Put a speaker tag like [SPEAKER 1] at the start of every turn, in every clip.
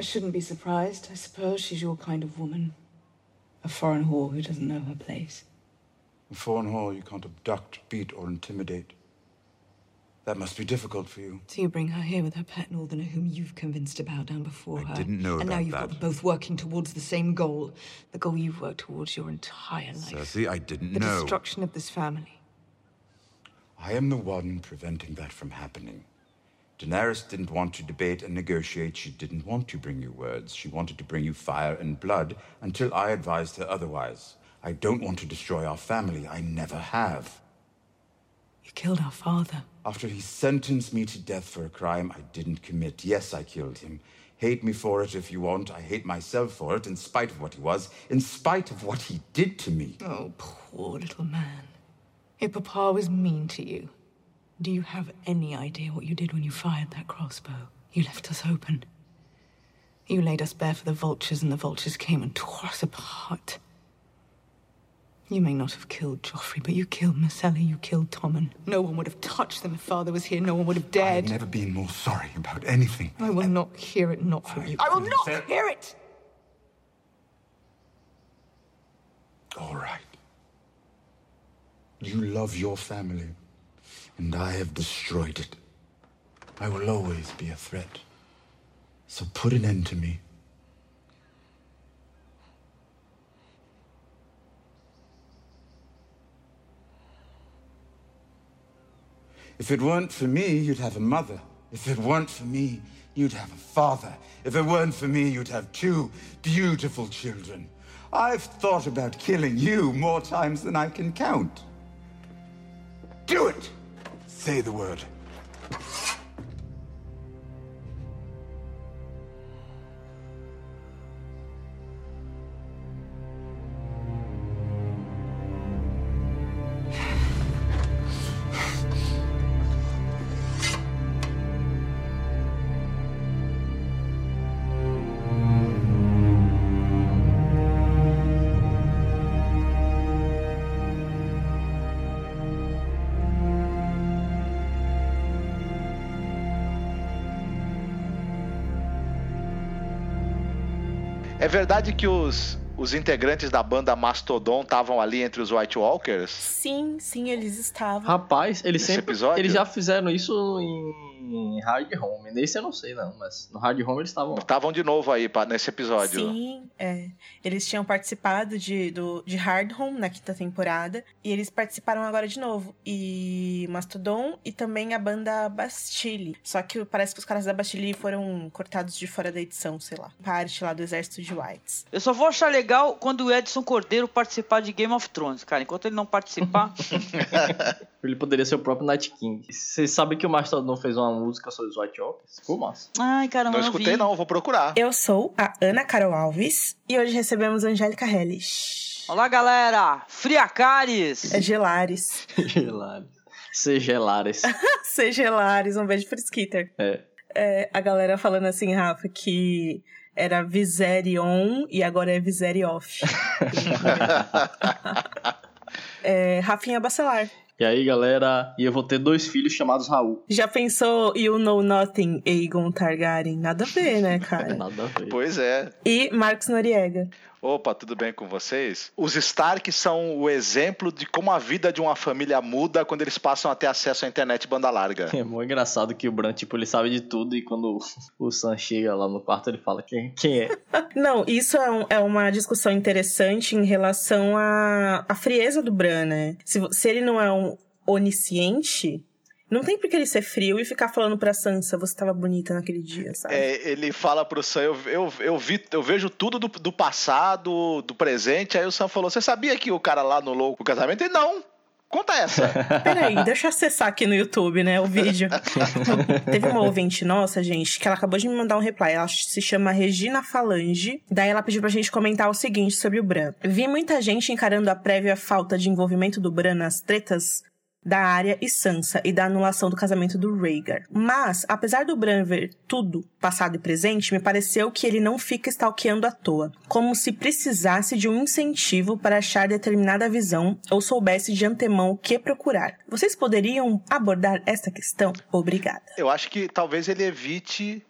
[SPEAKER 1] I shouldn't be surprised. I suppose she's your kind of woman. A foreign whore who doesn't know her place.
[SPEAKER 2] A foreign whore you can't abduct, beat, or intimidate. That must be difficult for you.
[SPEAKER 1] So you bring her here with her pet northerner whom you've convinced to bow down before
[SPEAKER 2] I
[SPEAKER 1] her.
[SPEAKER 2] didn't know
[SPEAKER 1] And now
[SPEAKER 2] about
[SPEAKER 1] you've got
[SPEAKER 2] that.
[SPEAKER 1] them both working towards the same goal. The goal you've worked towards your entire life.
[SPEAKER 2] Cersei, I didn't
[SPEAKER 1] the
[SPEAKER 2] know.
[SPEAKER 1] The destruction of this family.
[SPEAKER 2] I am the one preventing that from happening. Daenerys didn't want to debate and negotiate. She didn't want to bring you words. She wanted to bring you fire and blood until I advised her otherwise. I don't want to destroy our family. I never have.
[SPEAKER 1] You killed our father.
[SPEAKER 2] After he sentenced me to death for a crime I didn't commit, yes, I killed him. Hate me for it if you want. I hate myself for it, in spite of what he was, in spite of what he did to me.
[SPEAKER 1] Oh, poor little man. Your papa was mean to you. Do you have any idea what you did when you fired that crossbow? You left us open. You laid us bare for the vultures, and the vultures came and tore us apart. You may not have killed Joffrey, but you killed Marcella, you killed Tommen. No one would have touched them if father was here. No one would have dared.
[SPEAKER 2] I've never been more sorry about anything.
[SPEAKER 1] I will not hear it not from you. I will not
[SPEAKER 2] Say-
[SPEAKER 1] hear it!
[SPEAKER 2] All right. You love your family, and I have destroyed it. I will always be a threat. So put an end to me. If it weren't for me, you'd have a mother. If it weren't for me, you'd have a father. If it weren't for me, you'd have two beautiful children. I've thought about killing you more times than I can count. Do it! Say the word.
[SPEAKER 3] Verdade que os, os integrantes da banda Mastodon estavam ali entre os White Walkers?
[SPEAKER 4] Sim, sim, eles estavam.
[SPEAKER 5] Rapaz, eles
[SPEAKER 3] Nesse
[SPEAKER 5] sempre.
[SPEAKER 3] episódio?
[SPEAKER 5] Eles já fizeram isso em Hard Home. Nesse eu não sei, não, mas no Hard Home eles estavam.
[SPEAKER 3] Estavam de novo aí nesse episódio.
[SPEAKER 4] Sim, é. Eles tinham participado de, do, de Hard Home na quinta temporada. E eles participaram agora de novo. E Mastodon e também a banda Bastille. Só que parece que os caras da Bastille foram cortados de fora da edição, sei lá. Parte lá do exército de Whites.
[SPEAKER 6] Eu só vou achar legal quando o Edson Cordeiro participar de Game of Thrones, cara. Enquanto ele não participar,
[SPEAKER 5] Ele poderia ser o próprio Night King. Vocês sabem que o Mastodon fez uma música sobre os White? Ficou massa.
[SPEAKER 6] ai caramba,
[SPEAKER 3] Não
[SPEAKER 6] não,
[SPEAKER 3] escutei,
[SPEAKER 6] vi.
[SPEAKER 3] não, vou procurar.
[SPEAKER 4] Eu sou a Ana Carol Alves. E hoje recebemos a Angélica Hellish.
[SPEAKER 6] Olá, galera! Friacares!
[SPEAKER 4] É Gelares.
[SPEAKER 5] Gelares. Ser Gelares.
[SPEAKER 4] Ser Gelares. Um beijo pro Skitter.
[SPEAKER 5] É.
[SPEAKER 4] É, a galera falando assim, Rafa, que era Viserion e agora é Viserioff. é, Rafinha Bacelar.
[SPEAKER 5] E aí, galera, e eu vou ter dois filhos chamados Raul.
[SPEAKER 4] Já pensou You Know Nothing, Aegon Targaryen? Nada a ver, né, cara?
[SPEAKER 5] Nada a ver.
[SPEAKER 3] Pois é.
[SPEAKER 4] E Marcos Noriega.
[SPEAKER 3] Opa, tudo bem com vocês? Os Stark são o exemplo de como a vida de uma família muda quando eles passam a ter acesso à internet banda larga.
[SPEAKER 5] É muito engraçado que o Bran, tipo, ele sabe de tudo e quando o Sam chega lá no quarto, ele fala quem, quem é.
[SPEAKER 4] Não, isso é, um- é uma discussão interessante em relação à, à frieza do Bran, né? Se, se ele não é um onisciente, não tem por que ele ser frio e ficar falando pra Sansa, você tava bonita naquele dia, sabe?
[SPEAKER 3] É, ele fala pro Sam, eu, eu, eu, vi, eu vejo tudo do, do passado, do presente. Aí o Sam falou: Você sabia que o cara lá anulou o casamento? Ele não. Conta essa.
[SPEAKER 4] Peraí, deixa eu acessar aqui no YouTube, né, o vídeo. Teve uma ouvinte nossa, gente, que ela acabou de me mandar um reply. Ela se chama Regina Falange. Daí ela pediu pra gente comentar o seguinte sobre o Bran. Vi muita gente encarando a prévia falta de envolvimento do Bran nas tretas da Arya e Sansa e da anulação do casamento do Rhaegar. Mas, apesar do Bran ver tudo, passado e presente, me pareceu que ele não fica stalkeando à toa, como se precisasse de um incentivo para achar determinada visão ou soubesse de antemão o que procurar. Vocês poderiam abordar esta questão? Obrigada.
[SPEAKER 3] Eu acho que talvez ele evite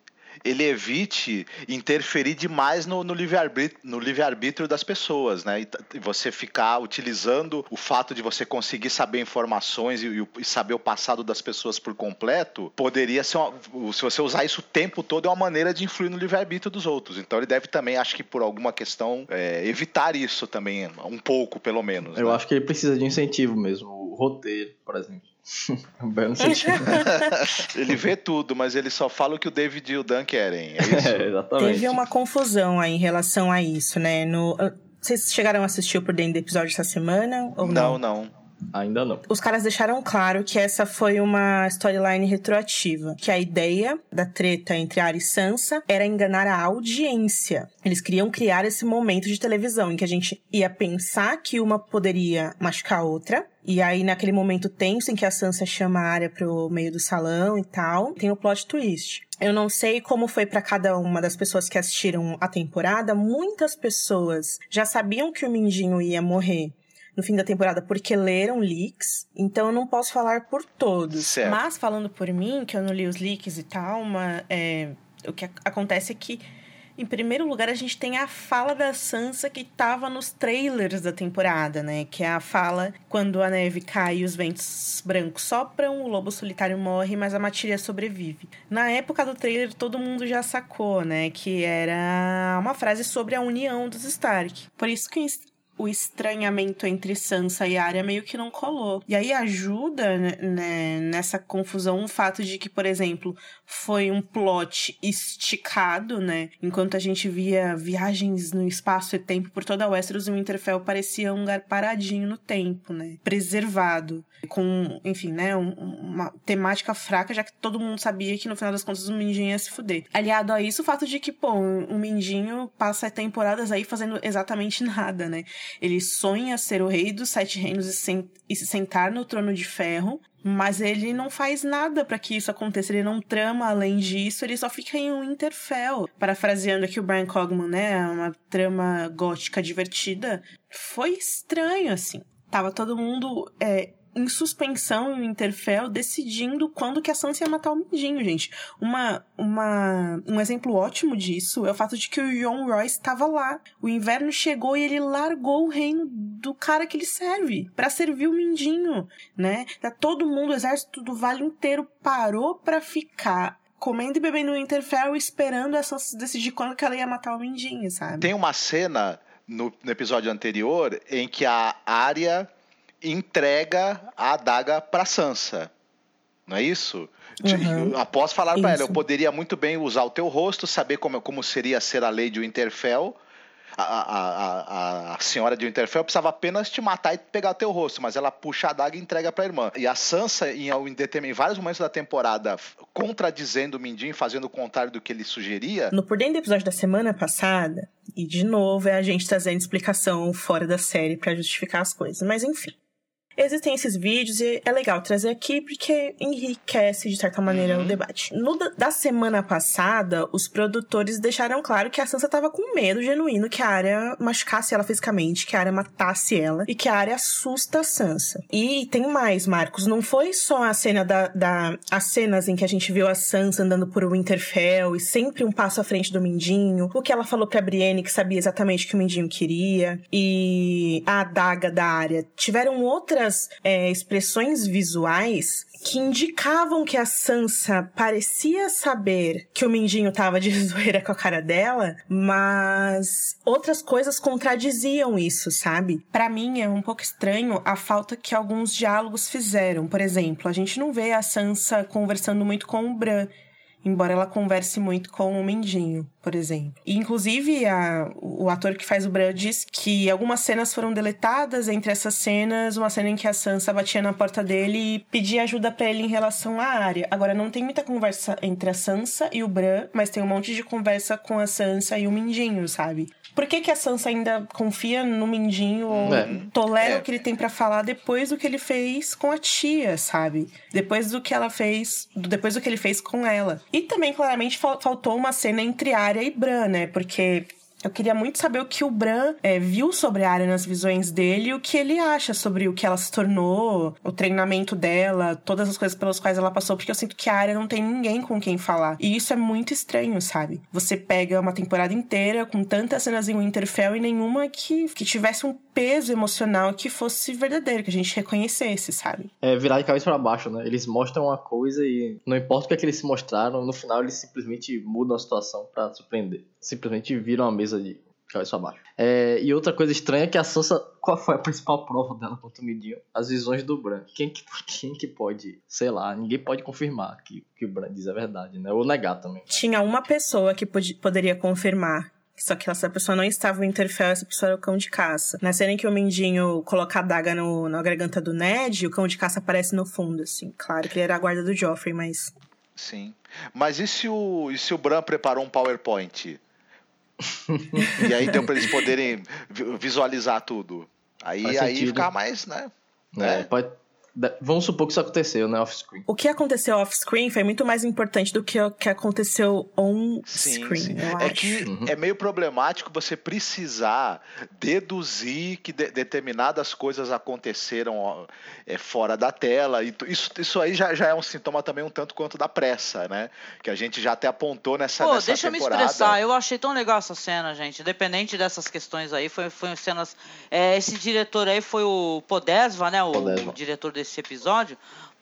[SPEAKER 3] ele evite interferir demais no, no livre-arbítrio livre das pessoas, né? E, e, você ficar utilizando o fato de você conseguir saber informações e, e, saber o passado das pessoas por completo, poderia ser uma, se você usar isso o tempo todo, é uma maneira de influir no livre-arbítrio dos outros. Então ele deve também, acho que por alguma questão, é, evitar isso também, um pouco, pelo menos.
[SPEAKER 5] Eu
[SPEAKER 3] né?
[SPEAKER 5] acho que ele precisa de incentivo mesmo, o roteiro, por exemplo.
[SPEAKER 3] ele vê tudo, mas ele só fala o que o David e o Dan querem. É isso?
[SPEAKER 5] É, exatamente.
[SPEAKER 4] Teve uma confusão aí em relação a isso, né? No, vocês chegaram a assistir o por dentro do episódio essa semana? Ou
[SPEAKER 3] não,
[SPEAKER 4] não.
[SPEAKER 3] não.
[SPEAKER 5] Ainda não.
[SPEAKER 4] Os caras deixaram claro que essa foi uma storyline retroativa. Que a ideia da treta entre Arya e Sansa era enganar a audiência. Eles queriam criar esse momento de televisão em que a gente ia pensar que uma poderia machucar a outra. E aí, naquele momento tenso em que a Sansa chama a Arya pro meio do salão e tal, tem o plot twist. Eu não sei como foi para cada uma das pessoas que assistiram a temporada. Muitas pessoas já sabiam que o Mindinho ia morrer no fim da temporada porque leram leaks, então eu não posso falar por todos.
[SPEAKER 3] Certo.
[SPEAKER 4] Mas falando por mim, que eu não li os leaks e tal, uma, é, o que acontece é que em primeiro lugar, a gente tem a fala da Sansa que tava nos trailers da temporada, né? Que é a fala quando a neve cai e os ventos brancos sopram, o lobo solitário morre, mas a matilha sobrevive. Na época do trailer, todo mundo já sacou, né? Que era uma frase sobre a união dos Stark. Por isso que o estranhamento entre Sansa e Arya meio que não colou. E aí ajuda né, né, nessa confusão o fato de que, por exemplo, foi um plot esticado, né? Enquanto a gente via viagens no espaço e tempo por toda a Westeros, o Winterfell parecia um lugar paradinho no tempo, né? Preservado. Com, enfim, né? Um, uma temática fraca, já que todo mundo sabia que no final das contas o Mindinho ia se fuder. Aliado a isso, o fato de que, pô, o Mindinho passa temporadas aí fazendo exatamente nada, né? Ele sonha ser o rei dos sete reinos e, sen e se sentar no trono de ferro, mas ele não faz nada para que isso aconteça, ele não trama além disso, ele só fica em um Interfell. Parafraseando aqui o Brian Cogman, né? Uma trama gótica divertida. Foi estranho, assim. Tava todo mundo é, em suspensão em Interfell, decidindo quando que a Sansa ia matar o Mindinho, gente. Uma, uma, um exemplo ótimo disso é o fato de que o Jon Royce estava lá. O inverno chegou e ele largou o reino do cara que ele serve para servir o Mindinho, né? Tá todo mundo, o exército do Vale inteiro parou para ficar comendo e bebendo Interfell esperando a Sansa decidir quando que ela ia matar o Mindinho, sabe?
[SPEAKER 3] Tem uma cena no, no episódio anterior em que a Arya entrega a adaga para Sansa. Não é isso?
[SPEAKER 4] Uhum.
[SPEAKER 3] Após falar para ela, eu poderia muito bem usar o teu rosto, saber como, como seria ser a lei de Winterfell. A, a, a, a senhora de Winterfell precisava apenas te matar e pegar o teu rosto, mas ela puxa a adaga e entrega pra irmã. E a Sansa, em, em, vários momentos da temporada, contradizendo o Mindinho, fazendo o contrário do que ele sugeria,
[SPEAKER 4] No Por Dentro do episódio da semana passada, e de novo é a gente trazendo explicação fora da série pra justificar as coisas, mas enfim. Existem esses vídeos e é legal trazer aqui porque enriquece de certa maneira o debate. No da- semana passada, os produtores deixaram claro que a Sansa tava com medo genuíno que a área machucasse ela fisicamente, que a área matasse ela e que a área assusta a Sansa. E tem mais, Marcos, não foi só a cena da, da as cenas em que a gente viu a Sansa andando por Winterfell e sempre um passo à frente do Mindinho, o que ela falou pra Brienne que sabia exatamente o que o Mindinho queria e a adaga da área. Tiveram outras é, expressões visuais que indicavam que a Sansa parecia saber que o Mindinho tava de zoeira com a cara dela, mas outras coisas contradiziam isso, sabe? Pra mim é um pouco estranho a falta que alguns diálogos fizeram. Por exemplo, a gente não vê a Sansa conversando muito com o Bran. Embora ela converse muito com o Mindinho, por exemplo. E, inclusive, a- o ator que faz o Bran diz que algumas cenas foram deletadas. Entre essas cenas, uma cena em que a Sansa batia na porta dele e pedia ajuda pra ele em relação à área. Agora, não tem muita conversa entre a Sansa e o Bran, mas tem um monte de conversa com a Sansa e o Mindinho, sabe? Por que, que a Sansa ainda confia no Mindinho ou
[SPEAKER 5] É.
[SPEAKER 4] tolera
[SPEAKER 3] É.
[SPEAKER 4] o que ele tem pra falar depois do que ele fez com a tia, sabe? Depois do que ela fez, depois do que ele fez com ela. E também claramente fal- faltou uma cena entre Arya e Bran, né? Porque Eu queria muito saber o que o Bran é, viu sobre a Arya nas visões dele o que ele acha sobre o que ela se tornou, o treinamento dela, todas as coisas pelas quais ela passou, porque eu sinto que a Arya não tem ninguém com quem falar. E isso é muito estranho, sabe? Você pega uma temporada inteira com tantas cenas em Winterfell e nenhuma que, que tivesse um peso emocional que fosse verdadeiro, que a gente reconhecesse, sabe?
[SPEAKER 5] É virar de cabeça pra baixo, né? Eles mostram uma coisa e não importa o que é que eles se mostraram, no final eles simplesmente mudam a situação pra surpreender. Simplesmente viram a mesa de cabeça pra baixo. É, e outra coisa estranha é que a Sansa, qual foi a principal prova dela contra o Midinho? As visões do Bran. Quem que, quem que pode, sei lá, ninguém pode confirmar que, que o Bran diz a verdade, né? Ou negar também.
[SPEAKER 4] Tinha uma pessoa que pod- poderia confirmar. Só que essa pessoa não estava no Interfell, essa pessoa era o cão de caça. Na cena em que o Mindinho coloca a daga no, na garganta do Ned, o cão de caça aparece no fundo, assim. Claro que ele era a guarda do Joffrey, mas.
[SPEAKER 3] Sim. Mas e se o, e se o Bran preparou um PowerPoint? e aí deu pra eles poderem vi- visualizar tudo. Aí,
[SPEAKER 5] Faz
[SPEAKER 3] aí
[SPEAKER 5] sentido.
[SPEAKER 3] ficar mais, né?
[SPEAKER 5] É,
[SPEAKER 3] É.
[SPEAKER 5] pode- Vamos supor que isso aconteceu, né? Off-screen.
[SPEAKER 4] O que aconteceu off-screen foi muito mais importante do que o que aconteceu on-screen,
[SPEAKER 3] É
[SPEAKER 4] acho.
[SPEAKER 3] que é meio problemático você precisar deduzir que de- determinadas coisas aconteceram é, fora da tela. E isso, isso aí já, já é um sintoma também um tanto quanto da pressa, né? Que a gente já até apontou nessa,
[SPEAKER 6] Pô,
[SPEAKER 3] nessa
[SPEAKER 6] deixa eu me
[SPEAKER 3] temporada.
[SPEAKER 6] expressar. Eu achei tão legal essa cena, gente. Independente dessas questões aí, foi, foi cenas. É, esse diretor aí foi o Podesva, né? O,
[SPEAKER 5] Podesva.
[SPEAKER 6] o diretor desse episódio.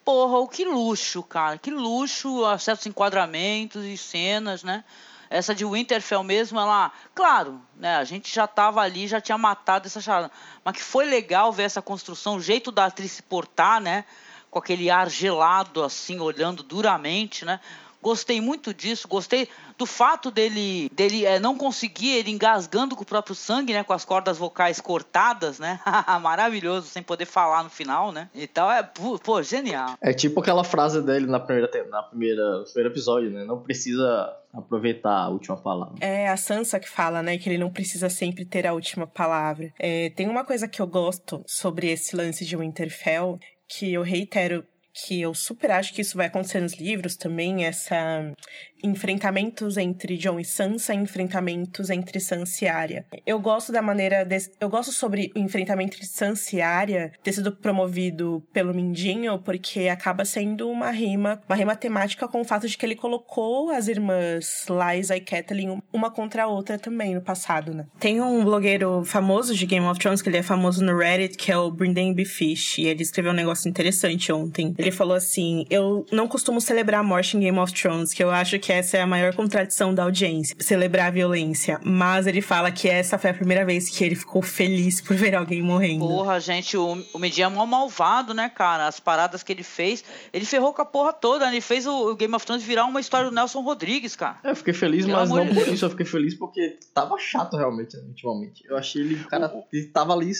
[SPEAKER 6] Porra, o que luxo, cara. Que luxo, certos enquadramentos e cenas, né? Essa de Winterfell mesmo, ela. Claro, né? A gente já tava ali, já tinha matado essa charada. Mas que foi legal ver essa construção, o jeito da atriz se portar, né? Com aquele ar gelado, assim, olhando duramente, né? Gostei muito disso, gostei do fato dele, dele é, não conseguir, ele engasgando com o próprio sangue, né? Com as cordas vocais cortadas, né? Maravilhoso, sem poder falar no final, né? Então é, pô, genial.
[SPEAKER 5] É tipo aquela frase dele na primeira, na primeira, no primeiro episódio, né? Não precisa aproveitar a última palavra.
[SPEAKER 4] É a Sansa que fala, né, que ele não precisa sempre ter a última palavra. É, tem uma coisa que eu gosto sobre esse lance de Winterfell, que eu reitero que eu super acho que isso vai acontecer nos livros também, essa enfrentamentos entre Jon e Sansa, enfrentamentos entre Sansa e Arya. Eu gosto da maneira, desse- eu gosto sobre o enfrentamento entre Sansa e Arya ter sido promovido pelo Mindinho, porque acaba sendo uma rima, uma rima temática com o fato de que ele colocou as irmãs Lysa e Catelyn uma contra a outra também no passado, né? Tem um blogueiro famoso de Game of Thrones, que ele é famoso no Reddit, que é o Brendan B. Fish, e ele escreveu um negócio interessante ontem. Ele falou assim: Eu não costumo celebrar a morte em Game of Thrones, que eu acho que essa é a maior contradição da audiência, celebrar a violência. Mas ele fala que essa foi a primeira vez que ele ficou feliz por ver alguém morrendo.
[SPEAKER 6] Porra, gente, o, o Medinho é mó malvado, né, cara? As paradas que ele fez, ele ferrou com a porra toda, né? Ele fez o, o Game of Thrones virar uma história do Nelson Rodrigues, cara.
[SPEAKER 5] Eu fiquei feliz,
[SPEAKER 6] Pelo
[SPEAKER 5] mas não
[SPEAKER 6] de
[SPEAKER 5] por
[SPEAKER 6] Deus.
[SPEAKER 5] isso. Eu fiquei feliz porque tava chato realmente, né, ultimamente. Eu achei ele, o cara, ele tava ali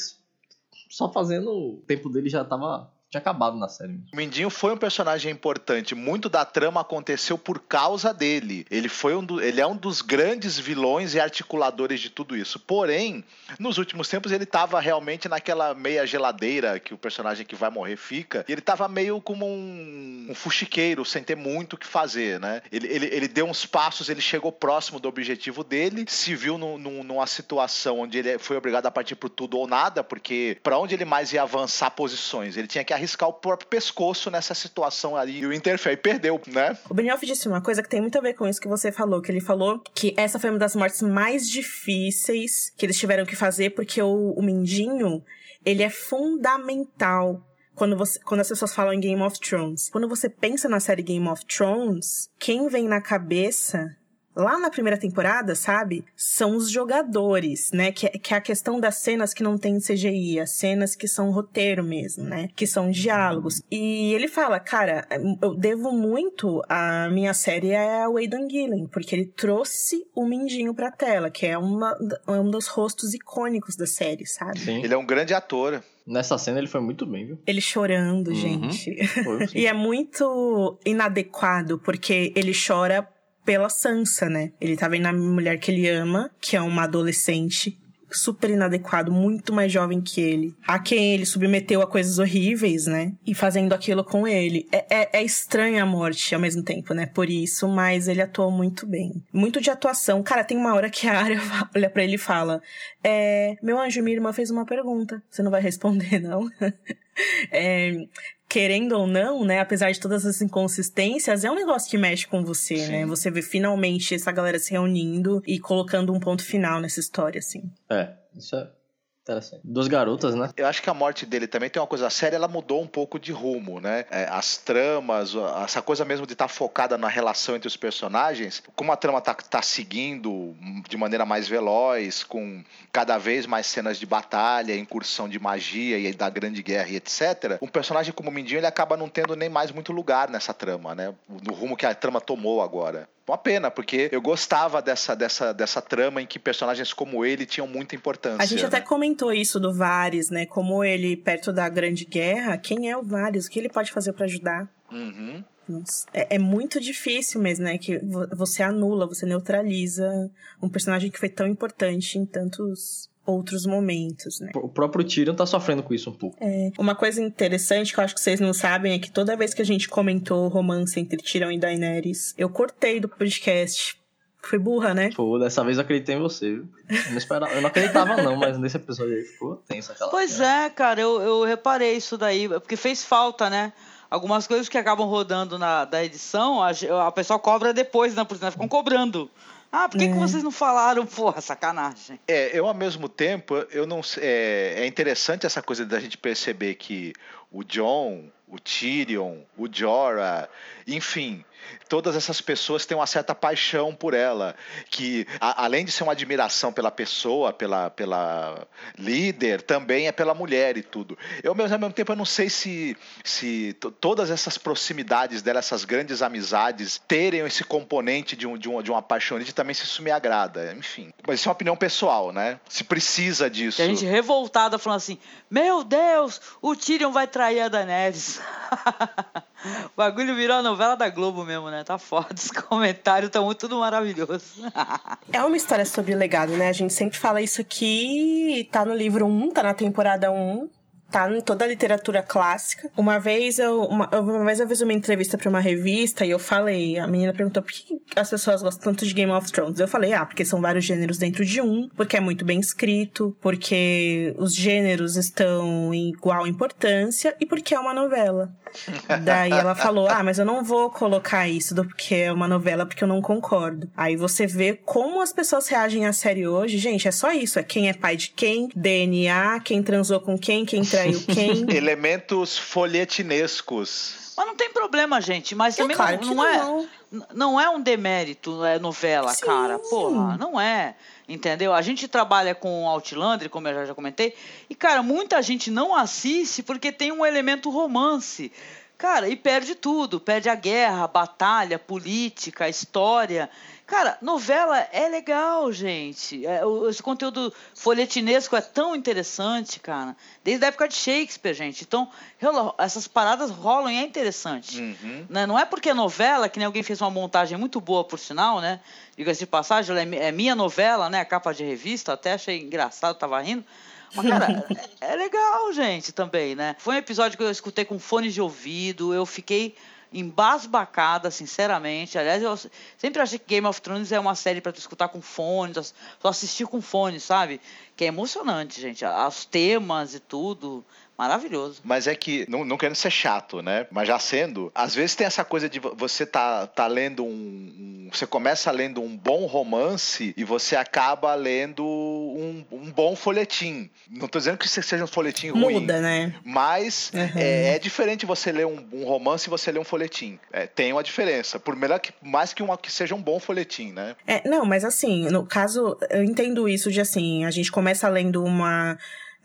[SPEAKER 5] só fazendo. O tempo dele já tava. Tinha acabado na série.
[SPEAKER 3] O Mindinho foi um personagem importante. Muito da trama aconteceu por causa dele. Ele foi um do- ele é um dos grandes vilões e articuladores de tudo isso. Porém, nos últimos tempos ele estava realmente naquela meia geladeira que o personagem que vai morrer fica. E ele estava meio como um, um fuxiqueiro, sem ter muito o que fazer, né? Ele, ele, ele deu uns passos, ele chegou próximo do objetivo dele, se viu num- num- numa situação onde ele foi obrigado a partir por tudo ou nada, porque para onde ele mais ia avançar posições? Ele tinha que arriscar o próprio pescoço nessa situação ali. E o Interfell perdeu, né?
[SPEAKER 4] O Benioff disse uma coisa que tem muito a ver com isso que você falou, que ele falou que essa foi uma das mortes mais difíceis que eles tiveram que fazer, porque o, o Mindinho, ele é fundamental quando, você, quando as pessoas falam em Game of Thrones. Quando você pensa na série Game of Thrones, quem vem na cabeça lá na primeira temporada, sabe? São os jogadores, né? Que, é- que é a questão das cenas que não tem CGI, as cenas que são roteiro mesmo, né? Que são diálogos. E ele fala, cara, eu devo muito a minha série ao Aidan Gillen, porque ele trouxe o Mindinho pra tela, que é, uma, é um dos rostos icônicos da série, sabe?
[SPEAKER 5] Sim.
[SPEAKER 3] Ele é um grande ator.
[SPEAKER 5] Nessa cena ele foi muito bem, viu?
[SPEAKER 4] Ele chorando,
[SPEAKER 5] Uhum.
[SPEAKER 4] gente.
[SPEAKER 5] Foi.
[SPEAKER 4] E é muito inadequado, porque ele chora pela Sansa, né? Ele tá vendo a mulher que ele ama, que é uma adolescente super inadequado, muito mais jovem que ele, a quem ele submeteu a coisas horríveis, né? E fazendo aquilo com ele. É, é, é estranha a morte ao mesmo tempo, né? Por isso, mas ele atuou muito bem. Muito de atuação. Cara, tem uma hora que a Arya olha para ele e fala: é, Meu anjo, minha irmã fez uma pergunta. Você não vai responder, não? é, querendo ou não, né, apesar de todas as inconsistências, é um negócio que mexe com você, né? Sim. né? Você vê finalmente essa galera se reunindo e colocando um ponto final nessa história, assim.
[SPEAKER 5] É, isso é Interessante. Duas garotas, né?
[SPEAKER 3] Eu acho que a morte dele também tem uma coisa séria, ela mudou um pouco de rumo, né? É, as tramas, essa coisa mesmo de estar tá focada na relação entre os personagens, como a trama tá, tá seguindo de maneira mais veloz, com cada vez mais cenas de batalha, incursão de magia e da grande guerra e etc. Um personagem como o Mindinho, ele acaba não tendo nem mais muito lugar nessa trama, né? No rumo que a trama tomou agora. Uma pena, porque eu gostava dessa, dessa, dessa trama em que personagens como ele tinham muita importância.
[SPEAKER 4] A gente né? até comentou isso do Varys, né? Como ele, perto da Grande Guerra, quem é o Varys? O que ele pode fazer para ajudar?
[SPEAKER 3] Uhum.
[SPEAKER 4] É, é, muito difícil mesmo, né? Que você anula, você neutraliza um personagem que foi tão importante em tantos outros momentos, né?
[SPEAKER 5] O próprio Tyrion tá sofrendo com isso um pouco.
[SPEAKER 4] É. Uma coisa interessante que eu acho que vocês não sabem é que toda vez que a gente comentou o romance entre Tyrion e Daenerys, eu cortei do podcast. Foi burra, né?
[SPEAKER 5] Pô, dessa vez eu acreditei em você? Eu não, esperava, eu não acreditava, não, mas nesse episódio aí ficou tenso aquela.
[SPEAKER 6] Pois é, cara, eu, eu reparei isso daí, porque fez falta, né? Algumas coisas que acabam rodando na da edição, a, a pessoa cobra depois, né? Porque ficam cobrando. Ah, por que, é. que vocês não falaram? Porra, sacanagem.
[SPEAKER 3] É, eu ao mesmo tempo, eu não é, é interessante essa coisa da gente perceber que o John, o Tyrion, o Jorah, enfim, todas essas pessoas têm uma certa paixão por ela, que a, além de ser uma admiração pela pessoa, pela, pela líder, também é pela mulher e tudo. Eu, mas ao mesmo tempo, eu não sei se, se todas essas proximidades dela, essas grandes amizades, terem esse componente de, um, de, uma, de uma paixonite, também se isso me agrada. Enfim, mas isso é uma opinião pessoal, né? Se precisa disso.
[SPEAKER 6] A gente revoltada falando assim, meu Deus, o Tyrion vai trair a Daenerys. o bagulho virou a novela da Globo mesmo, né? Tá foda. Os comentários estão tudo maravilhoso.
[SPEAKER 4] é uma história sobre legado, né? A gente sempre fala isso aqui. Tá no livro 1, tá na temporada 1 tá em toda a literatura clássica. Uma vez eu, uma, uma vez eu fiz uma entrevista para uma revista e eu falei, a menina perguntou por que as pessoas gostam tanto de Game of Thrones. Eu falei, ah, porque são vários gêneros dentro de um, porque é muito bem escrito, porque os gêneros estão em igual importância e porque é uma novela. Daí ela falou: Ah, mas eu não vou colocar isso do porque é uma novela, porque eu não concordo. Aí você vê como as pessoas reagem à série hoje. Gente, é só isso: é quem é pai de quem, DNA, quem transou com quem, quem quem.
[SPEAKER 3] Elementos folhetinescos.
[SPEAKER 6] Mas não tem problema, gente. Mas é também claro não, não, é. Não. Não é um demérito, é novela, Sim. cara. Porra, não é. Entendeu? A gente trabalha com Outlander, como eu já comentei, e, cara, muita gente não assiste porque tem um elemento romance. Cara, e perde tudo. Perde a guerra, a batalha, a política, a história. Cara, novela é legal, gente. É, esse conteúdo folhetinesco é tão interessante, cara. Desde a época de Shakespeare, gente. Então, essas paradas rolam e é interessante. Uhum. Né? Não é porque é novela, que nem alguém fez uma montagem muito boa, por sinal, né? Diga-se de passagem, é, é minha novela, né? A capa de revista, até achei engraçado, tava rindo. Mas, cara, é, é legal, gente, também, né? Foi um episódio que eu escutei com fones de ouvido, eu fiquei embasbacada, sinceramente. Aliás, eu sempre achei que Game of Thrones é uma série para tu escutar com fones, só assistir com fones, sabe? Que é emocionante, gente. Os temas e tudo. Maravilhoso.
[SPEAKER 3] Mas é que, não, não querendo ser chato, né? Mas já sendo, às vezes tem essa coisa de você tá, tá lendo um, um Você começa lendo um bom romance e você acaba lendo um, um bom folhetim. Não tô dizendo que seja um folhetim ruim.
[SPEAKER 4] Muda, né?
[SPEAKER 3] Mas uhum. é, é, diferente você ler um, um, romance e você ler um folhetim. É, tem uma diferença. Por melhor que mais que, uma, que seja um bom folhetim, né?
[SPEAKER 4] É, não, mas assim, no caso, eu entendo isso de assim, a gente começa lendo uma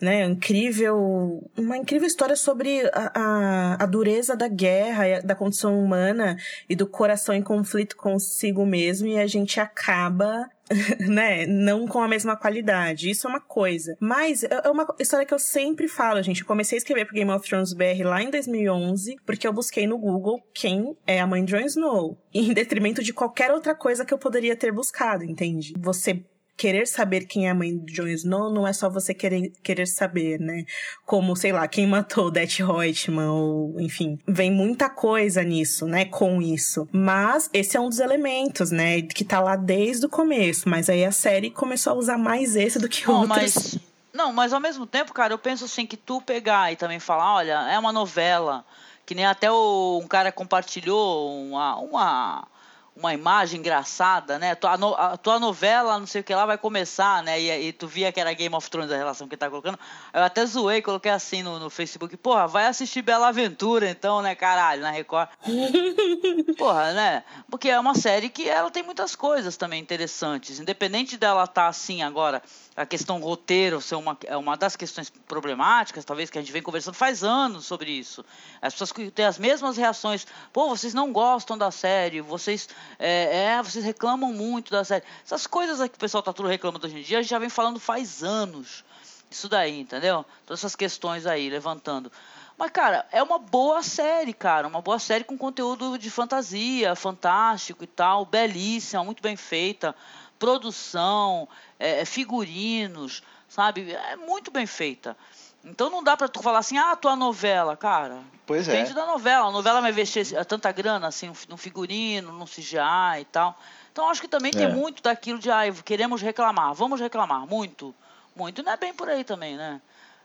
[SPEAKER 4] né, incrível, uma incrível história sobre a, a, a, dureza da guerra, da condição humana e do coração em conflito consigo mesmo e a gente acaba né, não com a mesma qualidade. Isso é uma coisa. Mas é, é uma história que eu sempre falo, gente. Eu comecei a escrever pro Game of Thrones BR lá em 2011, porque eu busquei no Google quem é a mãe de Jon Snow, em detrimento de qualquer outra coisa que eu poderia ter buscado, entende? Você querer saber quem é a mãe do Jon Snow não é só você querer, querer saber, né? Como, sei lá, quem matou Death Reutemann, ou enfim. Vem muita coisa nisso, né? Com isso. Mas esse é um dos elementos, né? Que tá lá desde o começo. Mas aí a série começou a usar mais esse do que outros.
[SPEAKER 6] mas, não, mas ao mesmo tempo, cara, eu penso assim que tu pegar e também falar, olha, é uma novela, que nem até o- um cara compartilhou uma, uma, uma imagem engraçada, né? Tua, no- a tua novela, não sei o que lá, vai começar, né? E, e tu via que era Game of Thrones a relação que tá colocando. Eu até zoei, coloquei assim no, no Facebook, porra, vai assistir Bela Aventura então, né, caralho, na Record. Porra, né? Porque é uma série que ela tem muitas coisas também interessantes. Independente dela estar assim agora, a questão roteiro ser uma, é uma das questões problemáticas, talvez que a gente vem conversando faz anos sobre isso. As pessoas têm as mesmas reações. Pô, vocês não gostam da série, vocês, é, é, vocês reclamam muito da série. Essas coisas que o pessoal tá tudo reclamando hoje em dia, a gente já vem falando faz anos. Isso daí, entendeu? Todas essas questões aí, levantando. Mas, cara, é uma boa série, cara. Uma boa série com conteúdo de fantasia, fantástico e tal. Belíssima, muito bem feita. Produção, é, figurinos, sabe? É muito bem feita. Então não dá pra tu falar assim, ah, tua novela, cara.
[SPEAKER 3] Pois é.
[SPEAKER 6] Depende da novela. A novela vai investir tanta grana assim no- no figurino, no CGI e tal. Então acho que também tem
[SPEAKER 5] É.
[SPEAKER 6] muito daquilo de, ah, queremos reclamar, vamos reclamar, muito. Muito não é bem por aí também, né?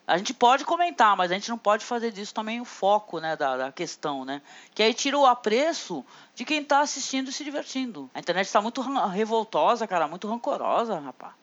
[SPEAKER 6] A gente pode comentar, mas a gente não pode fazer disso também o foco, né, da, da questão, né? Que aí tira o apreço de quem tá assistindo e se divertindo. A internet tá muito revoltosa, cara, muito rancorosa, rapaz.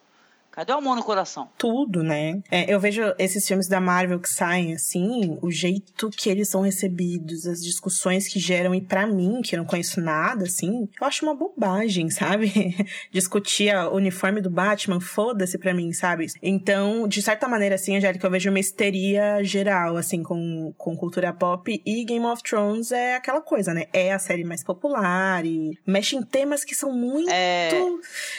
[SPEAKER 6] Cadê o amor no coração?
[SPEAKER 4] tudo, né? É, eu vejo esses filmes da Marvel que saem assim, o jeito que eles são recebidos, as discussões que geram, e pra mim, que não conheço nada, assim, eu acho uma bobagem, sabe? Discutir o uniforme do Batman, foda-se pra mim, sabe? Então, de certa maneira, assim, Angélica, eu vejo uma histeria geral, assim, com, com cultura pop, e Game of Thrones é aquela coisa, né? É a série mais popular e mexe em temas que são muito.
[SPEAKER 6] É,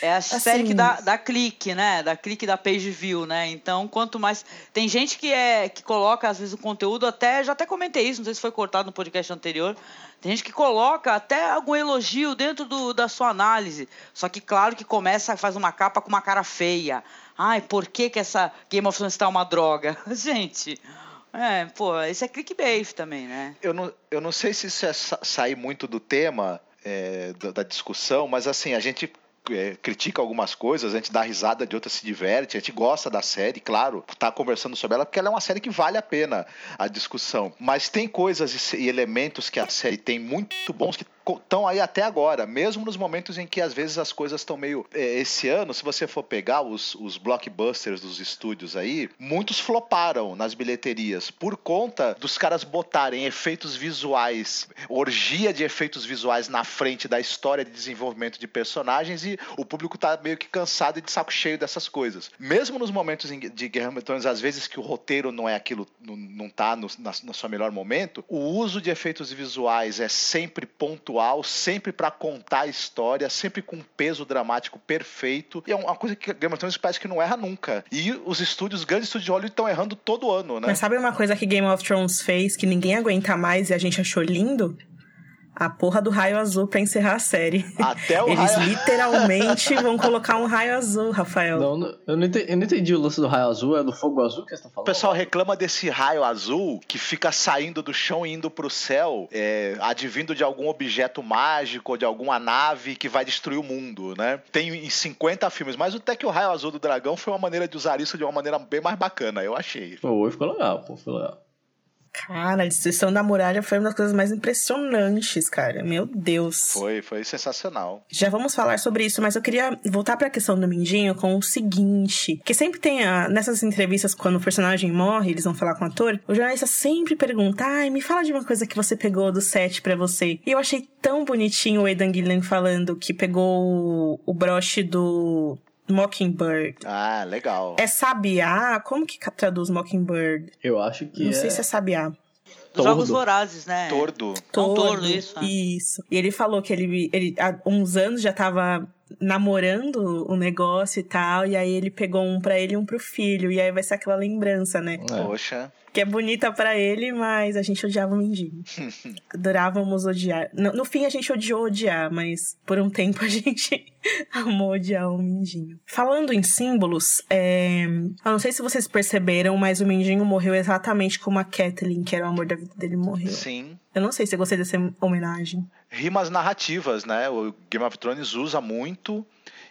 [SPEAKER 6] É a
[SPEAKER 4] Assim-
[SPEAKER 6] série que dá, dá clique, né? Dá clique da page view, né? Então, quanto mais. Tem gente que é que coloca, às vezes, o conteúdo até. Já até comentei isso, não sei se foi cortado no podcast anterior. Tem gente que coloca até algum elogio dentro do, da sua análise. Só que, claro, que começa, faz uma capa com uma cara feia. Ai, por que, que essa Game of Thrones está uma droga? Gente. É, pô, isso é clickbait também, né?
[SPEAKER 3] Eu não, eu não sei se isso é sa- sair muito do tema é, da, da discussão, mas assim, a gente é, critica algumas coisas, a gente dá risada de outras, se diverte, a gente gosta da série, claro, tá conversando sobre ela, porque ela é uma série que vale a pena a discussão. Mas tem coisas e elementos que a série tem muito bons que estão aí até agora, mesmo nos momentos em que às vezes as coisas estão meio. é, esse ano, se você for pegar os, os blockbusters dos estúdios aí, muitos floparam nas bilheterias por conta dos caras botarem efeitos visuais, orgia de efeitos visuais na frente da história de desenvolvimento de personagens e o público tá meio que cansado e de saco cheio dessas coisas. Mesmo nos momentos de Guerra Thrones, às vezes que o roteiro não é aquilo, não, não tá no, na, no seu melhor momento, o uso de efeitos visuais é sempre pontual, sempre para contar a história, sempre com um peso dramático perfeito. E é uma coisa que Game of Thrones parece que não erra nunca. E os estúdios, grandes estúdios de Hollywood estão errando todo ano, né?
[SPEAKER 4] Mas sabe uma coisa que Game of Thrones fez que ninguém aguenta mais e a gente achou lindo? A porra do raio azul pra encerrar a série.
[SPEAKER 3] Até o
[SPEAKER 4] Eles
[SPEAKER 3] raio-
[SPEAKER 4] literalmente vão colocar um raio azul, Rafael.
[SPEAKER 5] Não, eu, não entendi, eu não entendi o lance do raio azul, é do fogo azul que vocês estão
[SPEAKER 3] O
[SPEAKER 5] falando?
[SPEAKER 3] pessoal reclama desse raio azul que fica saindo do chão e indo pro céu, é, advindo de algum objeto mágico ou de alguma nave que vai destruir o mundo, né? Tem em 50 filmes, mas até que o raio azul do dragão foi uma maneira de usar isso de uma maneira bem mais bacana, eu achei.
[SPEAKER 5] Pô, ficou legal, pô, ficou legal.
[SPEAKER 4] Cara, a destruição da muralha foi uma das coisas mais impressionantes, cara. Meu Deus.
[SPEAKER 3] Foi, foi sensacional.
[SPEAKER 4] Já vamos falar sobre isso, mas eu queria voltar pra questão do Mindinho com o seguinte: que sempre tem a- nessas entrevistas, quando o personagem morre, eles vão falar com o ator, o jornalista sempre pergunta: ai, me fala de uma coisa que você pegou do set pra você. E eu achei tão bonitinho o Aidan Gillen falando que pegou o, o broche do Mockingbird.
[SPEAKER 3] Ah, legal.
[SPEAKER 4] É sabiá? Como que traduz Mockingbird?
[SPEAKER 5] Eu acho que
[SPEAKER 4] Não
[SPEAKER 5] é...
[SPEAKER 4] sei se é sabiá.
[SPEAKER 6] Dos
[SPEAKER 5] Tordo.
[SPEAKER 6] Jogos Vorazes, né?
[SPEAKER 3] Tordo.
[SPEAKER 6] Não, tordo, isso, é.
[SPEAKER 4] Isso. E ele falou que ele, ele há uns anos já tava namorando o negócio e tal, e aí ele pegou um pra ele e um pro filho, e aí vai ser aquela lembrança, né?
[SPEAKER 5] É.
[SPEAKER 3] Poxa.
[SPEAKER 4] Que é bonita para ele, mas a gente odiava o Mindinho. Adorávamos odiar. No, no, fim, a gente odiou odiar, mas por um tempo a gente amou odiar o Mindinho. Falando em símbolos, é... eu não sei se vocês perceberam, mas o Mindinho morreu exatamente como a Kathleen, que era o amor da vida dele, morreu.
[SPEAKER 3] Sim.
[SPEAKER 4] Eu não sei se eu gostei dessa homenagem.
[SPEAKER 3] Rimas narrativas, né? O Game of Thrones usa muito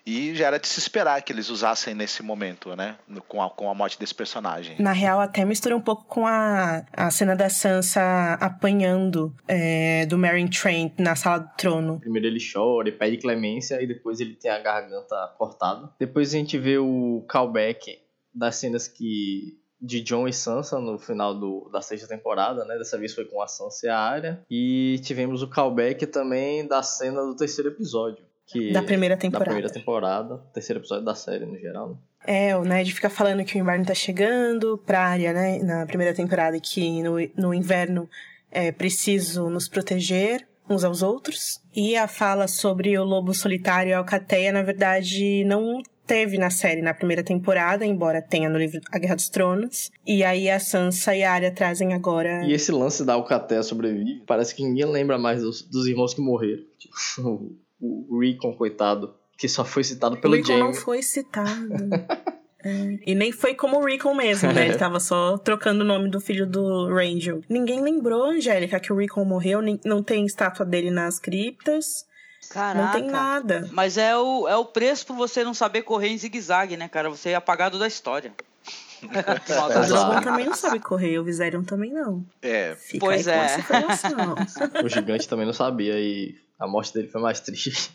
[SPEAKER 3] e já era de se esperar que eles usassem nesse momento, né? Com a, com a morte desse personagem.
[SPEAKER 4] Na real, até mistura um pouco com a, a cena da Sansa apanhando é, do Meryn Trent na sala do trono.
[SPEAKER 5] Primeiro ele chora, ele pede clemência e depois ele tem a garganta cortada. Depois a gente vê o callback das cenas que de John e Sansa no final do, da sexta temporada, né? Dessa vez foi com a Sansa e a Arya. E tivemos o callback também da cena do terceiro episódio. Que,
[SPEAKER 4] da primeira temporada.
[SPEAKER 5] Da primeira temporada, terceiro episódio da série no geral, né?
[SPEAKER 4] É, o Ned fica falando que o inverno tá chegando pra área, né? Na primeira temporada, que no, no inverno é preciso nos proteger uns aos outros. E a fala sobre o lobo solitário e a alcateia, na verdade, não teve na série na primeira temporada, embora tenha no livro A Guerra dos Tronos. E aí a Sansa e a Arya trazem agora.
[SPEAKER 5] E esse lance da Alcateia sobrevive, parece que ninguém lembra mais dos, dos irmãos que morreram. O Rickon, coitado, que só foi citado pelo
[SPEAKER 4] Rickon
[SPEAKER 5] Jaime.
[SPEAKER 4] não foi citado. é. E nem foi como o Rickon mesmo, né? Ele tava só trocando o nome do filho do Rangel. Ninguém lembrou, Angélica, que o Rickon morreu, não tem estátua dele nas criptas.
[SPEAKER 6] Caraca.
[SPEAKER 4] Não tem nada.
[SPEAKER 6] Mas é o, é o preço por você não saber correr em zigue-zague, né, cara? Você é apagado da história.
[SPEAKER 4] o Drogon também não sabe correr, o Viserion também não.
[SPEAKER 3] É.
[SPEAKER 6] Fica pois é.
[SPEAKER 5] o gigante também não sabia e a morte dele foi mais triste.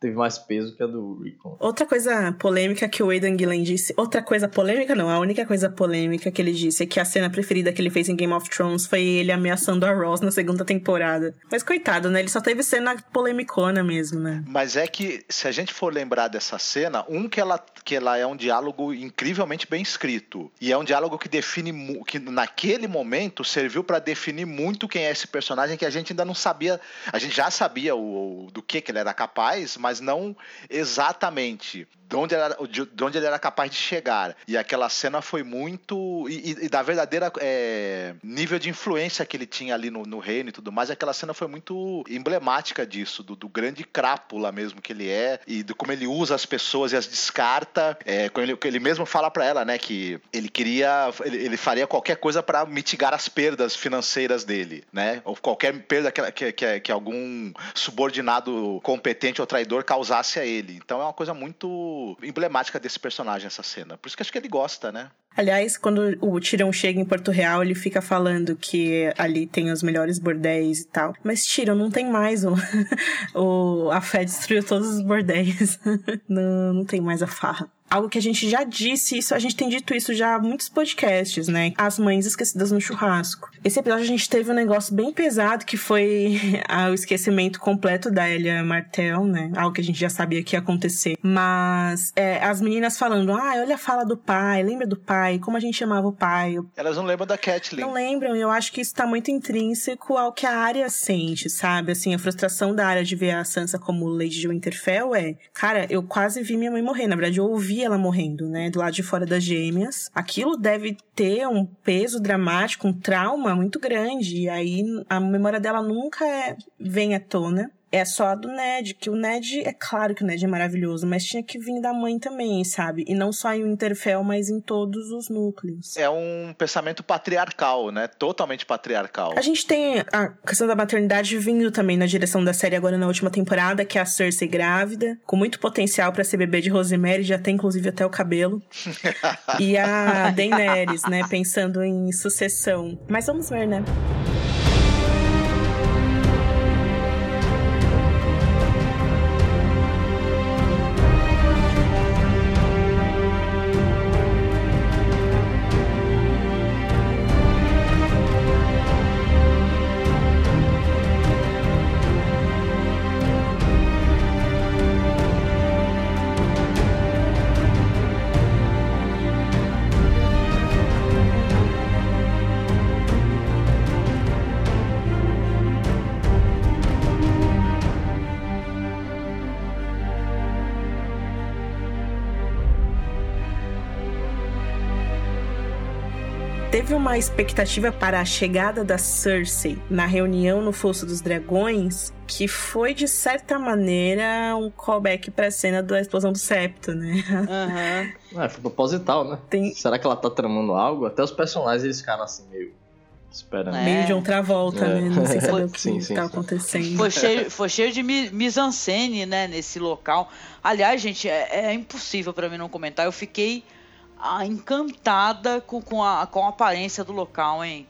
[SPEAKER 5] Teve mais peso que a do Rickon.
[SPEAKER 4] Outra coisa polêmica que o Aidan Gillen disse. Outra coisa polêmica, não. A única coisa polêmica que ele disse é que a cena preferida que ele fez em Game of Thrones foi ele ameaçando a Ross na segunda temporada. Mas coitado, né? Ele só teve cena polemicona mesmo, né?
[SPEAKER 3] Mas é que, se a gente for lembrar dessa cena, um que ela, que ela é um diálogo incrivelmente bem escrito. E é um diálogo que define. que naquele momento serviu para definir muito quem é esse personagem que a gente ainda não sabia. A gente já sabia o, o do que, que ele era capaz, mas mas não exatamente de onde, de onde ele era capaz de chegar. E aquela cena foi muito. E, e da verdadeira é, nível de influência que ele tinha ali no, no, reino e tudo mais. Aquela cena foi muito emblemática disso, do, do, grande crápula mesmo que ele é, e do como ele usa as pessoas e as descarta. É, ele, ele mesmo fala para ela, né, que ele queria. Ele, ele faria qualquer coisa para mitigar as perdas financeiras dele, né? Ou qualquer perda que, que, que, que algum subordinado competente ou traidor causasse a ele. Então é uma coisa muito emblemática desse personagem, essa cena. Por isso que acho que ele gosta, né?
[SPEAKER 4] Aliás, quando o Tyrion chega em Porto Real, ele fica falando que ali tem os melhores bordéis e tal. Mas Tyrion não tem mais o, o a fé destruiu todos os bordéis. não, não tem mais a farra algo que a gente já disse, isso a gente tem dito isso já há muitos podcasts, né? As mães esquecidas no churrasco. Esse episódio a gente teve um negócio bem pesado que foi o esquecimento completo da Elia Martel, né? Algo que a gente já sabia que ia acontecer. Mas é, as meninas falando, ah, olha a fala do pai, lembra do pai, como a gente chamava o pai.
[SPEAKER 3] Elas não lembram da Kathleen.
[SPEAKER 4] Não lembram, eu acho que isso tá muito intrínseco ao que a área sente, sabe? Assim, a frustração da área de ver a Sansa como Lady de Winterfell é, cara, eu quase vi minha mãe morrer. Na verdade, eu ouvi ela morrendo, né? Do lado de fora das gêmeas. Aquilo deve ter um peso dramático, um trauma muito grande. E aí a memória dela nunca é, vem à tona é só a do Ned, que o Ned, é claro que o Ned é maravilhoso, mas tinha que vir da mãe também, sabe? E não só em Winterfell, mas em todos os núcleos.
[SPEAKER 3] É um pensamento patriarcal, né? Totalmente patriarcal.
[SPEAKER 4] A gente tem a questão da maternidade vindo também na direção da série agora na última temporada, que é a Cersei grávida, com muito potencial para ser bebê de Rosemary, já tem inclusive até o cabelo. e a Daenerys, né, pensando em sucessão. Mas vamos ver, né? Uma expectativa para a chegada da Cersei na reunião no Fosso dos Dragões que foi, de certa maneira, um callback pra cena da explosão do septo, né?
[SPEAKER 6] Uhum.
[SPEAKER 5] É, foi proposital, né?
[SPEAKER 4] Tem-
[SPEAKER 5] Será que ela tá tramando algo? Até os personagens eles ficaram assim, meio esperando.
[SPEAKER 6] É.
[SPEAKER 4] Meio de outra volta,
[SPEAKER 5] É.
[SPEAKER 4] né? Não sei saber o que
[SPEAKER 5] Sim, sim,
[SPEAKER 4] tá
[SPEAKER 5] sim.
[SPEAKER 4] acontecendo.
[SPEAKER 6] Foi cheio, foi cheio de mi- mise-en-scène, né, nesse local. Aliás, gente, é, é impossível pra mim não comentar. Eu fiquei encantada com, com, a, com a aparência do local, hein?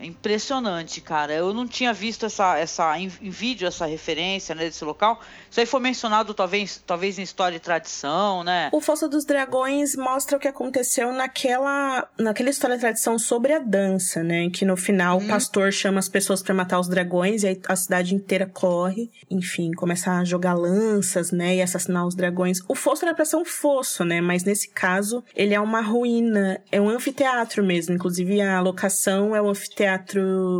[SPEAKER 6] É impressionante, cara. Eu não tinha visto essa, essa em, em vídeo essa referência né, desse local. Isso aí foi mencionado talvez, talvez em história e tradição, né?
[SPEAKER 4] O Fosso dos Dragões mostra o que aconteceu naquela, naquela história de tradição sobre a dança, né? Que no final
[SPEAKER 6] Uhum.
[SPEAKER 4] o pastor chama as pessoas pra matar os dragões e aí a cidade inteira corre. Enfim, começa a jogar lanças, né? E assassinar os dragões. O fosso era pra ser um fosso, né? Mas nesse caso, ele é uma ruína. É um anfiteatro mesmo. Inclusive, a locação é o anfiteatro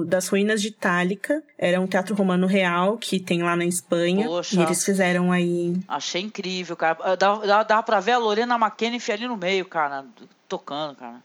[SPEAKER 4] das ruínas de Itálica. Era um teatro romano real que tem lá na Espanha.
[SPEAKER 6] Poxa.
[SPEAKER 4] E eles fizeram aí
[SPEAKER 6] Achei incrível, cara. Dava, dava, dava pra ver a Lorena McKenniff ali no meio, cara, tocando, cara.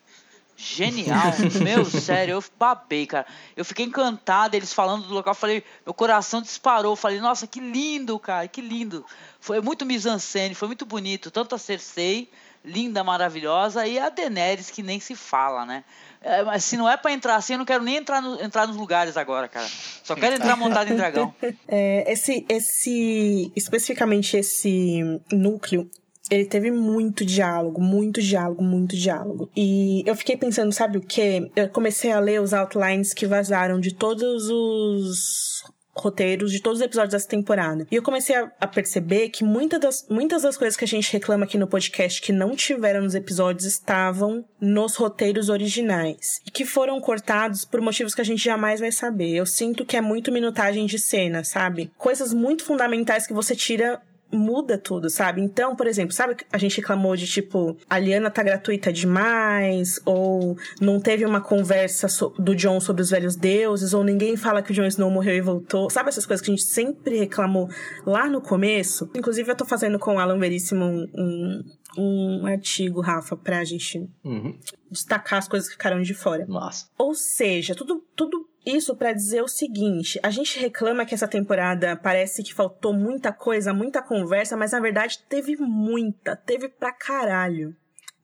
[SPEAKER 6] Genial, meu, sério, eu babei, cara. Eu fiquei encantado, eles falando do local, falei, meu coração disparou, falei, nossa, que lindo, cara, que lindo. Foi muito mise-en-scène, foi muito bonito, tanto a Cersei, linda, maravilhosa, e a Daenerys, que nem se fala, né? É, se não é pra entrar assim, eu não quero nem entrar, no- entrar nos lugares agora, cara. Só quero entrar montado em dragão.
[SPEAKER 4] É, esse, esse, especificamente esse núcleo, ele teve muito diálogo, muito diálogo, muito diálogo. E eu fiquei pensando, sabe o quê? Eu comecei a ler os outlines que vazaram de todos os roteiros de todos os episódios dessa temporada. E eu comecei a, a perceber que muita das, muitas das coisas que a gente reclama aqui no podcast que não tiveram nos episódios estavam nos roteiros originais. E que foram cortados por motivos que a gente jamais vai saber. Eu sinto que é muito minutagem de cena, sabe? Coisas muito fundamentais que você tira muda tudo, sabe? Então, por exemplo, sabe que a gente reclamou de tipo, a Liana tá gratuita demais, ou não teve uma conversa so- do John sobre os velhos deuses, ou ninguém fala que o Jon Snow morreu e voltou. Sabe essas coisas que a gente sempre reclamou lá no começo? Inclusive, eu tô fazendo com o Alan Veríssimo um, um, um artigo, Rafa, pra gente
[SPEAKER 5] Uhum.
[SPEAKER 4] destacar as coisas que ficaram de fora.
[SPEAKER 5] Massa.
[SPEAKER 4] Ou seja, tudo, tudo isso pra dizer o seguinte: a gente reclama que essa temporada parece que faltou muita coisa, muita conversa, mas na verdade teve muita, teve pra caralho.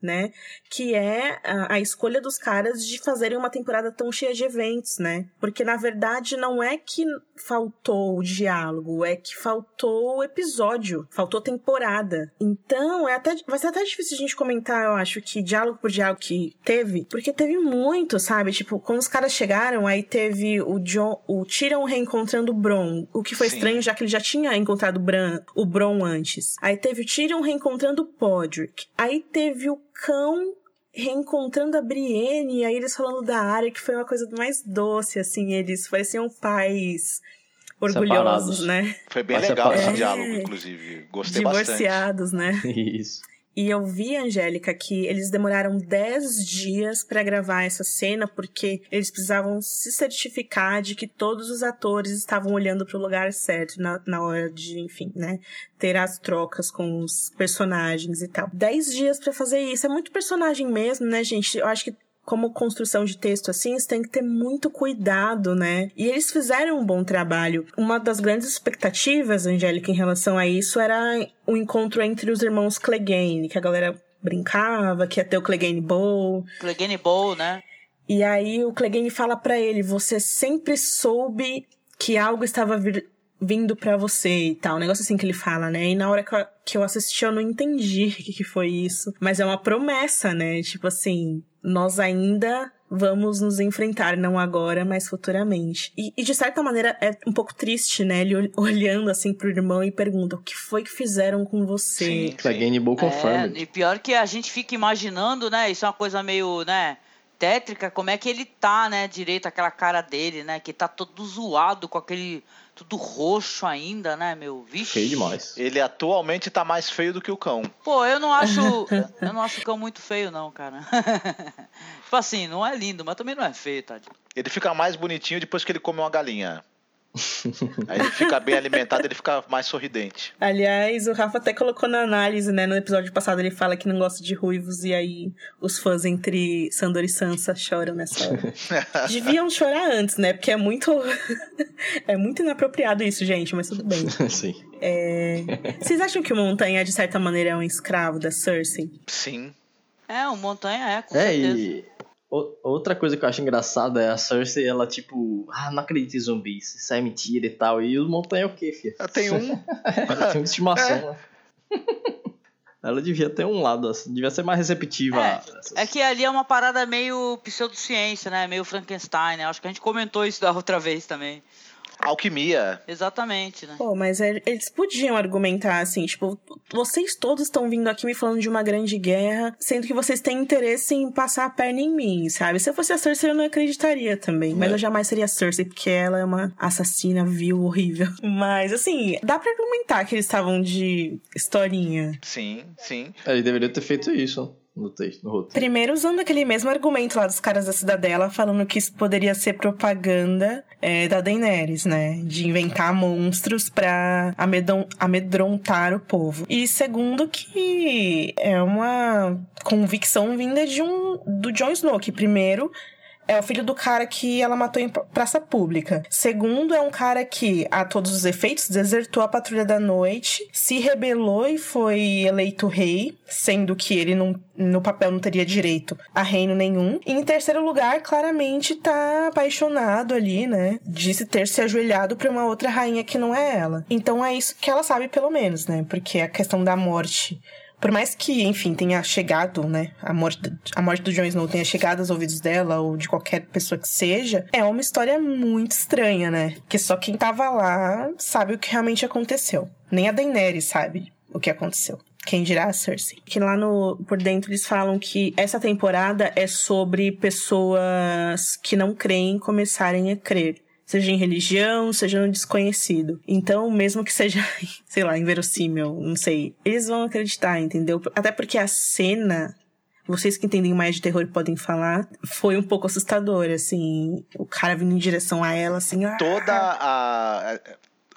[SPEAKER 4] Né? Que é a, a escolha dos caras de fazerem uma temporada tão cheia de eventos, né? Porque na verdade não é que faltou o diálogo, é que faltou o episódio, faltou temporada. Então, é até, vai ser até difícil a gente comentar, eu acho, que diálogo por diálogo que teve, porque teve muito, sabe? Tipo, quando os caras chegaram, aí teve o John, o Tyrion reencontrando o Bron, o que foi
[SPEAKER 3] Sim.
[SPEAKER 4] estranho, já que ele já tinha encontrado o Bran, o Bron antes. Aí teve o Tyrion reencontrando o Podrick. Aí teve o cão reencontrando a Brienne, e aí eles falando da área, que foi uma coisa mais doce, assim, eles pareciam pais orgulhosos,
[SPEAKER 5] Separados.
[SPEAKER 4] né?
[SPEAKER 3] Foi bem
[SPEAKER 5] Vai
[SPEAKER 3] legal esse
[SPEAKER 4] É.
[SPEAKER 3] diálogo, inclusive. Gostei bastante.
[SPEAKER 4] Divorciados, né?
[SPEAKER 5] Isso.
[SPEAKER 4] E eu vi, Angélica, que eles demoraram 10 dias pra gravar essa cena porque eles precisavam se certificar de que todos os atores estavam olhando pro lugar certo na, na hora de, enfim, né, ter as trocas com os personagens e tal. 10 dias pra fazer isso. É muito personagem mesmo, né, gente? Eu acho que como construção de texto assim, você tem que ter muito cuidado, né? E eles fizeram um bom trabalho. Uma das grandes expectativas, Angélica, em relação a isso era o encontro entre os irmãos Clegane, que a galera brincava, que ia ter o Clegane Bowl.
[SPEAKER 6] Clegane Bowl, né?
[SPEAKER 4] E aí o Clegane fala pra ele: "Você sempre soube que algo estava vir- vindo pra você e tal". Um negócio assim que ele fala, né? E na hora que eu, que eu assisti eu não entendi o que, que foi isso, mas é uma promessa, né? Tipo assim, nós ainda vamos nos enfrentar, não agora, mas futuramente. E, e, de certa maneira é um pouco triste, né? Ele ol- olhando assim pro irmão e pergunta: "O que foi que fizeram com você?".
[SPEAKER 3] Sim,
[SPEAKER 5] Bull
[SPEAKER 6] É,
[SPEAKER 5] confirmed.
[SPEAKER 6] e pior que a gente fica imaginando, né? Isso é uma coisa meio, né? Tétrica, como é que ele tá, né? Direito, aquela cara dele, né? Que tá todo zoado com aquele. Tudo roxo ainda, né, meu? Vixe.
[SPEAKER 5] Feio demais.
[SPEAKER 3] Ele atualmente tá mais feio do que o cão.
[SPEAKER 6] Pô, eu não acho. eu não acho o cão muito feio, não, cara. tipo assim, não é lindo, mas também não é feio, tadinho.
[SPEAKER 3] Ele fica mais bonitinho depois que ele come uma galinha. Aí ele fica bem alimentado, ele fica mais sorridente.
[SPEAKER 4] Aliás, o Rafa até colocou na análise, né? No episódio passado ele fala que não gosta de ruivos e aí os fãs entre Sandor e Sansa choram nessa hora. Deviam chorar antes, né? Porque é muito. é muito inapropriado isso, gente, mas tudo bem.
[SPEAKER 5] Sim.
[SPEAKER 4] É... Vocês acham que o Montanha, de certa maneira, é um escravo da Cersei?
[SPEAKER 3] Sim.
[SPEAKER 6] É, o Montanha é, com
[SPEAKER 5] É,
[SPEAKER 6] certeza.
[SPEAKER 5] e outra coisa que eu acho engraçada é a Cersei, ela tipo, ah, não acredito em zumbis, isso é mentira e tal. E o Montanha é o quê, filha?
[SPEAKER 3] Tem um.
[SPEAKER 5] Ela tem uma estimação, né? Ela devia ter um lado, assim, devia ser mais receptiva. essas-
[SPEAKER 6] É que ali é uma parada meio pseudociência, né? Meio Frankenstein, né? Acho que a gente comentou isso da outra vez também.
[SPEAKER 3] Alquimia.
[SPEAKER 6] Exatamente, né?
[SPEAKER 4] Pô, mas é- eles podiam argumentar assim, tipo, vocês todos estão vindo aqui me falando de uma grande guerra, sendo que vocês têm interesse em passar a perna em mim, sabe? Se eu fosse a Cersei, eu não acreditaria também. Mas
[SPEAKER 5] É.
[SPEAKER 4] eu jamais seria a Cersei, porque ela é uma assassina vil, horrível. Mas, assim, dá pra argumentar que eles estavam de historinha.
[SPEAKER 3] Sim, sim.
[SPEAKER 5] Ele deveria ter feito isso no texto, no roteiro.
[SPEAKER 4] Primeiro, usando aquele mesmo argumento lá dos caras da Cidadela, falando que isso poderia ser propaganda é, da Daenerys, né? De inventar monstros pra amedron- amedrontar o povo. E segundo, que é uma convicção vinda de um do Jon Snow, que primeiro é o filho do cara que ela matou em pra- praça pública. Segundo, é um cara que, a todos os efeitos, desertou a patrulha da noite, se rebelou e foi eleito rei, sendo que ele não, no papel não teria direito a reino nenhum. E em terceiro lugar, claramente tá apaixonado ali, né? De se ter se ajoelhado pra uma outra rainha que não é ela. Então é isso que ela sabe, pelo menos, né? Porque a questão da morte por mais que, enfim, tenha chegado, né, a morte, a morte do Jon Snow tenha chegado aos ouvidos dela ou de qualquer pessoa que seja, é uma história muito estranha, né? Que só quem tava lá sabe o que realmente aconteceu. Nem a Daenerys sabe o que aconteceu. Quem dirá a Cersei. Que lá no por dentro eles falam que essa temporada é sobre pessoas que não creem começarem a crer seja em religião, seja no desconhecido. Então, mesmo que seja, sei lá, inverossímil, não sei, eles vão acreditar, entendeu? Até porque a cena, vocês que entendem mais de terror podem falar, foi um pouco assustadora, assim, o cara vindo em direção a ela, assim, ah,
[SPEAKER 3] Toda a,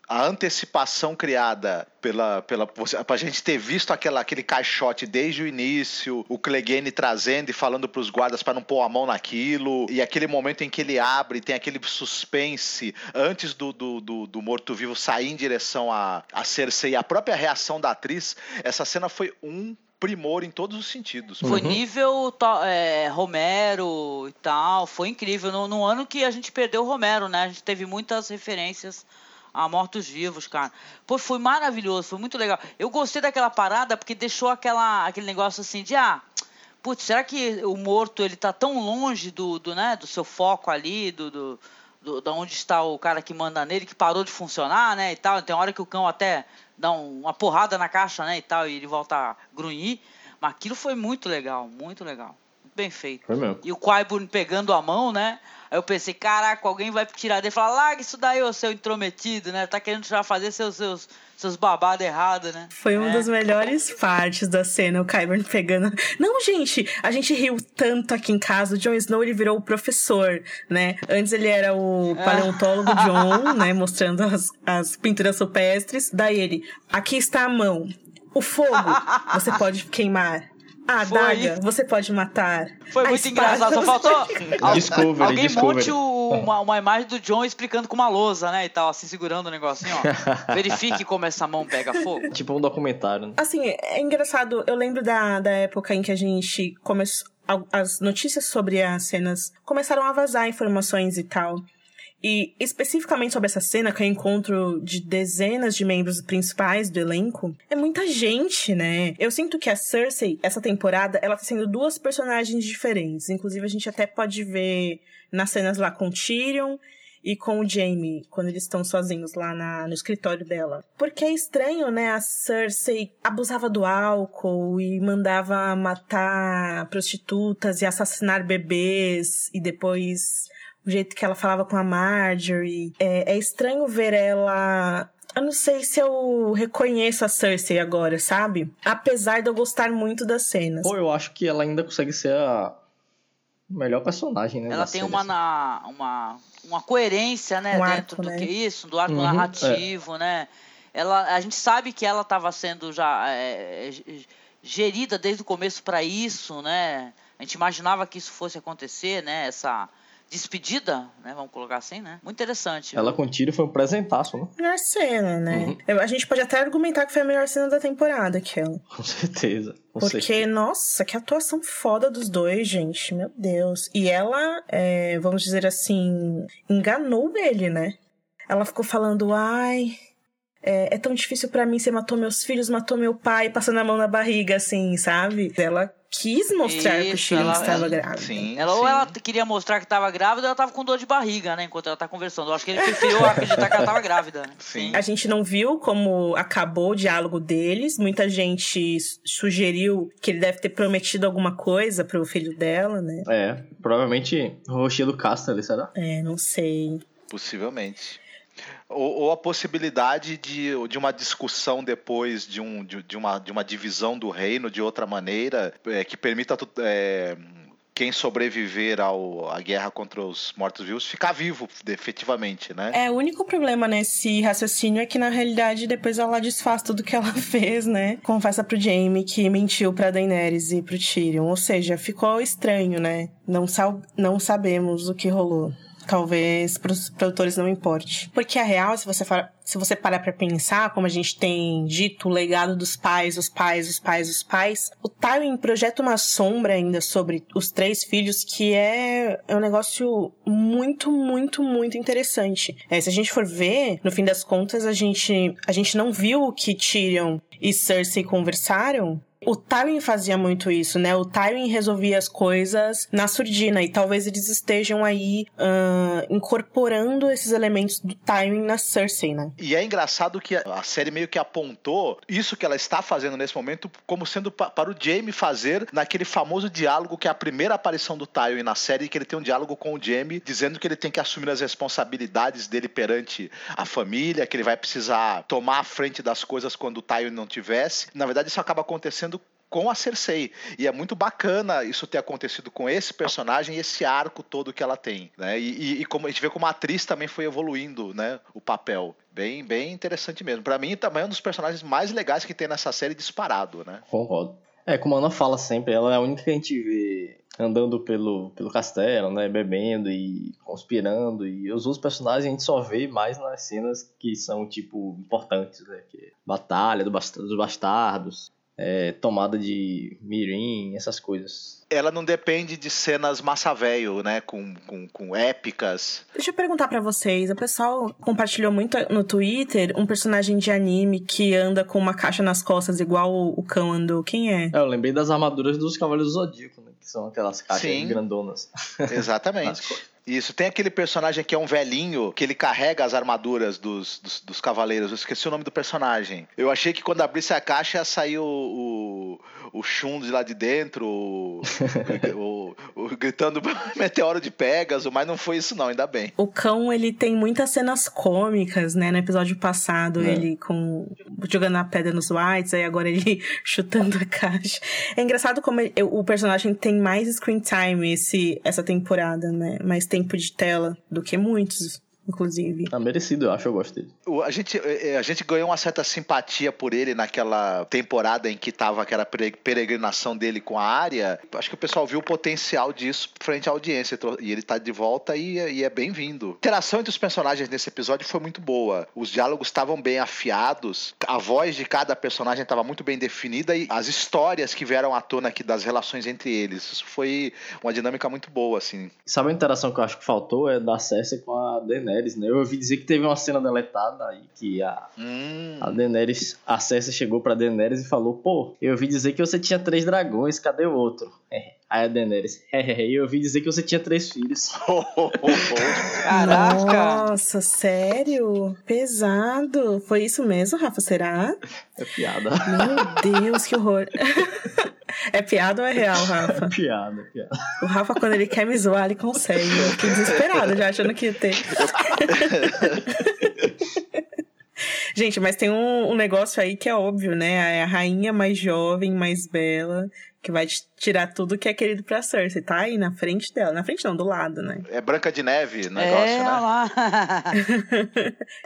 [SPEAKER 3] a antecipação criada pela, pela pra gente ter visto aquela, aquele caixote desde o início, o Clegane trazendo e falando pros guardas para não pôr a mão naquilo, e aquele momento em que ele abre, tem aquele suspense antes do, do, do, do morto-vivo sair em direção a, a Cersei, e a própria reação da atriz, essa cena foi um primor em todos os sentidos.
[SPEAKER 6] Foi
[SPEAKER 5] Uhum.
[SPEAKER 6] nível é, Romero e tal. Foi incrível. No, no ano que a gente perdeu o Romero, né? A gente teve muitas referências a mortos-vivos, cara. Pô, foi maravilhoso, foi muito legal. Eu gostei daquela parada porque deixou aquela, aquele negócio assim de, ah, putz, será que o morto ele tá tão longe do, do, né, do seu foco ali, do, do, do- da onde está o cara que manda nele, que parou de funcionar, né, e tal. Tem hora que o cão até dá um- uma porrada na caixa, né, e tal, e ele volta a grunhir. Mas aquilo foi muito legal, muito legal. Muito bem feito.
[SPEAKER 5] Foi mesmo.
[SPEAKER 6] E o Qyburn pegando a mão, né? Aí eu pensei, caraca, alguém vai tirar dele e falar, larga isso daí, ô seu intrometido, né? Tá querendo já fazer seus, seus, seus babados errados, né?
[SPEAKER 4] Foi uma
[SPEAKER 6] É.
[SPEAKER 4] das melhores partes da cena, o Kyburn pegando. Não, gente, a gente riu tanto aqui em casa. O Jon Snow ele virou o professor, né? Antes ele era o paleontólogo John, né? Mostrando as, as pinturas rupestres. Daí ele, aqui está a mão. O fogo, você pode queimar. A
[SPEAKER 6] Foi.
[SPEAKER 4] adaga, você pode matar.
[SPEAKER 6] Foi
[SPEAKER 4] A
[SPEAKER 6] muito
[SPEAKER 4] espada,
[SPEAKER 6] engraçado, só
[SPEAKER 4] você
[SPEAKER 6] faltou
[SPEAKER 5] Discovery,
[SPEAKER 6] alguém
[SPEAKER 5] Discovery.
[SPEAKER 6] monte o- uma, uma imagem do John explicando com uma lousa, né? E tal, assim, segurando o negocinho, ó. Verifique como essa mão pega fogo.
[SPEAKER 5] Tipo um documentário, né?
[SPEAKER 4] Assim, é engraçado. Eu lembro da, da época em que a gente começou. As notícias sobre as cenas começaram a vazar informações e tal. E especificamente sobre essa cena, que é o encontro de dezenas de membros principais do elenco, é muita gente, né? Eu sinto que a Cersei, essa temporada, ela tá sendo duas personagens diferentes. Inclusive, a gente até pode ver nas cenas lá com Tyrion e com o Jamie, quando eles estão sozinhos lá na- no escritório dela. Porque é estranho, né? A Cersei abusava do álcool e mandava matar prostitutas e assassinar bebês e depois o jeito que ela falava com a Marjorie. É, é estranho ver ela. Eu não sei se eu reconheço a Cersei agora, sabe? Apesar de eu gostar muito das cenas.
[SPEAKER 5] Pô, eu acho que ela ainda consegue ser a melhor personagem, né?
[SPEAKER 6] Ela tem
[SPEAKER 5] série,
[SPEAKER 6] uma,
[SPEAKER 5] assim.
[SPEAKER 6] na, uma uma coerência, né,
[SPEAKER 4] Um
[SPEAKER 6] dentro
[SPEAKER 4] arco,
[SPEAKER 6] do
[SPEAKER 4] né?
[SPEAKER 6] que isso, do arco
[SPEAKER 5] Uhum,
[SPEAKER 6] narrativo, né? Ela, a gente sabe que ela estava sendo já é, é, gerida desde o começo para isso, né? A gente imaginava que isso fosse acontecer, né? Essa despedida, né? Vamos colocar assim, né? Muito interessante.
[SPEAKER 5] Ela com tiro foi um presentaço, né?
[SPEAKER 4] Melhor cena, né?
[SPEAKER 5] Uhum.
[SPEAKER 4] A gente pode até argumentar que foi a melhor cena da temporada, aquela.
[SPEAKER 5] Com certeza. Com
[SPEAKER 4] Porque,
[SPEAKER 5] certeza.
[SPEAKER 4] nossa, que atuação foda dos dois, gente. Meu Deus. E ela, é, vamos dizer assim, enganou ele, né? Ela ficou falando, ai. É, é tão difícil pra mim, você matou meus filhos, matou meu pai, passando a mão na barriga, assim, sabe? Ela quis mostrar pro
[SPEAKER 6] Isso,
[SPEAKER 4] Tyrion
[SPEAKER 6] ela-
[SPEAKER 4] que estava grávida.
[SPEAKER 3] Sim,
[SPEAKER 6] Ela, ou
[SPEAKER 3] sim.
[SPEAKER 6] ela queria mostrar que estava grávida, ou ela estava com dor de barriga, né? Enquanto ela tá conversando. Eu acho que ele preferiu acreditar que ela estava grávida. né?
[SPEAKER 3] Sim.
[SPEAKER 4] A gente não viu como acabou o diálogo deles. Muita gente sugeriu que ele deve ter prometido alguma coisa pro filho dela, né?
[SPEAKER 5] É, provavelmente o rostinho do Caster, será?
[SPEAKER 4] É, não sei.
[SPEAKER 3] Possivelmente. Ou, ou a possibilidade de, de uma discussão depois de, um, de, de uma, de uma divisão do reino de outra maneira é, que permita é, quem sobreviver ao, à guerra contra os mortos-vivos ficar vivo, efetivamente, né?
[SPEAKER 4] É, o único problema nesse raciocínio é que, na realidade, depois ela desfaz tudo que ela fez, né? Confessa pro Jaime que mentiu pra Daenerys e pro Tyrion. Ou seja, ficou estranho, né? Não, sa não sabemos o que rolou. Talvez pros produtores não importe. Porque a real, se você, for, se você parar pra pensar, como a gente tem dito, o legado dos pais, os pais, os pais, os pais, o Tywin projeta uma sombra ainda sobre os três filhos que é, é um negócio muito, muito, muito interessante. É, se a gente for ver, no fim das contas, a gente, a gente não viu que Tyrion e Cersei conversaram. O Tywin fazia muito isso, né? O Tywin resolvia as coisas na surdina e talvez eles estejam aí ah, incorporando esses elementos do Tywin na Cersei, né?
[SPEAKER 3] E é engraçado que a série meio que apontou isso que ela está fazendo nesse momento como sendo pa- para o Jaime fazer naquele famoso diálogo que é a primeira aparição do Tywin na série, que ele tem um diálogo com o Jaime dizendo que ele tem que assumir as responsabilidades dele perante a família, que ele vai precisar tomar a frente das coisas quando o Tywin não tivesse. Na verdade, isso acaba acontecendo com a Cersei. E é muito bacana isso ter acontecido com esse personagem e esse arco todo que ela tem, né? E, e- e como a gente vê como a atriz também foi evoluindo, né? O papel. Bem, bem interessante mesmo. Pra mim, também é um dos personagens mais legais que tem nessa série disparado, né?
[SPEAKER 5] Concordo. É, como a Ana fala sempre, ela é a única que a gente vê andando pelo, pelo castelo, né? Bebendo e conspirando. E os outros personagens a gente só vê mais nas cenas que são, tipo, importantes, né? Que é batalha do bast- dos bastardos, é, tomada de mirim, essas coisas.
[SPEAKER 3] Ela não depende de cenas massa velho, né? Com, com, com épicas.
[SPEAKER 4] Deixa eu perguntar pra vocês, o pessoal compartilhou muito no Twitter um personagem de anime que anda com uma caixa nas costas igual o o cão andou. Quem é?
[SPEAKER 5] É, eu lembrei das armaduras dos Cavaleiros do Zodíaco, né? Que são aquelas caixas
[SPEAKER 3] Sim.
[SPEAKER 5] grandonas.
[SPEAKER 3] Exatamente. Isso, tem aquele personagem que é um velhinho, que ele carrega as armaduras dos, dos, dos cavaleiros. Eu esqueci o nome do personagem. Eu achei que quando abrisse a caixa ia sair o, o, o Shun de lá de dentro, o, o- o- gritando meteoro de Pegasus, mas não foi isso não, ainda bem.
[SPEAKER 4] O cão, ele tem muitas cenas cômicas, né? No episódio passado,
[SPEAKER 5] É.
[SPEAKER 4] ele com jogando a pedra nos whites, aí agora ele chutando a caixa. É engraçado como ele- o personagem tem mais screen time esse, essa temporada, né? Mais tempo de tela do que muitos, inclusive.
[SPEAKER 5] Tá merecido, eu acho, eu gosto dele.
[SPEAKER 3] O- A gente, eh, a gente ganhou uma certa simpatia por ele naquela temporada em que tava aquela pere- peregrinação dele com a área. Acho que o pessoal viu o potencial disso frente à audiência. E ele tá de volta e, e é bem-vindo. A interação entre os personagens nesse episódio foi muito boa. Os diálogos estavam bem afiados, a voz de cada personagem estava muito bem definida e as histórias que vieram à tona aqui das relações entre eles. Isso foi uma dinâmica muito boa, assim.
[SPEAKER 5] Sabe a interação que eu acho que faltou? É da Cersei com a Daenerys, né? Eu ouvi dizer que teve uma cena deletada aí que a,
[SPEAKER 3] Hum.
[SPEAKER 5] a Daenerys, a Cersei chegou pra Daenerys e falou: Pô, eu ouvi dizer que você tinha três dragões, cadê o outro? Aí a Daenerys, eu ouvi dizer que você tinha três filhos.
[SPEAKER 6] Caraca!
[SPEAKER 4] Nossa, sério? Pesado. Foi isso mesmo, Rafa? Será?
[SPEAKER 5] É piada.
[SPEAKER 4] Meu Deus, que horror. É piada ou é real, Rafa?
[SPEAKER 5] piada, piada.
[SPEAKER 4] O Rafa, quando ele quer me zoar, ele consegue. Eu fiquei desesperada já achando que ia ter. Gente, mas tem um, um negócio aí que é óbvio, né? É a rainha mais jovem, mais bela, que vai tirar tudo que é querido pra Cersei. Tá aí na frente dela. Na frente não, do lado, né?
[SPEAKER 3] É Branca de Neve o negócio,
[SPEAKER 6] é,
[SPEAKER 3] né?
[SPEAKER 6] lá.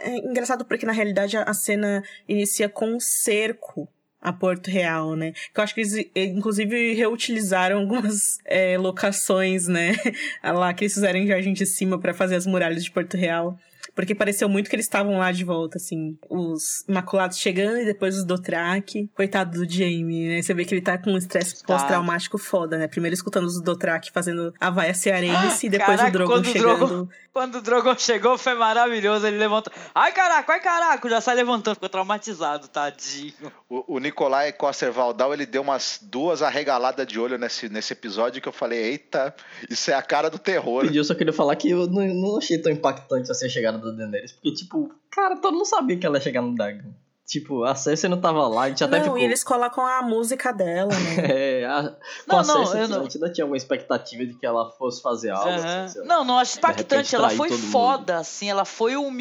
[SPEAKER 4] É engraçado porque, na realidade, a cena inicia com um cerco a Porto Real, né? Que eu acho que eles, inclusive, reutilizaram algumas é, locações, né? Lá que eles fizeram em Jardim de Cima para fazer as muralhas de Porto Real. Porque pareceu muito que eles estavam lá de volta, assim. Os Imaculados chegando e depois os Dothraki. Coitado do Jaime, né? Você vê que ele tá com um estresse
[SPEAKER 6] Tá.
[SPEAKER 4] pós-traumático foda, né? Primeiro escutando os Dothraki fazendo a vaia cearense e depois
[SPEAKER 6] Caraca,
[SPEAKER 4] o Drogon
[SPEAKER 6] quando o
[SPEAKER 4] chegando.
[SPEAKER 6] Drogon- Quando o Drogon chegou, foi maravilhoso. Ele levantou. Ai, caraca, ai, caraca. Já sai levantando. Ficou traumatizado, tadinho.
[SPEAKER 3] O, o Nicolai Coster Valdal, ele deu umas duas arregaladas de olho nesse, nesse episódio que eu falei, eita, isso é a cara do terror.
[SPEAKER 5] Eu só queria falar que eu não, não achei tão impactante assim a chegada da Daenerys, porque, tipo, cara, todo mundo sabia que ela ia chegar no Dagon. Tipo, a Cersei não tava lá, a gente até
[SPEAKER 4] Não,
[SPEAKER 5] ficou...
[SPEAKER 4] e eles colocam a música dela, né?
[SPEAKER 5] É, a, com
[SPEAKER 6] Não,
[SPEAKER 5] a
[SPEAKER 6] não,
[SPEAKER 5] Cersei,
[SPEAKER 6] eu não-
[SPEAKER 5] a gente ainda tinha alguma expectativa de que ela fosse fazer algo.
[SPEAKER 6] Aham.
[SPEAKER 5] assim.
[SPEAKER 6] Não, não, acho impactante. Ela foi
[SPEAKER 5] todo mundo.
[SPEAKER 6] foda, assim. Ela foi um,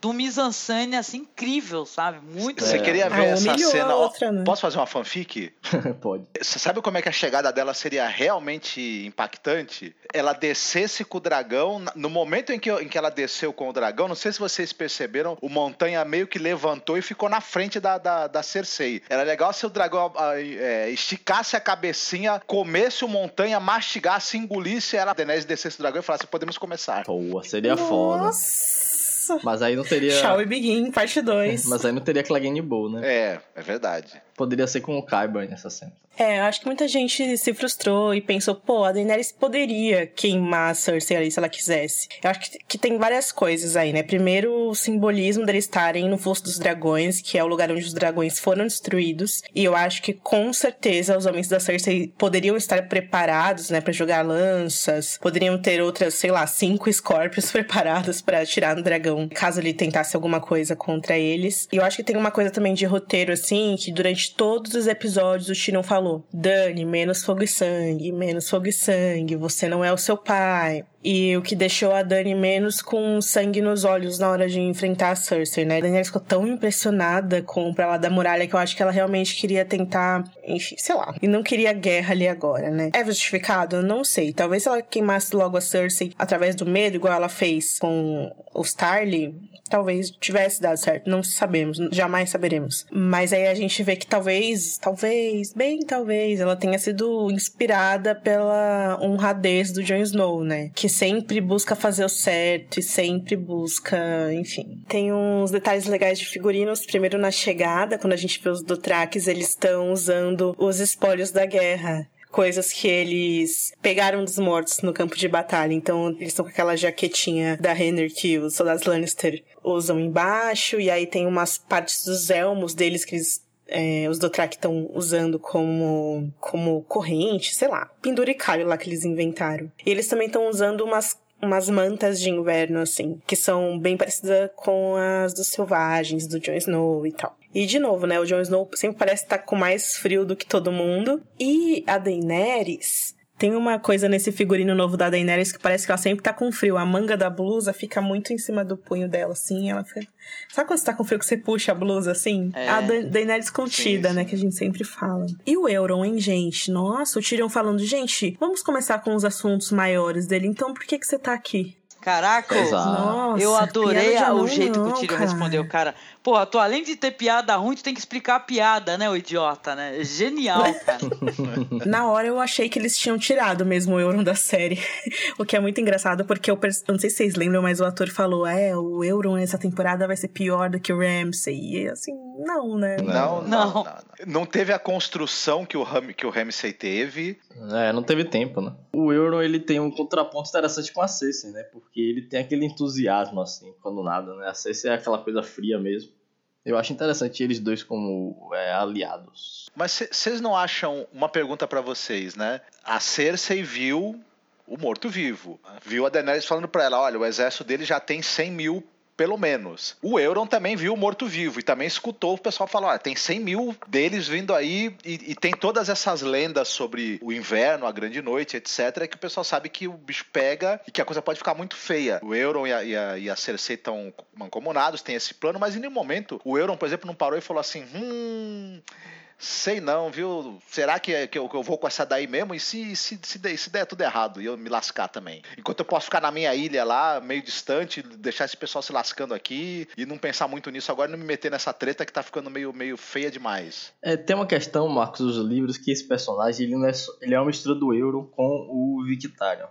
[SPEAKER 6] do mise-en-scène, assim, incrível, sabe? Muito
[SPEAKER 3] Você
[SPEAKER 5] É.
[SPEAKER 3] queria
[SPEAKER 4] Ah,
[SPEAKER 3] ver essa
[SPEAKER 4] humilhou a
[SPEAKER 3] cena?
[SPEAKER 4] Outra, né?
[SPEAKER 3] Posso fazer uma fanfic?
[SPEAKER 5] Pode.
[SPEAKER 3] Você sabe como é que a chegada dela seria realmente impactante? Ela descesse com o dragão. No momento em que, em que ela desceu com o dragão, não sei se vocês perceberam, o Montanha meio que levantou e ficou na frente da, da, da Cersei. Era legal se o dragão ah, é, esticasse a cabecinha, comesse o Montanha, mastigasse, engolisse ela, a Daenerys descesse do dragão e falasse: podemos começar.
[SPEAKER 5] Boa, seria foda.
[SPEAKER 4] Nossa!
[SPEAKER 5] Mas aí não teria.
[SPEAKER 4] Shall we begin, parte 2.
[SPEAKER 5] Mas aí não teria Clegane Bow, né?
[SPEAKER 3] É, é verdade.
[SPEAKER 5] Poderia ser com o Kyber nessa cena.
[SPEAKER 4] É, acho que muita gente se frustrou e pensou, pô, a Daenerys poderia queimar a Cersei ali se ela quisesse. Eu acho que, que tem várias coisas aí, né? Primeiro, o simbolismo deles estarem no Fosso dos Dragões, que é o lugar onde os dragões foram destruídos. E eu acho que, com certeza, os homens da Cersei poderiam estar preparados, né, pra jogar lanças. Poderiam ter outras, sei lá, cinco Scorpions preparados pra atirar no dragão, caso ele tentasse alguma coisa contra eles. E eu acho que tem uma coisa também de roteiro, assim, que durante todos os episódios o Tyrion falou: Dani, menos fogo e sangue, menos fogo e sangue, você não é o seu pai. E o que deixou a Dani menos com sangue nos olhos na hora de enfrentar a Cersei, né? A ficou tão impressionada com o pra lá da muralha que eu acho que ela realmente queria tentar, enfim, sei lá. E não queria guerra ali agora, né? É justificado? Eu não sei. Talvez ela queimasse logo a Cersei através do medo, igual ela fez com o Starly, talvez tivesse dado certo. Não sabemos, jamais saberemos. Mas aí a gente vê que talvez, talvez, bem talvez, ela tenha sido inspirada pela honradez do Jon Snow, né? Que sempre busca fazer o certo e sempre busca, enfim. Tem uns detalhes legais de figurinos. Primeiro na chegada, quando a gente vê os Dothrakis, eles estão usando os espólios da guerra coisas que eles pegaram dos mortos no campo de batalha. Então, eles estão com aquela jaquetinha da Renner que os soldados Lannister usam embaixo, e aí tem umas partes dos elmos deles que eles é, os Dothraki estão usando como, como corrente, sei lá, penduricalho lá que eles inventaram. E eles também estão usando umas umas mantas de inverno, assim, que são bem parecidas com as dos selvagens, do Jon Snow e tal. E, de novo, né, o Jon Snow sempre parece estar com mais frio do que todo mundo. E a Daenerys... Tem uma coisa nesse figurino novo da Daenerys que parece que ela sempre tá com frio. A manga da blusa fica muito em cima do punho dela, assim. Ela fica... Sabe quando você tá com frio que você puxa a blusa, assim?
[SPEAKER 6] É.
[SPEAKER 4] A Da- Daenerys contida,
[SPEAKER 3] Sim,
[SPEAKER 4] né? Que a gente sempre fala. E o Euron, hein, gente? Nossa, o Tyrion falando, gente, vamos começar com os assuntos maiores dele. Então, por que que você tá aqui?
[SPEAKER 6] Caraca.
[SPEAKER 4] Nossa,
[SPEAKER 6] eu adorei a- o jeito que
[SPEAKER 4] não,
[SPEAKER 6] o Tyrion
[SPEAKER 4] cara.
[SPEAKER 6] respondeu, cara. Porra, tu além de ter piada ruim, tu tem que explicar a piada, né, o idiota, né? Genial, cara.
[SPEAKER 4] Na hora eu achei que eles tinham tirado mesmo o Euron da série. o que é muito engraçado, porque eu, não sei se vocês lembram, mas o ator falou: é, o Euron essa temporada vai ser pior do que o Ramsay. E assim, não, né?
[SPEAKER 3] Não, não,
[SPEAKER 6] Não.
[SPEAKER 3] não. Não, Não teve a construção que o, Ram, que o Ramsay teve.
[SPEAKER 5] É, não teve tempo, né? O Euron, ele tem um contraponto interessante com a Cersei, né? Porque ele tem aquele entusiasmo, assim, quando nada, né? A Cersei é aquela coisa fria mesmo. Eu acho interessante eles dois como é, aliados.
[SPEAKER 3] Mas vocês não acham uma pergunta pra vocês, né? A Cersei viu o morto-vivo. Viu a Daenerys falando pra ela: olha, o exército dele já tem 100 mil pelo menos. O Euron também viu o morto-vivo e também escutou o pessoal falar: tem 100 mil deles vindo aí e, e, tem todas essas lendas sobre o inverno, a grande noite, etc. Que o pessoal sabe que o bicho pega e que a coisa pode ficar muito feia. O Euron e a, e a, e a Cersei estão mancomunados, tem esse plano, mas em nenhum momento o Euron, por exemplo, não parou e falou assim: hum Sei não, viu? Será que, que, eu, que eu vou com essa daí mesmo? E se, se, se, der, se der tudo errado e eu me lascar também? Enquanto eu posso ficar na minha ilha lá, meio distante, deixar esse pessoal se lascando aqui e não pensar muito nisso agora e não me meter nessa treta que tá ficando meio, meio feia demais.
[SPEAKER 5] É, tem uma questão, Marcos, dos livros, que esse personagem ele, é, ele é uma mistura do Euro com o Victarion.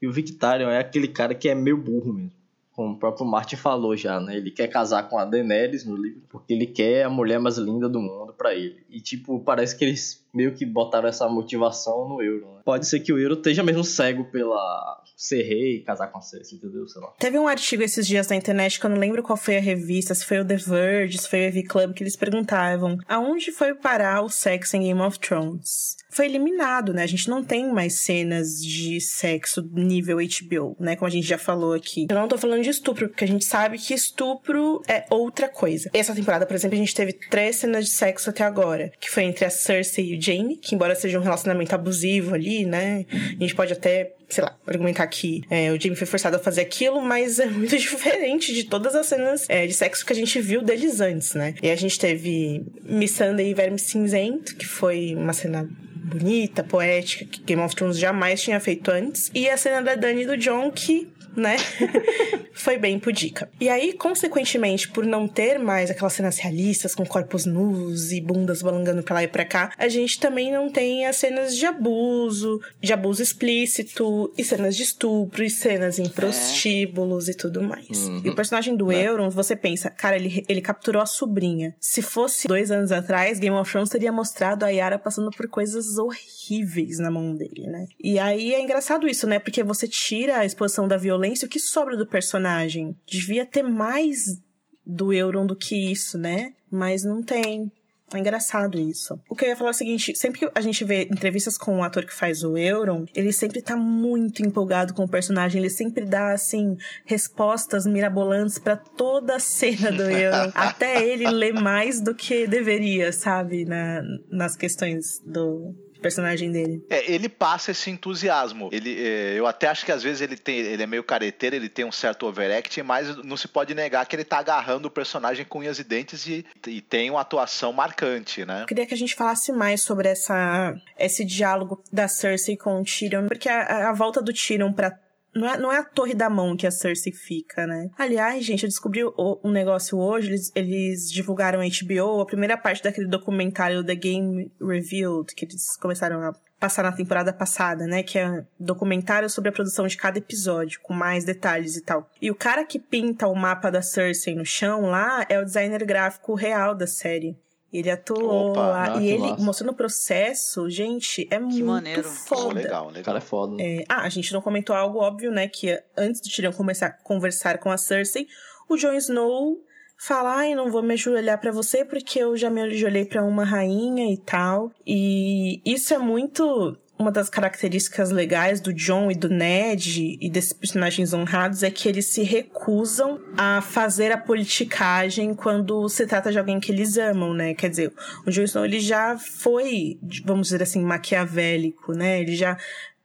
[SPEAKER 5] E o Victarion é aquele cara que é meio burro mesmo como o próprio Martin falou já, né? Ele quer casar com a Daenerys no livro, porque ele quer a mulher mais linda do mundo para ele. E, tipo, parece que eles meio que botaram essa motivação no Euro. Né? Pode ser que o Euro esteja mesmo cego pela ser rei e casar com a Cersei, entendeu? Sei lá.
[SPEAKER 4] Teve um artigo esses dias na internet que eu não lembro qual foi a revista, se foi o The Verge, se foi o EV Club, que eles perguntavam aonde foi parar o sexo em Game of Thrones? Foi eliminado, né? A gente não tem mais cenas de sexo nível HBO, né? Como a gente já falou aqui. Eu não tô falando de estupro, porque a gente sabe que estupro é outra coisa. Essa temporada, por exemplo, a gente teve três cenas de sexo até agora, que foi entre a Cersei e o Jamie, que embora seja um relacionamento abusivo ali, né? A gente pode até, sei lá, argumentar que é, o Jamie foi forçado a fazer aquilo, mas é muito diferente de todas as cenas é, de sexo que a gente viu deles antes, né? E a gente teve Missandei e Verme Cinzento, que foi uma cena bonita, poética, que Game of Thrones jamais tinha feito antes. E a cena da Dani e do John, que né? foi bem pudica. E aí, consequentemente, por não ter mais aquelas cenas realistas com corpos nus e bundas balangando pra lá e pra cá, a gente também não tem as cenas de abuso, de abuso explícito, e cenas de estupro, e cenas em prostíbulos é. e tudo mais. Uhum. E o personagem do é. Euron, você pensa, cara, ele, ele capturou a sobrinha. Se fosse dois anos atrás, Game of Thrones teria mostrado a Yara passando por coisas horríveis na mão dele, né? E aí é engraçado isso, né? Porque você tira a exposição da violência violência, o que sobra do personagem? Devia ter mais do Euron do que isso, né? Mas não tem. É engraçado isso. O que eu ia falar é o seguinte: sempre que a gente vê entrevistas com o ator que faz o Euron, ele sempre tá muito empolgado com o personagem. Ele sempre dá, assim, respostas mirabolantes para toda a cena do Euron. até ele lê mais do que deveria, sabe? Na, nas questões do, personagem dele.
[SPEAKER 3] É, ele passa esse entusiasmo. Ele, é, eu até acho que às vezes ele tem, ele é meio careteiro, ele tem um certo overacting, mas não se pode negar que ele tá agarrando o personagem com unhas e dentes e, e tem uma atuação marcante, né?
[SPEAKER 4] Eu queria que a gente falasse mais sobre essa, esse diálogo da Cersei com o Tyrion, porque a, a volta do Tyrion pra não é, não é a torre da mão que a Cersei fica, né? Aliás, gente, eu descobri um negócio hoje. Eles, eles divulgaram a HBO, a primeira parte daquele documentário The Game Revealed, que eles começaram a passar na temporada passada, né? Que é documentário sobre a produção de cada episódio, com mais detalhes e tal. E o cara que pinta o mapa da Cersei no chão lá é o designer gráfico real da série. Ele atuou Opa, lá, e ele massa. mostrando o processo, gente, é que muito maneiro. foda. Oh,
[SPEAKER 3] legal, legal.
[SPEAKER 5] O cara é foda.
[SPEAKER 4] É, ah, a gente não comentou algo óbvio, né? Que antes do Tyrion começar a conversar com a Cersei, o Jon Snow fala, ai, não vou me ajoelhar para você porque eu já me ajoelhei para uma rainha e tal. E isso é muito uma das características legais do John e do Ned e desses personagens honrados é que eles se recusam a fazer a politicagem quando se trata de alguém que eles amam, né? Quer dizer, o Jon Snow ele já foi, vamos dizer assim, maquiavélico, né? Ele já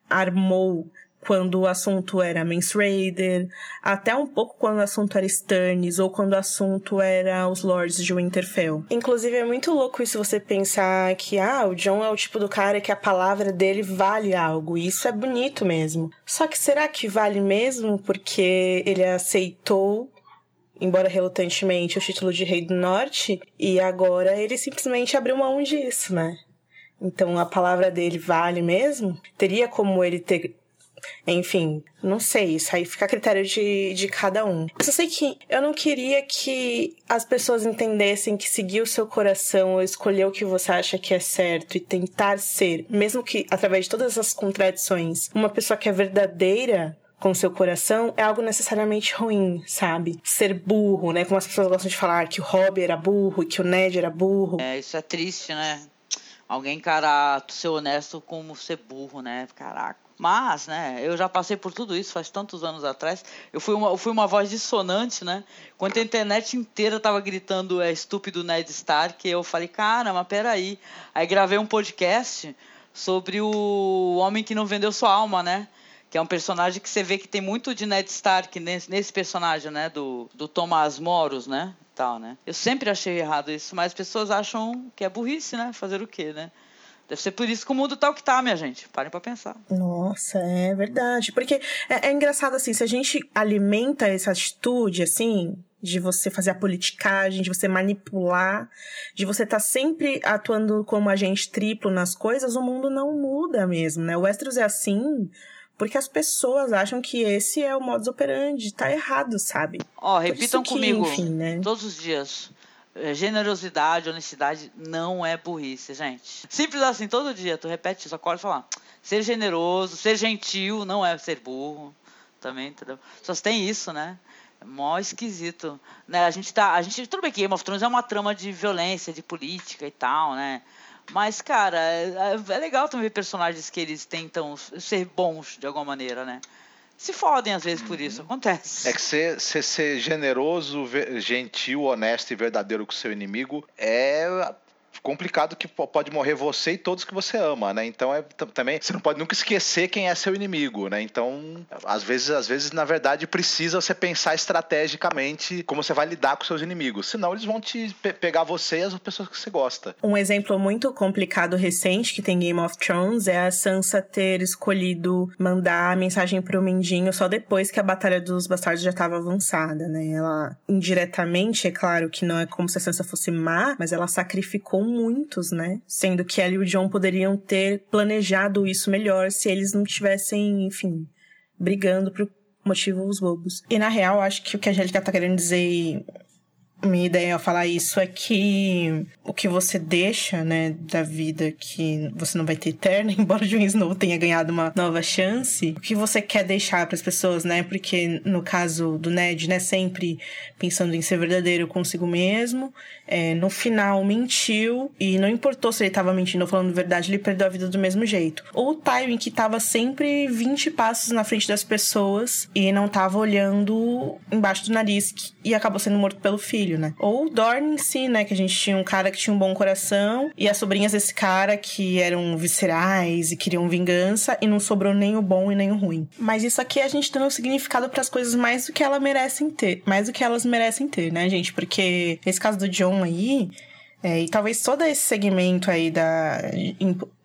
[SPEAKER 4] armou quando o assunto era Mance Raider, até um pouco quando o assunto era Stannis, ou quando o assunto era os Lords de Winterfell. Inclusive, é muito louco isso você pensar que, ah, o John é o tipo do cara que a palavra dele vale algo, e isso é bonito mesmo. Só que será que vale mesmo porque ele aceitou embora relutantemente, o título de Rei do Norte, e agora ele simplesmente abriu mão disso, né? Então a palavra dele vale mesmo? Teria como ele ter enfim, não sei, isso aí fica a critério de, de cada um. Eu só sei que eu não queria que as pessoas entendessem que seguir o seu coração ou escolher o que você acha que é certo e tentar ser, mesmo que através de todas as contradições, uma pessoa que é verdadeira com seu coração é algo necessariamente ruim, sabe? Ser burro, né? Como as pessoas gostam de falar que o Robbie era burro e que o Ned era burro.
[SPEAKER 6] É, isso é triste, né? alguém encarar ser honesto como ser burro, né? Caraca. Mas, né, eu já passei por tudo isso faz tantos anos atrás. Eu fui uma, eu fui uma voz dissonante, né? Quando a internet inteira tava gritando é estúpido Ned Stark, eu falei, cara, mas peraí. Aí gravei um podcast sobre o homem que não vendeu sua alma, né? Que é um personagem que você vê que tem muito de Ned Stark nesse, nesse personagem, né? Do, do Thomas Moros, né? Tal, né? Eu sempre achei errado isso, mas as pessoas acham que é burrice, né? Fazer o quê, né? Deve ser por isso que o mundo tá o que tá, minha gente. Parem pra pensar.
[SPEAKER 4] Nossa, é verdade. Porque é, é engraçado assim, se a gente alimenta essa atitude, assim, de você fazer a politicagem, de você manipular, de você estar tá sempre atuando como agente triplo nas coisas, o mundo não muda mesmo, né? O Westeros é assim porque as pessoas acham que esse é o modus operandi, tá errado, sabe?
[SPEAKER 6] Ó, repitam que, comigo enfim, né? todos os dias. É, generosidade, honestidade não é burrice, gente. Simples assim, todo dia, tu repete isso, acorda e fala, ser generoso, ser gentil, não é ser burro. Também, entendeu? Só tem isso, né? É mó esquisito. Né? A gente tá. A gente, tudo bem que Game of Thrones é uma trama de violência, de política e tal, né? Mas, cara, é, é legal também ver personagens que eles tentam ser bons de alguma maneira, né? Se fodem às vezes por isso, acontece.
[SPEAKER 3] É que ser, ser, ser generoso, gentil, honesto e verdadeiro com seu inimigo é complicado que pode morrer você e todos que você ama, né? Então é também você não pode nunca esquecer quem é seu inimigo, né? Então, às vezes, às vezes na verdade precisa você pensar estrategicamente como você vai lidar com seus inimigos, senão eles vão te pe pegar você e as pessoas que você gosta.
[SPEAKER 4] Um exemplo muito complicado recente que tem Game of Thrones é a Sansa ter escolhido mandar a mensagem pro Mindinho só depois que a batalha dos bastardos já estava avançada, né? Ela indiretamente, é claro que não é como se a Sansa fosse má, mas ela sacrificou muitos, né? Sendo que ela e o John poderiam ter planejado isso melhor se eles não tivessem, enfim, brigando por motivos bobos. E na real, acho que o que a Angélica tá querendo dizer minha ideia ao falar isso é que o que você deixa, né, da vida que você não vai ter eterna, embora o Jon Snow tenha ganhado uma nova chance, o que você quer deixar para as pessoas, né? Porque no caso do Ned, né, sempre pensando em ser verdadeiro consigo mesmo, é, no final mentiu e não importou se ele estava mentindo ou falando verdade, ele perdeu a vida do mesmo jeito. Ou o Tywin que estava sempre 20 passos na frente das pessoas e não estava olhando embaixo do nariz e acabou sendo morto pelo filho filho, né? Ou o Dorne em si, né? Que a gente tinha um cara que tinha um bom coração e as sobrinhas desse cara que eram viscerais e queriam vingança e não sobrou nem o bom e nem o ruim. Mas isso aqui a gente dando significado para as coisas mais do que elas merecem ter, mais do que elas merecem ter, né, gente? Porque esse caso do John aí, é, e talvez todo esse segmento aí da,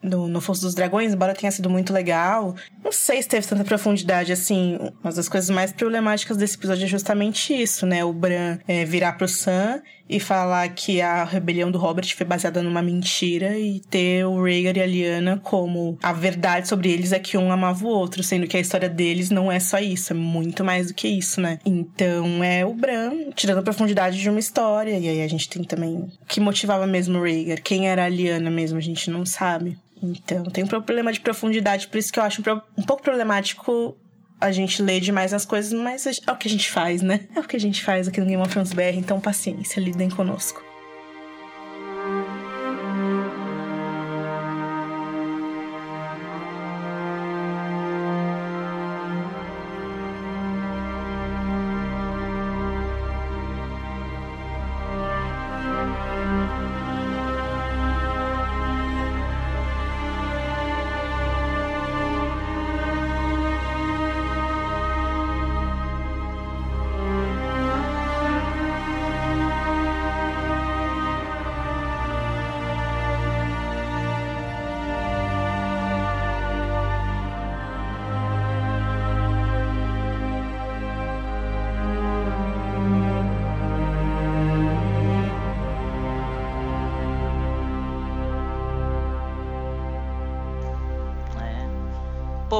[SPEAKER 4] no, no Fosso dos Dragões, embora tenha sido muito legal, não sei se teve tanta profundidade assim. Uma das coisas mais problemáticas desse episódio é justamente isso, né? O Bran é, virar pro Sam e falar que a rebelião do Robert foi baseada numa mentira e ter o Rhaegar e a Lyanna como a verdade sobre eles é que um amava o outro, sendo que a história deles não é só isso, é muito mais do que isso, né? Então é o Bran tirando a profundidade de uma história e aí a gente tem também o que motivava mesmo o Rhaegar, quem era a Lyanna mesmo, a gente não sabe. Então, tem um problema de profundidade, por isso que eu acho um pouco problemático a gente ler demais as coisas, mas é o que a gente faz, né? É o que a gente faz aqui no Game of Thrones BR, então paciência, lidem conosco.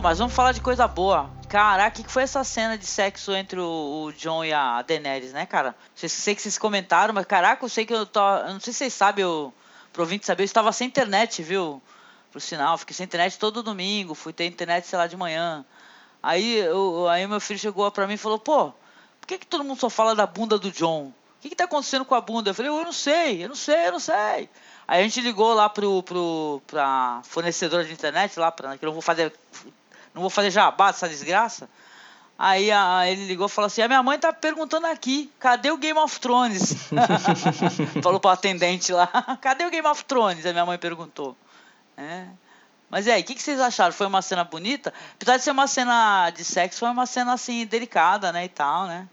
[SPEAKER 6] Mas vamos falar de coisa boa. Caraca, o que foi essa cena de sexo entre o, o John e a Daenerys, né, cara? Sei, sei que vocês comentaram, mas caraca, eu sei que eu tô. Eu não sei se vocês sabem, eu, pro ouvinte saber, eu estava sem internet, viu? Por sinal, fiquei sem internet todo domingo, fui ter internet, sei lá, de manhã. Aí, eu, aí meu filho chegou pra mim e falou, pô, por que, que todo mundo só fala da bunda do John? O que, que tá acontecendo com a bunda? Eu falei, eu não sei, eu não sei, eu não sei. Aí a gente ligou lá pro, pro, pra fornecedora de internet, lá, pra, que eu não vou fazer. Não vou fazer jabá dessa desgraça. Aí a, ele ligou e falou assim: a minha mãe tá perguntando aqui, cadê o Game of Thrones? falou pro atendente lá, cadê o Game of Thrones? A minha mãe perguntou. É. Mas aí, o que, que, vocês acharam? Foi uma cena bonita? Apesar de ser uma cena de sexo, foi uma cena assim, delicada, né? E tal, né?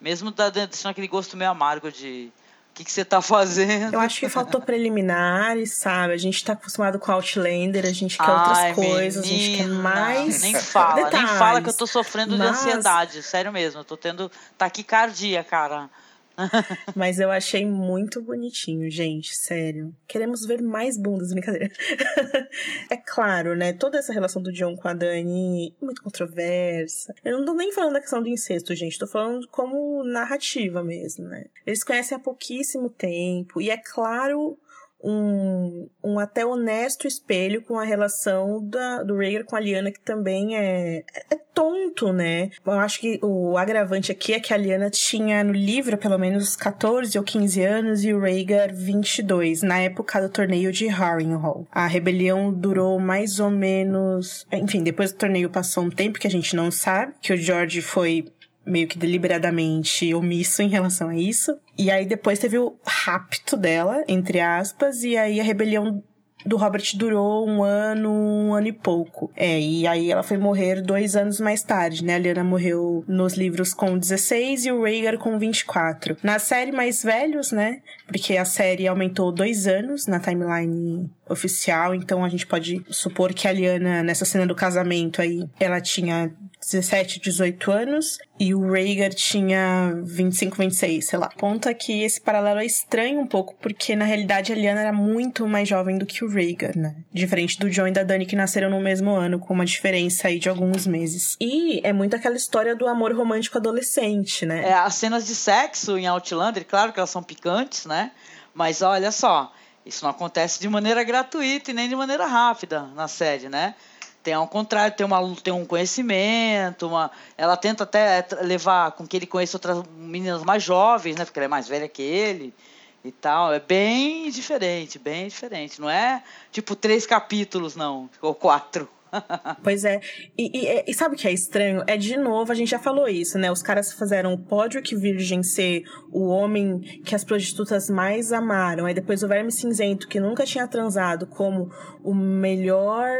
[SPEAKER 6] Mesmo deixando aquele gosto meio amargo de o que, que você tá fazendo?
[SPEAKER 4] Eu acho que faltou preliminares, sabe? A gente tá acostumado com Outlander, a gente quer Ai, outras coisas, menina, a gente quer mais.
[SPEAKER 6] Nem fala, detalhes. nem fala que eu tô sofrendo Mas... de ansiedade, sério mesmo. Eu tô tendo taquicardia, cara.
[SPEAKER 4] Mas eu achei muito bonitinho, gente, sério. Queremos ver mais bundas, brincadeira. é claro, né? Toda essa relação do John com a Dani, muito controversa. Eu não tô nem falando da questão do incesto, gente. Tô falando como narrativa mesmo, né? Eles conhecem há pouquíssimo tempo. E é claro um, um até honesto espelho com a relação da, do Rhaegar com a Liana, que também é, é tonto, né? Eu acho que o agravante aqui é que a Liana tinha no livro pelo menos 14 ou 15 anos e o Rhaegar 22, na época do torneio de Harrenhal. A rebelião durou mais ou menos... Enfim, depois do torneio passou um tempo que a gente não sabe, que o George foi meio que deliberadamente omisso em relação a isso. E aí depois teve o rapto dela, entre aspas, e aí a rebelião do Robert durou um ano, um ano e pouco. É, e aí ela foi morrer dois anos mais tarde, né? A Liana morreu nos livros com 16 e o Rhaegar com 24. Na série mais velhos, né? Porque a série aumentou dois anos na timeline oficial, então a gente pode supor que a Liana, nessa cena do casamento aí, ela tinha 17, 18 anos e o Rhaegar tinha 25, 26, sei lá. Conta que esse paralelo é estranho um pouco, porque na realidade a Lyanna era muito mais jovem do que o Rhaegar, né? Diferente do Jon e da Dany que nasceram no mesmo ano, com uma diferença aí de alguns meses. E é muito aquela história do amor romântico adolescente, né?
[SPEAKER 6] É, as cenas de sexo em Outlander, claro que elas são picantes, né? Mas olha só, isso não acontece de maneira gratuita e nem de maneira rápida na série, né? Tem ao contrário, tem, uma, tem um conhecimento, uma, ela tenta até levar com que ele conheça outras meninas mais jovens, né? Porque ela é mais velha que ele e tal. É bem diferente, bem diferente. Não é tipo três capítulos, não, ou quatro.
[SPEAKER 4] pois é. E, e, e, sabe o que é estranho? É de novo, a gente já falou isso, né? Os caras fizeram o Podrick Virgem ser o homem que as prostitutas mais amaram. Aí depois o Verme Cinzento, que nunca tinha transado, como o melhor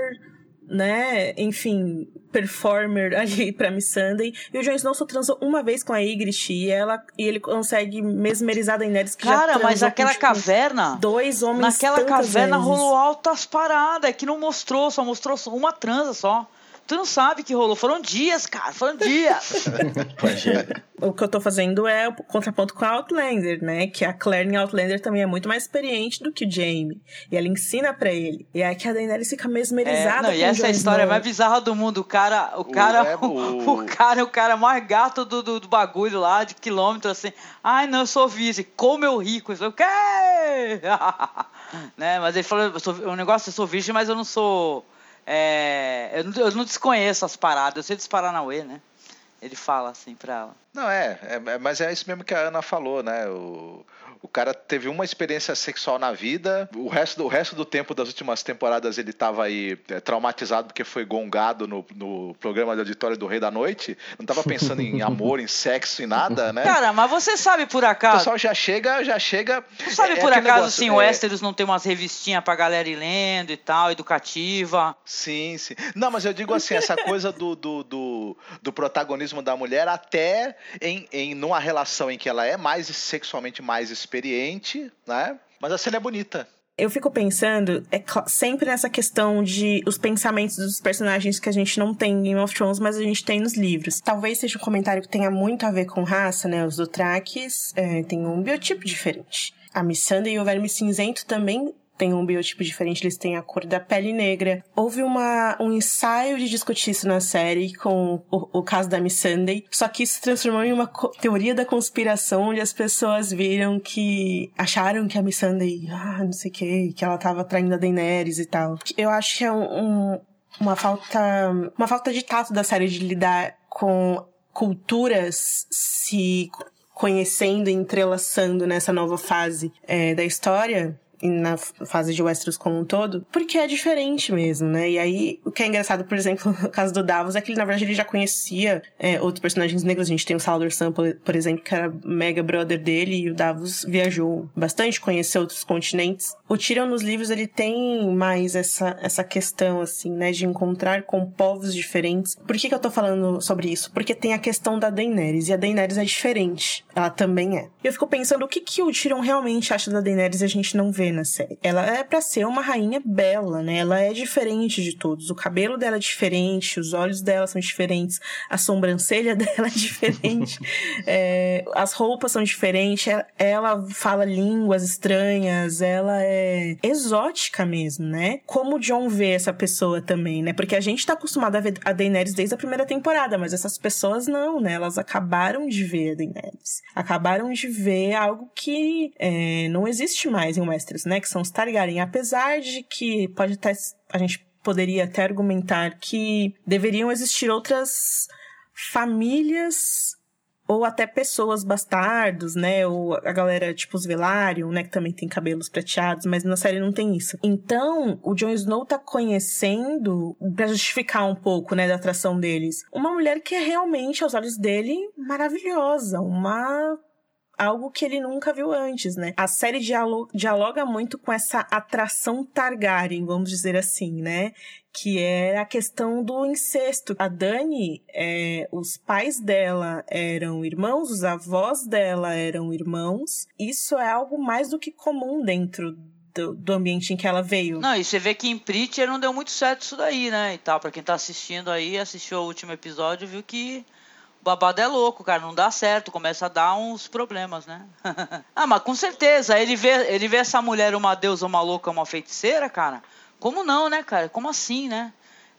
[SPEAKER 4] né, enfim, performer ali pra Miss Sunday. E o Jon Snow só transou uma vez com a Ygritte e, ela, e ele consegue mesmerizar a Daenerys que
[SPEAKER 6] Cara,
[SPEAKER 4] já
[SPEAKER 6] mas aquela
[SPEAKER 4] com, tipo,
[SPEAKER 6] caverna...
[SPEAKER 4] Dois homens
[SPEAKER 6] Naquela caverna
[SPEAKER 4] vezes.
[SPEAKER 6] rolou altas paradas, é que não mostrou, só mostrou uma transa só. Tu não sabe que rolou. Foram dias, cara. Foram dias.
[SPEAKER 4] o que eu tô fazendo é o contraponto com a Outlander, né? Que a Claire em Outlander também é muito mais experiente do que o Jaime. E ela ensina para ele. E é que a Daenerys fica mesmerizada é, não,
[SPEAKER 6] E essa
[SPEAKER 4] é a
[SPEAKER 6] história mais bizarra do mundo. O cara, o cara, o, o, o cara, o cara mais gato do, do, do, bagulho lá, de quilômetro, assim. Ai, não, eu sou vice. Como eu rico. Eu o quê? né? Mas ele falou, o negócio, eu sou virgem, mas eu não sou é, eu, não, eu, não, desconheço as paradas, eu sei dos Paranauê, né? Ele fala assim pra ela.
[SPEAKER 3] Não, é, é, mas é isso mesmo que a Ana falou, né? O, o cara teve uma experiência sexual na vida, o resto do, o resto do tempo das últimas temporadas ele estava aí é, traumatizado porque foi gongado no, no programa de auditório do Rei da Noite, não estava pensando em amor, em sexo, em nada, né?
[SPEAKER 6] Cara, mas você sabe por acaso... O
[SPEAKER 3] pessoal já chega, já chega...
[SPEAKER 6] Você sabe é, por acaso, negócio, assim, é... o Westeros não tem umas revistinhas pra galera ir lendo e tal, educativa?
[SPEAKER 3] Sim, sim. Não, mas eu digo assim, essa coisa do, do, do, do protagonismo da mulher até em, em numa relação em que ela é mais sexualmente mais experiente, né? Mas a cena é bonita.
[SPEAKER 4] Eu fico pensando é sempre nessa questão de os pensamentos dos personagens que a gente não tem em Game of Thrones, mas a gente tem nos livros. Talvez seja um comentário que tenha muito a ver com raça, né? Os Dothrakis é, têm um biotipo diferente. A Missandei e o Verme Cinzento também têm um biotipo diferente, eles têm a cor da pele negra. Houve uma, um ensaio de discutir isso na série com o, o caso da Miss Sunday, só que isso se transformou em uma teoria da conspiração, onde as pessoas viram que acharam que a Miss Sunday, ah, não sei o que, que ela tava traindo a Daenerys e tal. Eu acho que é um, um, uma falta, uma falta de tato da série de lidar com culturas se conhecendo e entrelaçando nessa nova fase é, da história na fase de Westeros como um todo, porque é diferente mesmo, né? E aí, o que é engraçado, por exemplo, no caso do Davos, é que ele, na verdade, ele já conhecia é, outros personagens negros. A gente tem o Salvador Sam, por exemplo, que era mega brother dele, e o Davos viajou bastante, conheceu outros continentes. O Tyrion nos livros, ele tem mais essa, essa questão, assim, né, de encontrar com povos diferentes. Por que que eu tô falando sobre isso? Porque tem a questão da Daenerys, e a Daenerys é diferente. Ela também é. Eu fico pensando o que que o Tyrion realmente acha da Daenerys e a gente não vê na série. Ela é para ser uma rainha bela, né? Ela é diferente de todos. O cabelo dela é diferente, os olhos dela são diferentes, a sobrancelha dela é diferente, é, as roupas são diferentes, ela fala línguas estranhas, ela é exótica mesmo, né? Como o John vê essa pessoa também, né? Porque a gente tá acostumado a ver a Daenerys desde a primeira temporada, mas essas pessoas não, né? Elas acabaram de ver a Daenerys. Acabaram de ver algo que é, não existe mais em Westeros, né? Que são os Targaryen. Apesar de que pode estar... A gente poderia até argumentar que deveriam existir outras famílias ou até pessoas bastardos, né? Ou a galera tipo os Velaryon, né? Que também tem cabelos prateados, mas na série não tem isso. Então, o Jon Snow tá conhecendo, pra justificar um pouco, né, da atração deles, uma mulher que é realmente, aos olhos dele, maravilhosa. Uma algo que ele nunca viu antes, né? A série dialoga muito com essa atração Targaryen, vamos dizer assim, né? Que é a questão do incesto. A Dani, é, os pais dela eram irmãos, os avós dela eram irmãos. Isso é algo mais do que comum dentro do, do, ambiente em que ela veio.
[SPEAKER 6] Não, e você vê que em Preacher não deu muito certo isso daí, né? E tal, pra quem tá assistindo aí, assistiu o último episódio, viu que babado é louco, cara, não dá certo, começa a dar uns problemas, né? ah, mas com certeza, ele vê, ele vê essa mulher uma deusa, uma louca, uma feiticeira, cara. Como não, né, cara? Como assim, né?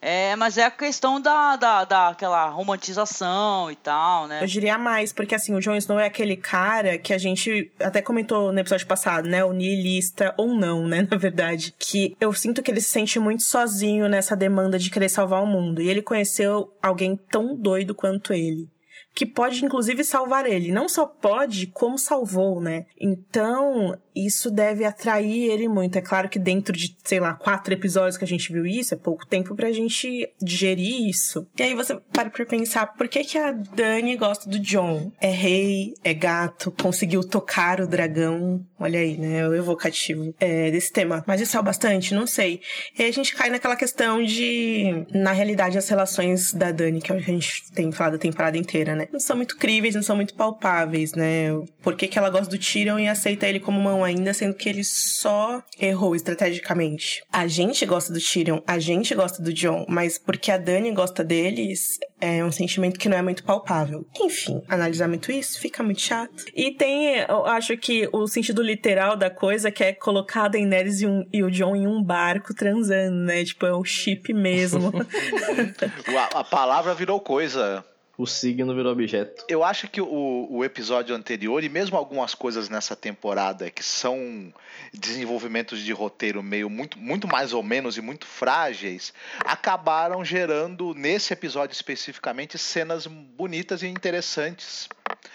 [SPEAKER 6] É, mas é a questão da, da, da aquela romantização e tal, né?
[SPEAKER 4] Eu diria mais, porque assim, o Jon Snow é aquele cara que a gente até comentou no episódio passado, né? O nihilista ou não, né? Na verdade. Que eu sinto que ele se sente muito sozinho nessa demanda de querer salvar o mundo. E ele conheceu alguém tão doido quanto ele que pode inclusive salvar ele. Não só pode, como salvou, né? Então, isso deve atrair ele muito. É claro que dentro de, sei lá, quatro episódios que a gente viu isso, é pouco tempo pra gente digerir isso. E aí você para pra pensar, por que que a Dani gosta do John? É rei, é gato, conseguiu tocar o dragão. Olha aí, né? O evocativo é, desse tema. Mas isso é o bastante? Não sei. E aí a gente cai naquela questão de, na realidade, as relações da Dani, que é que a gente tem falado a temporada inteira, né? Não são muito críveis, não são muito palpáveis, né? Por que que ela gosta do Tyrion e aceita ele como uma ainda, sendo que ele só errou estrategicamente. A gente gosta do Tyrion, a gente gosta do John, mas porque a Dani gosta deles, é um sentimento que não é muito palpável. Enfim, analisar muito isso fica muito chato. E tem, eu acho que o sentido literal da coisa que é colocar a Daenerys e, um, e o John em um barco transando, né? Tipo, é o chip mesmo.
[SPEAKER 3] a, a palavra virou coisa
[SPEAKER 5] o signo virou objeto.
[SPEAKER 3] Eu acho que o, o episódio anterior, e mesmo algumas coisas nessa temporada que são desenvolvimentos de roteiro meio muito, muito mais ou menos e muito frágeis, acabaram gerando, nesse episódio especificamente, cenas bonitas e interessantes.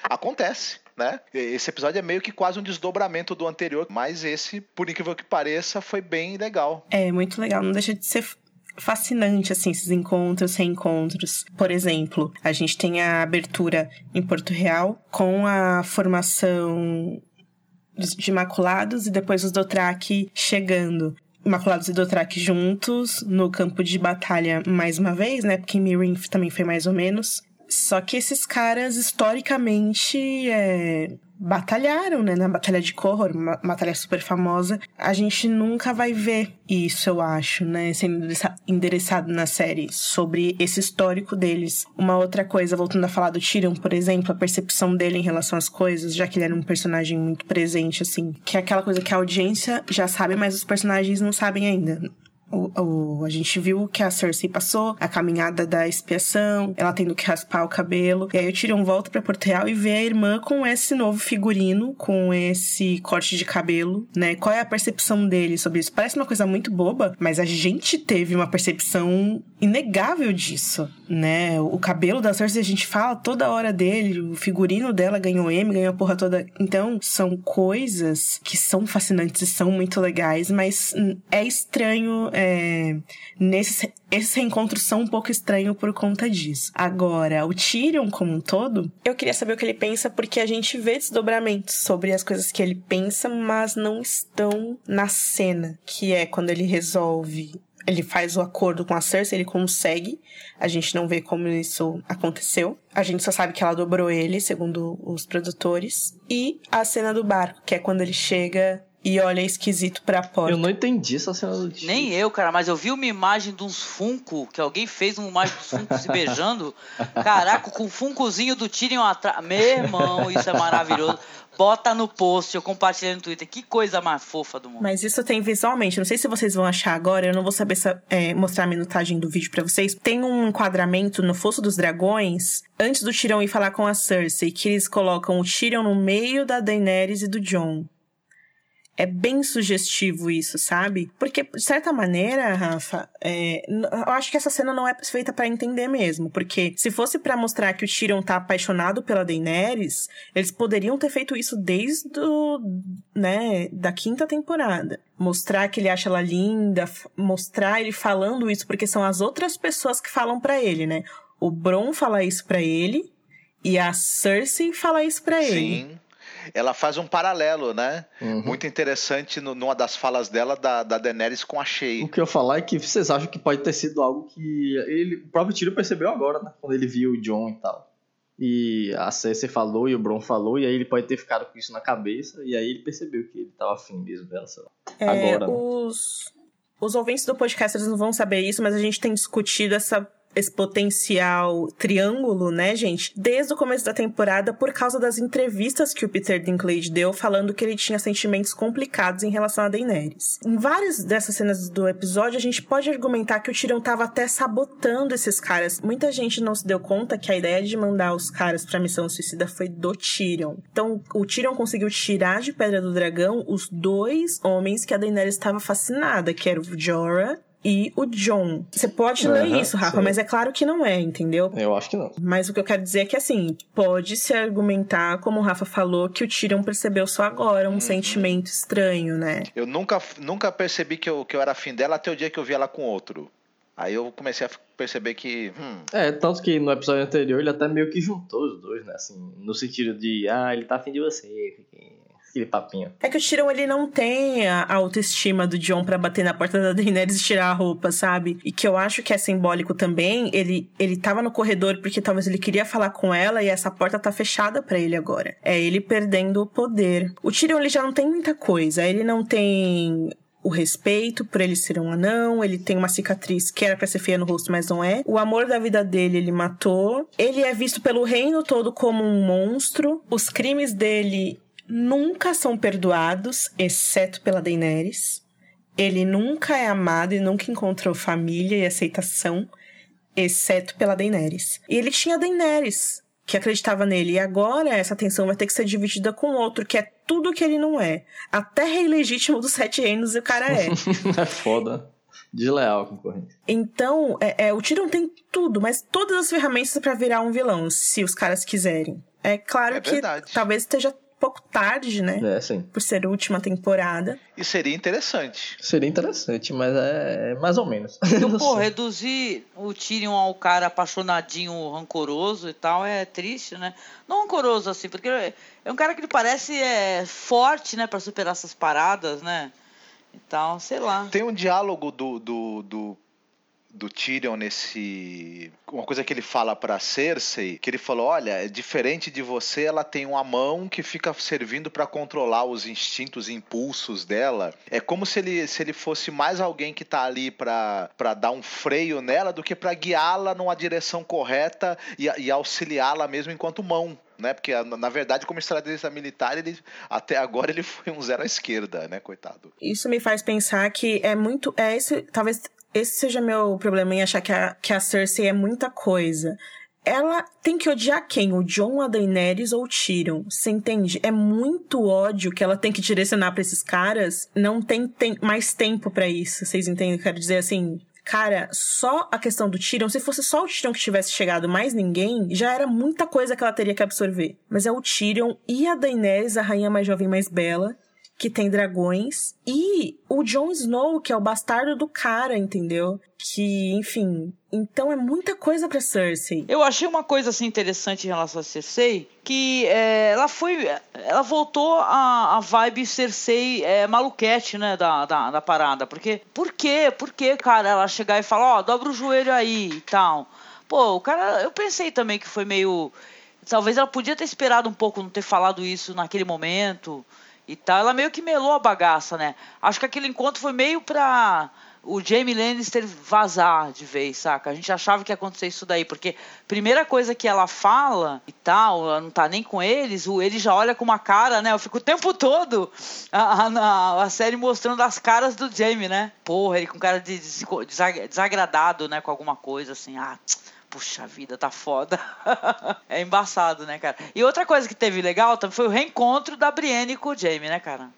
[SPEAKER 3] Acontece. Né? Esse episódio é meio que quase um desdobramento do anterior, mas esse, por incrível que pareça, foi bem legal.
[SPEAKER 4] É, muito legal. Não deixa de ser fascinante, assim, esses encontros, reencontros. Por exemplo, a gente tem a abertura em Porto Real com a formação de Imaculados e depois os Dothraki chegando. Imaculados e Dothraki juntos no campo de batalha mais uma vez, né? Porque Mirin também foi mais ou menos. Só que esses caras, historicamente, é, batalharam, né, na Batalha de Corra, uma batalha super famosa. A gente nunca vai ver isso, eu acho, né, sendo endereçado na série, sobre esse histórico deles. Uma outra coisa, voltando a falar do Tyrion, por exemplo, a percepção dele em relação às coisas, já que ele era um personagem muito presente, assim, que é aquela coisa que a audiência já sabe, mas os personagens não sabem ainda O, o, a gente viu que a Cersei passou, a caminhada da expiação, ela tendo que raspar o cabelo. E aí o Tyrion volta pra Porto Real e vê a irmã com esse novo figurino, com esse corte de cabelo, né? Qual é a percepção dele sobre isso? Parece uma coisa muito boba, mas a gente teve uma percepção inegável disso, né? O cabelo da Cersei a gente fala toda hora dele, o figurino dela ganhou M, ganhou a porra toda. Então, são coisas que são fascinantes e são muito legais, mas é estranho é, nesses, esses reencontros são um pouco estranhos por conta disso. Agora, o Tyrion como um todo, eu queria saber o que ele pensa, porque a gente vê desdobramentos sobre as coisas que ele pensa, mas não estão na cena, que é quando ele resolve ele faz o acordo com a Cersei, ele consegue. A gente não vê como isso aconteceu. A gente só sabe que ela dobrou ele, segundo os produtores. E a cena do barco, que é quando ele chega e olha esquisito pra porta.
[SPEAKER 5] Eu não entendi essa cena do Tyrion.
[SPEAKER 6] Nem eu, cara, mas eu vi uma imagem de uns Funko, que alguém fez uma imagem dos Funko se beijando. Caraca, com o Funkozinho do Tyrion atrás. Meu irmão, isso é maravilhoso. Bota no post, eu compartilhei no Twitter. Que coisa mais fofa do mundo.
[SPEAKER 4] Mas isso tem visualmente. Não sei se vocês vão achar agora. Eu não vou saber é, mostrar a minutagem do vídeo para vocês. Tem um enquadramento no Fosso dos Dragões. Antes do Tyrion ir falar com a Cersei. Que eles colocam o Tyrion no meio da Daenerys e do Jon. É bem sugestivo isso, sabe? Porque, de certa maneira, Rafa, é, eu acho que essa cena não é feita para entender mesmo. Porque se fosse para mostrar que o Tyrion tá apaixonado pela Daenerys, eles poderiam ter feito isso desde do, né, da quinta temporada. Mostrar que ele acha ela linda, mostrar ele falando isso, porque são as outras pessoas que falam para ele, né? O Bron fala isso para ele e a Cersei fala isso para ele.
[SPEAKER 3] Sim ela faz um paralelo, né?
[SPEAKER 5] Uhum.
[SPEAKER 3] Muito interessante no, numa das falas dela da, da Daenerys com a Shay.
[SPEAKER 5] O que eu falar é que vocês acham que pode ter sido algo que ele, o próprio Tiro percebeu agora, né? Quando ele viu o John e tal. E a Cersei falou e o Bron falou, e aí ele pode ter ficado com isso na cabeça, e aí ele percebeu que ele tava afim mesmo dela, sei lá.
[SPEAKER 4] É,
[SPEAKER 5] Agora. né?
[SPEAKER 4] os, os ouvintes do podcast eles não vão saber isso, mas a gente tem discutido essa esse potencial triângulo, né, gente, desde o começo da temporada por causa das entrevistas que o Peter Dinklage deu falando que ele tinha sentimentos complicados em relação a Daenerys. Em várias dessas cenas do episódio, a gente pode argumentar que o Tyrion tava até sabotando esses caras. Muita gente não se deu conta que a ideia de mandar os caras pra missão suicida foi do Tyrion. Então, o Tyrion conseguiu tirar de Pedra do Dragão os dois homens que a Daenerys estava fascinada, que era o Jorah e o John. Você pode ler
[SPEAKER 5] Aham,
[SPEAKER 4] isso, Rafa,
[SPEAKER 5] sim.
[SPEAKER 4] mas é claro que não é, entendeu?
[SPEAKER 5] Eu acho que não.
[SPEAKER 4] Mas o que eu quero dizer é que, assim, pode se argumentar, como o Rafa falou, que o Tyrion percebeu só agora um sentimento estranho, né?
[SPEAKER 3] Eu nunca, nunca percebi que eu, que eu era afim dela até o dia que eu vi ela com outro. Aí eu comecei a perceber que. Hum,
[SPEAKER 5] É, tanto que no episódio anterior ele até meio que juntou os dois, né? Assim, no sentido de, ah, ele tá afim de você. Aquele papinho.
[SPEAKER 4] É que o Tyrion, ele não tem a autoestima do John pra bater na porta da Daenerys e tirar a roupa, sabe? E que eu acho que é simbólico também, ele, ele tava no corredor porque talvez ele queria falar com ela e essa porta tá fechada pra ele agora. É ele perdendo o poder. O Tyrion, ele já não tem muita coisa. Ele não tem o respeito por ele ser um anão, ele tem uma cicatriz que era pra ser feia no rosto, mas não é. O amor da vida dele ele matou. Ele é visto pelo reino todo como um monstro. Os crimes dele nunca são perdoados, exceto pela Daenerys. Ele nunca é amado e nunca encontrou família e aceitação, exceto pela Daenerys. E ele tinha a Daenerys, que acreditava nele. E agora essa atenção vai ter que ser dividida com outro, que é tudo que ele não é. Até rei legítimo dos sete reinos o cara é.
[SPEAKER 5] é foda. Desleal a concorrente.
[SPEAKER 4] Então, é, é, o Tyrion tem tudo, mas todas as ferramentas pra virar um vilão, se os caras quiserem. É claro
[SPEAKER 3] É
[SPEAKER 4] que
[SPEAKER 3] verdade.
[SPEAKER 4] talvez esteja pouco tarde, né?
[SPEAKER 5] É, sim.
[SPEAKER 4] Por ser a última temporada.
[SPEAKER 3] e seria interessante.
[SPEAKER 5] Seria interessante, mas é, é mais ou menos.
[SPEAKER 6] Então, pô,
[SPEAKER 5] sei.
[SPEAKER 6] reduzir o Tyrion ao cara apaixonadinho, rancoroso e tal é triste, né? Não rancoroso assim, porque é um cara que ele parece é, forte, né, pra superar essas paradas, né? Então, sei lá.
[SPEAKER 3] Tem um diálogo do, do, do, do Tyrion nesse. Uma coisa que ele fala pra Cersei, que ele falou: olha, é diferente de você, ela tem uma mão que fica servindo pra controlar os instintos e impulsos dela. É como se ele, se ele fosse mais alguém que tá ali pra dar um freio nela do que pra guiá-la numa direção correta e, e auxiliá-la mesmo enquanto mão. né? Porque na verdade, como estrategista militar, ele até agora ele foi um zero à esquerda, né, coitado.
[SPEAKER 4] Isso me faz pensar que é muito. É esse, talvez esse seja meu problema em achar que a, que a Cersei é muita coisa ela tem que odiar quem? O John, a Daenerys ou o Tyrion? Você entende? É muito ódio que ela tem que direcionar para esses caras. Não tem, tem mais tempo para isso. Vocês entendem? Eu quero dizer assim, Cara, só a questão do Tyrion, se fosse só o Tyrion que tivesse chegado mais ninguém, já era muita coisa que ela teria que absorver. Mas é o Tyrion e a Daenerys, a rainha mais jovem mais bela, que tem dragões, e o Jon Snow, que é o bastardo do cara, entendeu? Que, enfim. Então é muita coisa pra Cersei.
[SPEAKER 6] Eu achei uma coisa assim interessante em relação a Cersei, que é, ela foi. Ela voltou a, a vibe Cersei é, maluquete, né, da, da, da, parada. Porque. Por quê? Por quê, cara, ela chegar e falar, ó, oh, dobra o joelho aí e tal. Pô, o cara. Eu pensei também que foi meio. Talvez ela podia ter esperado um pouco, não ter falado isso naquele momento e tal. Ela meio que melou a bagaça, né? Acho que aquele encontro foi meio pra o Jamie Lannister vazar de vez, saca? A gente achava que ia acontecer isso daí, porque primeira coisa que ela fala e tal, ela não tá nem com eles, o ele já olha com uma cara, né? Eu fico o tempo todo a, a, a série mostrando as caras do Jamie, né? Porra, ele com cara de desagradado, né? Com alguma coisa assim, ah puxa vida, tá foda. é embaçado, né, cara? E outra coisa que teve legal foi o reencontro da Brienne com o Jamie, né, cara?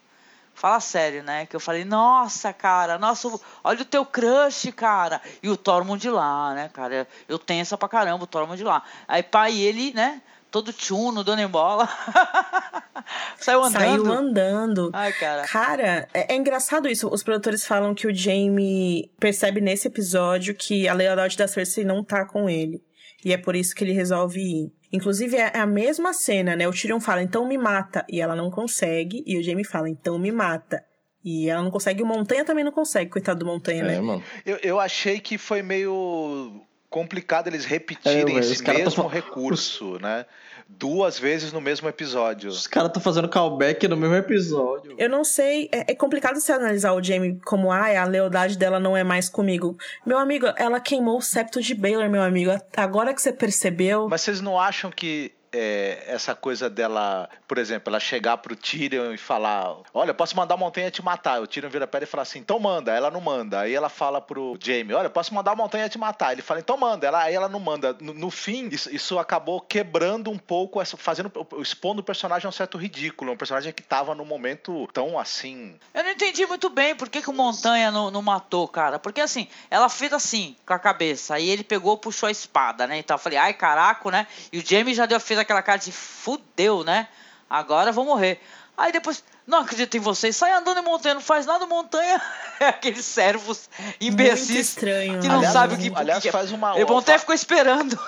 [SPEAKER 6] Fala sério, né? Que eu falei, nossa, cara, nossa, olha o teu crush, cara. E o Tormund lá, né, cara? Eu tenho essa pra caramba, o Tormund lá. Aí pai ele, né? Todo tchuno, dando em bola. Saiu andando.
[SPEAKER 4] Saiu andando.
[SPEAKER 6] Ai, cara.
[SPEAKER 4] Cara, é, é, engraçado isso. Os produtores falam que o Jamie percebe nesse episódio que a lealdade da Cersei não tá com ele. E é por isso que ele resolve ir. Inclusive, é a mesma cena, né? O Tyrion fala, então me mata. E ela não consegue. E o Jamie fala, então me mata. E ela não consegue. O Montanha também não consegue, coitado do Montanha, é,
[SPEAKER 3] né?
[SPEAKER 4] Mano.
[SPEAKER 3] Eu, eu achei que foi meio complicado eles repetirem é, esse mesmo recurso, né? Duas vezes no mesmo episódio.
[SPEAKER 5] Os caras estão fazendo callback no mesmo episódio.
[SPEAKER 4] Eu não sei, é, é complicado você analisar o Jamie como, ah, a lealdade dela não é mais comigo. Meu amigo, ela queimou o septo de Baylor, meu amigo. Agora que você percebeu.
[SPEAKER 3] Mas vocês não acham que é, essa coisa dela, por exemplo, ela chegar pro Tyrion e falar: Olha, posso mandar a montanha te matar. O Tyrion vira pra ela e fala assim: Então manda. Ela não manda. Aí ela fala pro Jaime: Olha, posso mandar a montanha te matar. Ele fala: Então manda. Ela, aí ela não manda. No, no fim, isso, isso, acabou quebrando um pouco, fazendo, expondo o personagem a um certo ridículo. Um personagem que tava no momento tão assim.
[SPEAKER 6] Eu não entendi muito bem por que, que o Montanha não, não matou, cara. Porque assim, ela fez assim, com a cabeça. Aí ele pegou, puxou a espada, né? Então eu falei: Ai, caraca, né? E o Jaime já deu, fez aquela cara de fudeu, né? Agora vou morrer. Aí depois, não acredito em vocês, sai andando em montanha, não faz nada montanha. É aqueles servos imbecis que não aliás, sabe o que.
[SPEAKER 3] Aliás,
[SPEAKER 6] que,
[SPEAKER 3] faz uma.
[SPEAKER 6] E o Montanha ficou esperando.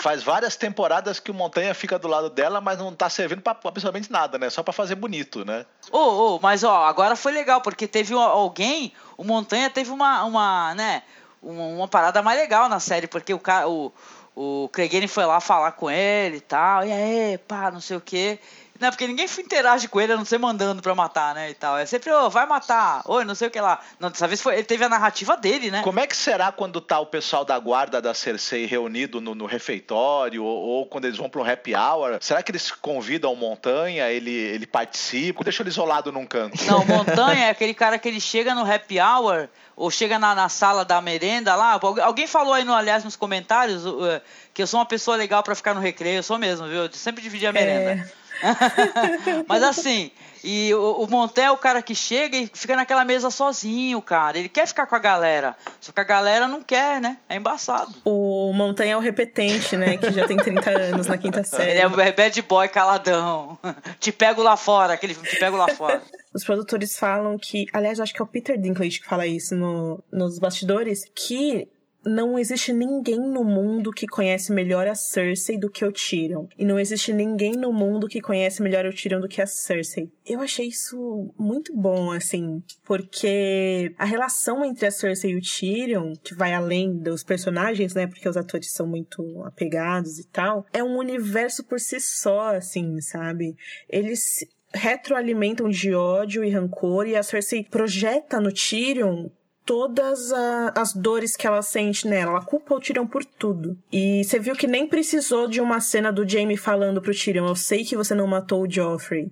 [SPEAKER 3] Faz várias temporadas que o Montanha fica do lado dela, mas não tá servindo pra absolutamente nada, né? Só pra fazer bonito, né?
[SPEAKER 6] Ô, oh, oh, mas ó, agora foi legal, porque teve alguém, o Montanha teve uma, uma né, uma, uma parada mais legal na série, porque o cara, o, o Clegane foi lá falar com ele e tal, e aí, pá, não sei o quê. Não, porque ninguém interage com ele, a não ser mandando pra matar, né, e tal. É sempre, ô, oh, vai matar, oi, não sei o que lá. Não, dessa vez foi, ele teve a narrativa dele, né?
[SPEAKER 3] Como é que será quando tá o pessoal da guarda da Cersei reunido no, no refeitório, ou, ou, quando eles vão pro happy hour? Será que eles convidam o Montanha, ele, ele participa, ou deixa ele isolado num canto?
[SPEAKER 6] Não, Montanha é aquele cara que ele chega no happy hour ou chega na, na, sala da merenda lá. Alguém falou aí, no, aliás, nos comentários uh, que eu sou uma pessoa legal para ficar no recreio. Eu sou mesmo, viu? Eu sempre dividi a merenda. É. Mas assim, e o, o Monté é o cara que chega e fica naquela mesa sozinho, cara. Ele quer ficar com a galera. Só que a galera não quer, né? É embaçado.
[SPEAKER 4] O Montanha é o repetente, né? Que já tem 30 anos na quinta série.
[SPEAKER 6] Ele é o bad boy caladão. Te pego lá fora, aquele te pego lá fora.
[SPEAKER 4] Os produtores falam que, aliás, acho que é o Peter Dinklage que fala isso no, nos bastidores, que não existe ninguém no mundo que conhece melhor a Cersei do que o Tyrion. E não existe ninguém no mundo que conhece melhor o Tyrion do que a Cersei. Eu achei isso muito bom, assim, porque a relação entre a Cersei e o Tyrion, que vai além dos personagens, né, porque os atores são muito apegados e tal, é um universo por si só, assim, sabe? Eles retroalimentam de ódio e rancor e a Cersei projeta no Tyrion todas a, as dores que ela sente nela. Ela culpa o Tyrion por tudo. E você viu que nem precisou de uma cena do Jaime falando pro Tyrion: Eu sei que você não matou o Joffrey.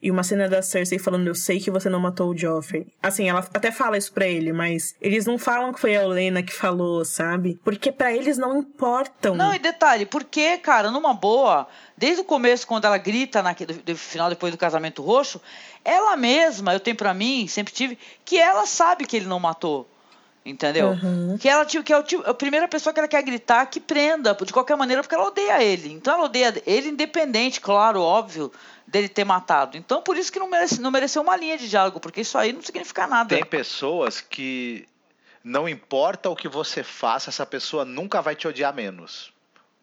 [SPEAKER 4] E uma cena da Cersei falando, eu sei que você não matou o Joffrey. Assim, ela até fala isso pra ele, mas eles não falam que foi a Olena que falou, sabe? Porque para eles não importam.
[SPEAKER 6] Não, e detalhe, porque, cara, numa boa, desde o começo, quando ela grita na, no final, depois do casamento roxo, ela mesma, eu tenho pra mim, sempre tive, que ela sabe que ele não matou. Entendeu? Uhum. Que ela que é o, a primeira pessoa que ela quer gritar que prenda, de qualquer maneira, porque ela odeia ele. Então ela odeia ele independente, claro, óbvio, dele ter matado. Então por isso que não, merece, não mereceu uma linha de diálogo, porque isso aí não significa nada.
[SPEAKER 3] Tem pessoas que não importa o que você faça, essa pessoa nunca vai te odiar menos.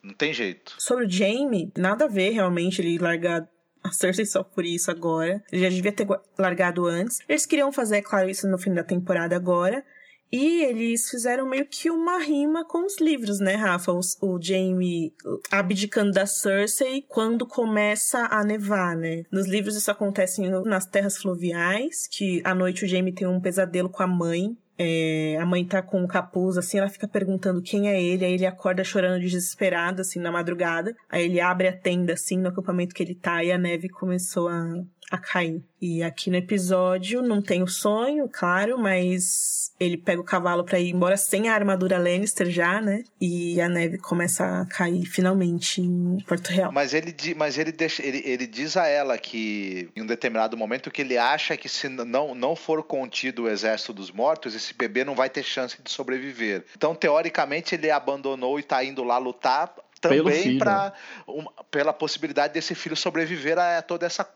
[SPEAKER 3] Não tem jeito.
[SPEAKER 4] Sobre o Jamie, nada a ver realmente ele largar a Cersei só por isso agora. Ele já devia ter largado antes. Eles queriam fazer, claro, isso no fim da temporada agora. E eles fizeram meio que uma rima com os livros, né, Rafa? O, o Jamie abdicando da Cersei quando começa a nevar, né? Nos livros isso acontece nas terras fluviais, que à noite o Jamie tem um pesadelo com a mãe, é, a mãe tá com um capuz, assim, ela fica perguntando quem é ele, aí ele acorda chorando desesperado, assim, na madrugada. Aí ele abre a tenda, assim, no acampamento que ele tá, e a neve começou a, a cair. E aqui no episódio não tem o sonho, claro, mas ele pega o cavalo para ir embora sem a armadura Lannister já, né? E a neve começa a cair finalmente em Porto Real.
[SPEAKER 3] Mas ele, mas ele, deixa, ele, ele diz a ela que em um determinado momento que ele acha que se não, não for contido o exército dos mortos, esse bebê não vai ter chance de sobreviver. Então, teoricamente, ele abandonou e tá indo lá lutar também para um, pela possibilidade desse filho sobreviver a toda essa,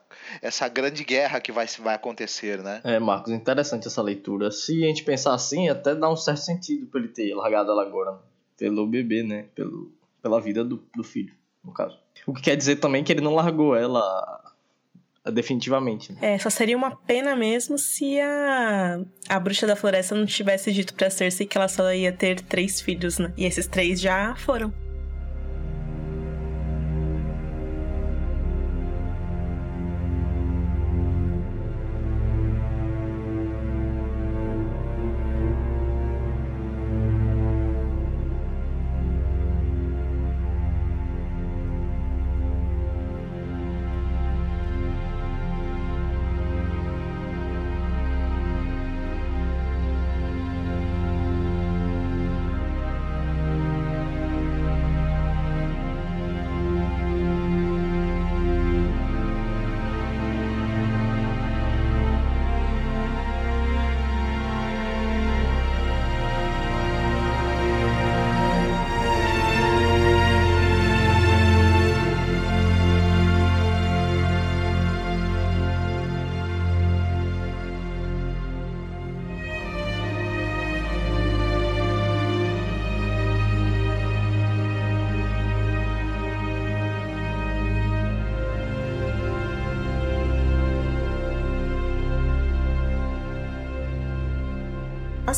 [SPEAKER 3] essa grande guerra que vai, vai acontecer, né?
[SPEAKER 5] É, Marcos, interessante essa leitura. Se a gente pensar assim, até dá um certo sentido para ele ter largado ela agora, né? pelo bebê, né? Pelo, pela vida do, do filho, no caso. O que quer dizer também que ele não largou ela definitivamente. Né?
[SPEAKER 4] É, só seria uma pena mesmo se a, a bruxa da floresta não tivesse dito pra Cersei que ela só ia ter três filhos, né? E esses três já foram.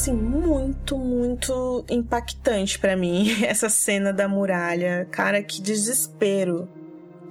[SPEAKER 4] Assim, muito, muito impactante para mim essa cena da muralha. Cara, que desespero.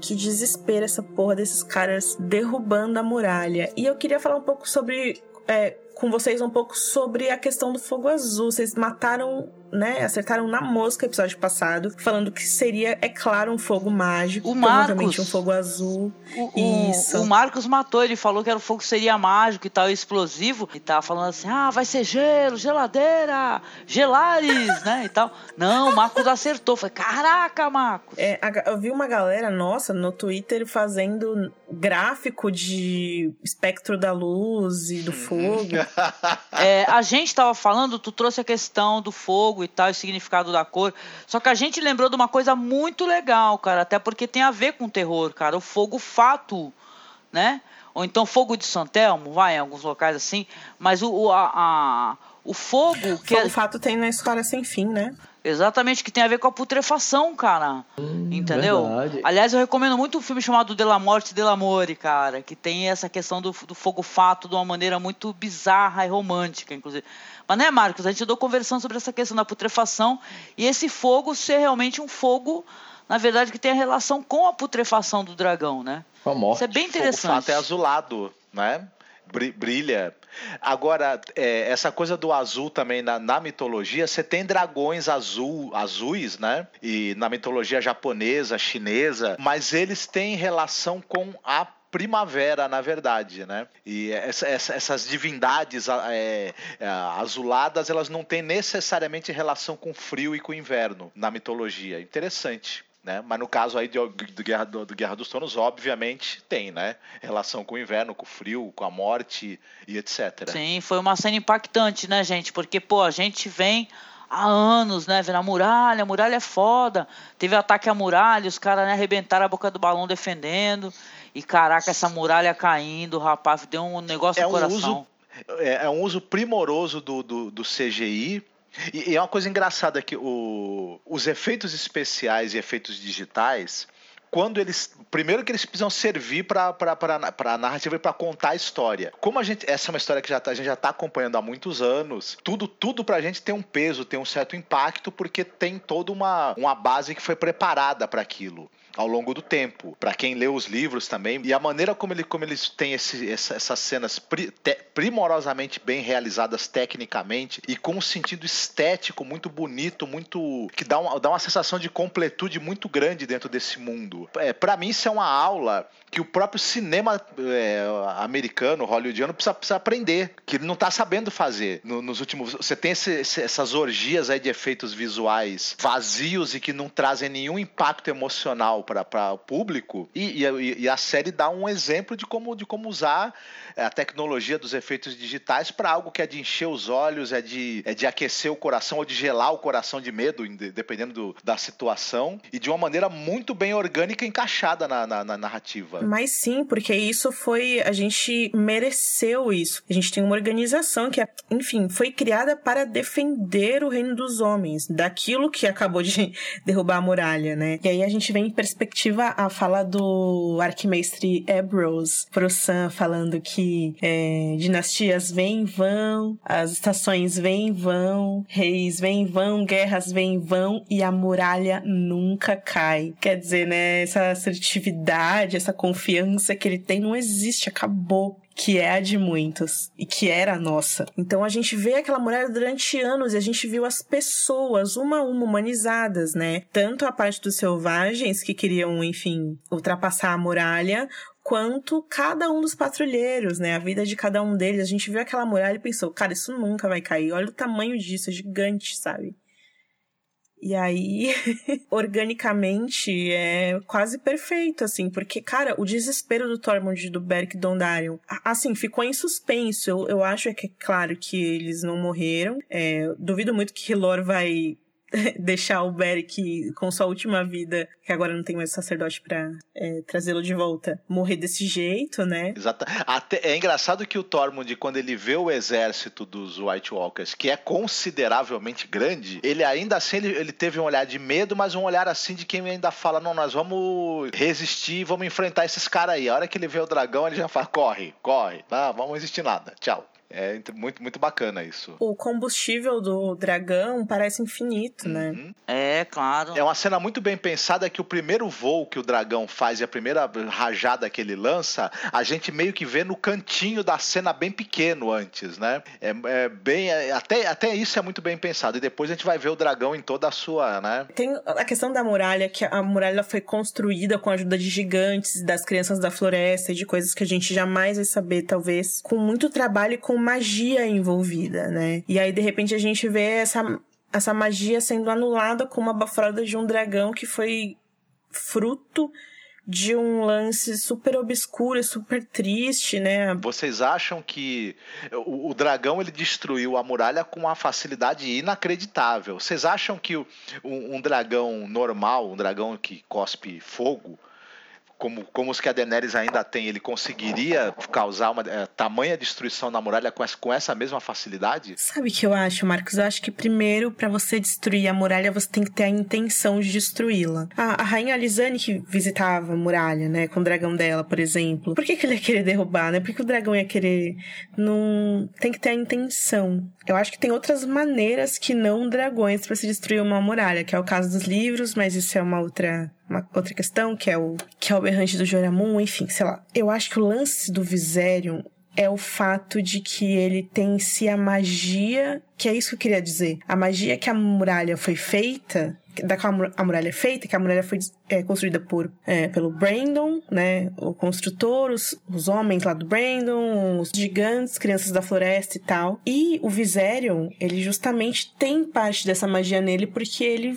[SPEAKER 4] Que desespero essa porra desses caras derrubando a muralha. E eu queria falar um pouco sobre. É, com vocês um pouco sobre a questão do fogo azul. Vocês mataram né, acertaram na mosca episódio passado, falando que seria, é claro, um fogo mágico.
[SPEAKER 6] O Marcos.
[SPEAKER 4] um fogo azul.
[SPEAKER 6] O, Isso. O, o Marcos matou, ele falou que era o fogo seria mágico e tal, explosivo. E tava falando assim: ah, vai ser gelo, geladeira, gelares, né? E tal. Não, o Marcos acertou. Foi, caraca, Marcos.
[SPEAKER 4] É, eu vi uma galera nossa no Twitter fazendo gráfico de espectro da luz e do fogo.
[SPEAKER 6] é, a gente tava falando, tu trouxe a questão do fogo e tal, o significado da cor. Só que a gente lembrou de uma coisa muito legal, cara, até porque tem a ver com terror, cara. O fogo fato, né? Ou então fogo de Santelmo, vai, em alguns locais assim. Mas o, o, a, a o fogo.
[SPEAKER 4] Que fogo é... fato tem na história sem fim, né?
[SPEAKER 6] Exatamente, que tem a ver com a putrefação, cara. Hum, Entendeu? Verdade. Aliás, eu recomendo muito um filme chamado De La Morte de l'Amore, cara, que tem essa questão do, do fogo fato de uma maneira muito bizarra e romântica, inclusive. Mas né, Marcos, a gente andou conversando sobre essa questão da putrefação e esse fogo ser realmente um fogo, na verdade, que tem a relação com a putrefação do dragão, né?
[SPEAKER 5] Com a morte.
[SPEAKER 6] Isso é bem interessante. O
[SPEAKER 3] fogo fato é azulado, né? brilha. Agora, é, essa coisa do azul também na, na, mitologia, você tem dragões azul, azuis, né? E na mitologia japonesa, chinesa, mas eles têm relação com a primavera, na verdade, né? E essa, essa, essas divindades é, é, azuladas, elas não têm necessariamente relação com frio e com inverno na mitologia. Interessante. Né? Mas no caso aí do, do, Guerra, do, do, Guerra dos Tronos, obviamente tem, né? Relação com o inverno, com o frio, com a morte e etc.
[SPEAKER 6] Sim, foi uma cena impactante, né, gente? Porque, pô, a gente vem há anos, né? Vendo a muralha, a muralha é foda. Teve ataque à muralha, os caras né, arrebentaram a boca do balão defendendo. E caraca, essa muralha caindo, rapaz, deu um negócio
[SPEAKER 3] é
[SPEAKER 6] no coração.
[SPEAKER 3] uso, é, é, um uso primoroso do, do, do CGI. E, e, é uma coisa engraçada que o, os efeitos especiais e efeitos digitais, quando eles. Primeiro que eles precisam servir para a narrativa e para contar a história. Como a gente. Essa é uma história que já tá, a gente já está acompanhando há muitos anos, tudo, tudo para a gente tem um peso, tem um certo impacto, porque tem toda uma, uma base que foi preparada para aquilo ao longo do tempo. Para quem lê os livros também. E a maneira como, ele, como eles têm esse, essa, essas cenas pri, te, primorosamente bem realizadas tecnicamente e com um sentido estético muito bonito, muito. que dá uma, dá uma sensação de completude muito grande dentro desse mundo. É, para mim, isso é uma aula que o próprio cinema é, americano, hollywoodiano, precisa, precisa aprender, que ele não está sabendo fazer. No, nos últimos. Você tem esse, esse, essas orgias aí de efeitos visuais vazios e que não trazem nenhum impacto emocional para o público. E, e, e, a série dá um exemplo de como, de como usar a tecnologia dos efeitos digitais para algo que é de encher os olhos, é de, é de aquecer o coração ou de gelar o coração de medo, dependendo do, da situação, e de uma maneira muito bem orgânica encaixada na, na, na narrativa.
[SPEAKER 4] Mas sim, porque isso foi. A gente mereceu isso. A gente tem uma organização que, enfim, foi criada para defender o reino dos homens, daquilo que acabou de derrubar a muralha, né? E aí a gente vem em perspectiva a fala do arquimestre Ebrose pro Sam, falando que é, dinastias vêm e vão, as estações vêm e vão, reis vêm e vão, guerras vêm e vão, e a muralha nunca cai. Quer dizer, né? Essa assertividade, essa confiança que ele tem não existe, acabou que é a de muitos e que era a nossa. Então a gente vê aquela muralha durante anos e a gente viu as pessoas uma a uma humanizadas, né? Tanto a parte dos selvagens que queriam, enfim, ultrapassar a muralha, quanto cada um dos patrulheiros, né? A vida de cada um deles. A gente viu aquela muralha e pensou, cara, isso nunca vai cair. Olha o tamanho disso, é gigante, sabe? E aí, organicamente, é quase perfeito, assim, porque, cara, o desespero do Tormund e do Beric Dondarrion, assim, ficou em suspenso. Eu, eu acho que é claro que eles não morreram. É, duvido muito que Hilor vai deixar o Beric com sua última vida, que agora não tem mais sacerdote para é, trazê-lo de volta, morrer desse jeito, né?
[SPEAKER 3] Exato. Até, é engraçado que o Tormund, quando ele vê o exército dos White Walkers, que é consideravelmente grande, ele ainda assim ele, ele teve um olhar de medo, mas um olhar assim de quem ainda fala: não, nós vamos resistir, vamos enfrentar esses caras aí. A hora que ele vê o dragão, ele já fala: corre, corre, não, vamos resistir nada, tchau. É muito, muito bacana isso.
[SPEAKER 4] O combustível do dragão parece infinito, né?
[SPEAKER 6] uhum. né? É, claro.
[SPEAKER 3] É uma cena muito bem pensada que o primeiro voo que o dragão faz e a primeira rajada que ele lança, a gente meio que vê no cantinho da cena bem pequeno antes, né? É, é bem. É, até, até isso é muito bem pensado. E depois a gente vai ver o dragão em toda a sua, né?
[SPEAKER 4] Tem a questão da muralha, que a muralha foi construída com a ajuda de gigantes, das crianças da floresta e de coisas que a gente jamais vai saber, talvez, com muito trabalho e com magia envolvida, né? E aí, de repente, a gente vê essa, essa magia sendo anulada com uma baforada de um dragão que foi fruto de um lance super obscuro e super triste, né?
[SPEAKER 3] Vocês acham que o, o, dragão ele destruiu a muralha com uma facilidade inacreditável? Vocês acham que um, um dragão normal, um dragão que cospe fogo, como, como os que a Daenerys ainda tem, ele conseguiria causar uma é, tamanha destruição na muralha com essa, com essa mesma facilidade?
[SPEAKER 4] Sabe o que eu acho, Marcos? Eu acho que primeiro, para você destruir a muralha, você tem que ter a intenção de destruí-la. A, a rainha Alisane que visitava a muralha, né, com o dragão dela, por exemplo. Por que, que ele ia querer derrubar, né? Por que o dragão ia querer. Não. Tem que ter a intenção. Eu acho que tem outras maneiras que não dragões para se destruir uma muralha, que é o caso dos livros, mas isso é uma outra uma outra questão, que é o que é o berrante do Joramun, enfim, sei lá. Eu acho que o lance do Viserion é o fato de que ele tem em si a magia, que é isso que eu queria dizer. A magia que a muralha foi feita, da qual a muralha é feita, que a muralha foi é, construída por, é, pelo Brandon, né? O construtor, os, os homens lá do Brandon, os gigantes, crianças da floresta e tal. E o Viserion, ele justamente tem parte dessa magia nele porque ele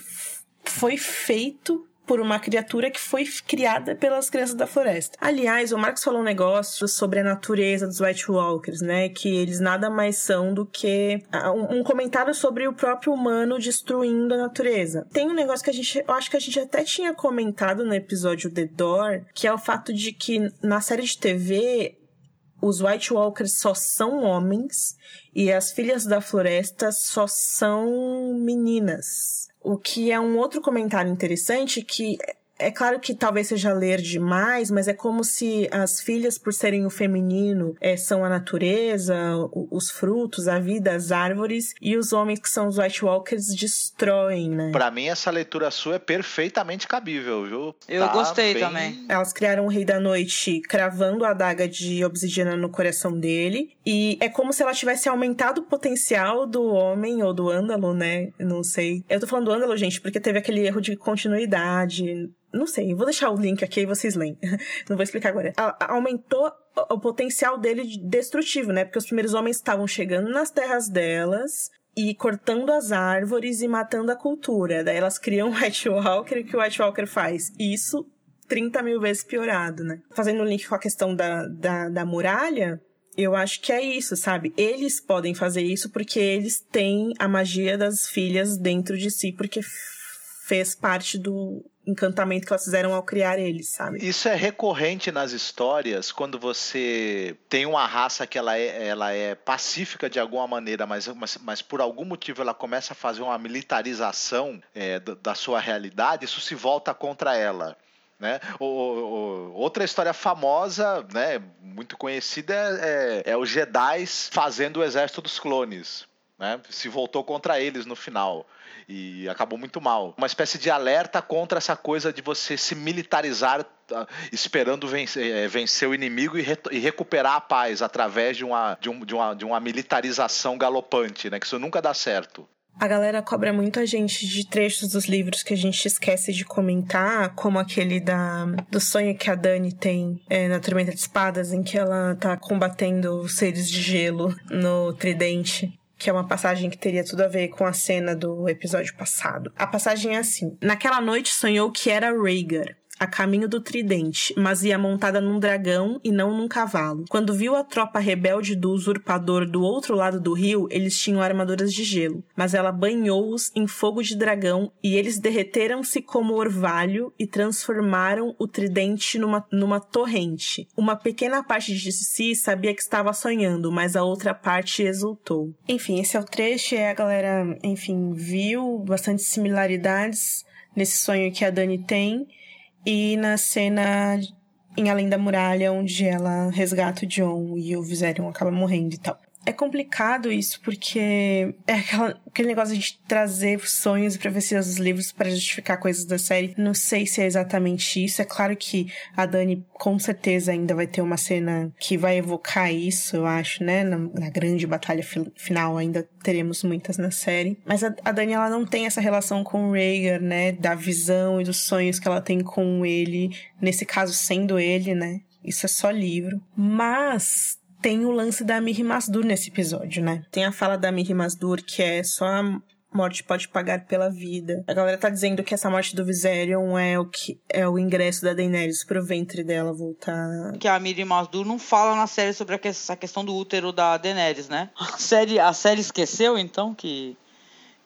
[SPEAKER 4] foi feito por uma criatura que foi criada pelas crianças da floresta. Aliás, o Marcos falou um negócio sobre a natureza dos White Walkers, né? Que eles nada mais são do que um comentário sobre o próprio humano destruindo a natureza. Tem um negócio que a gente, eu acho que a gente até tinha comentado no episódio The Door, que é o fato de que na série de TV os White Walkers só são homens e as filhas da floresta só são meninas. O que é um outro comentário interessante que é claro que talvez seja ler demais, mas é como se as filhas, por serem o feminino, é, são a natureza, os frutos, a vida, as árvores, e os homens que são os White Walkers destroem, né?
[SPEAKER 3] Pra mim, essa leitura sua é perfeitamente cabível, viu?
[SPEAKER 6] Eu tá gostei bem... também.
[SPEAKER 4] Elas criaram o Rei da Noite cravando a adaga de obsidiana no coração dele, e é como se ela tivesse aumentado o potencial do homem ou do ândalo, né? Não sei. Eu tô falando do ândalo, gente, porque teve aquele erro de continuidade não sei, vou deixar o link aqui e vocês leem. Não vou explicar agora. A, aumentou o potencial dele de destrutivo, né? Porque os primeiros homens estavam chegando nas terras delas e cortando as árvores e matando a cultura. Daí elas criam o White Walker o que o White Walker faz? Isso 30 mil vezes piorado, né? Fazendo um link com a questão da, da, da muralha, eu acho que é isso, sabe? Eles podem fazer isso porque eles têm a magia das filhas dentro de si, porque fez parte do, encantamento que elas fizeram ao criar eles, sabe?
[SPEAKER 3] Isso é recorrente nas histórias quando você tem uma raça que ela é, ela é pacífica de alguma maneira, mas, mas, mas por algum motivo ela começa a fazer uma militarização é, da sua realidade, isso se volta contra ela. Né? O, o, outra história famosa, né, muito conhecida, é, é, é os Jedi fazendo o exército dos clones. Né? Se voltou contra eles no final e acabou muito mal. Uma espécie de alerta contra essa coisa de você se militarizar tá, esperando vencer, é, vencer o inimigo e, re, e, recuperar a paz através de uma, de, um, de, uma, de uma militarização galopante, né? Que isso nunca dá certo.
[SPEAKER 4] A galera cobra muito a gente de trechos dos livros que a gente esquece de comentar, como aquele da, do sonho que a Dani tem é, na Tormenta de Espadas, em que ela tá combatendo seres de gelo no tridente que é uma passagem que teria tudo a ver com a cena do episódio passado. A passagem é assim: Naquela noite sonhou que era Rhaegar, a caminho do tridente, mas ia montada num dragão e não num cavalo. Quando viu a tropa rebelde do usurpador do outro lado do rio, eles tinham armaduras de gelo, mas ela banhou-os em fogo de dragão e eles derreteram-se como orvalho e transformaram o tridente numa, numa torrente. Uma pequena parte de si sabia que estava sonhando, mas a outra parte exultou. Enfim, esse é o trecho e a galera, enfim, viu bastante similaridades nesse sonho que a Dani tem e na cena em Além da Muralha, onde ela resgata o John e o Viserion acaba morrendo e tal. É complicado isso, porque é aquela, aquele negócio de trazer sonhos e profecias dos livros para justificar coisas da série. Não sei se é exatamente isso. É claro que a Dani com certeza ainda vai ter uma cena que vai evocar isso, eu acho, né? Na, na grande batalha fi final, ainda teremos muitas na série. Mas a, a Dani, ela não tem essa relação com o Rhaegar, né? Da visão e dos sonhos que ela tem com ele. Nesse caso, sendo ele, né? Isso é só livro. Mas tem o lance da Miri Masdur nesse episódio, né? Tem a fala da Miri Masdur que é só a morte pode pagar pela vida. A galera tá dizendo que essa morte do Viserion é o que é o ingresso da Daenerys pro ventre dela voltar.
[SPEAKER 6] Que a Miri Masdur não fala na série sobre essa questão do útero da Daenerys, né? A série, a série esqueceu então que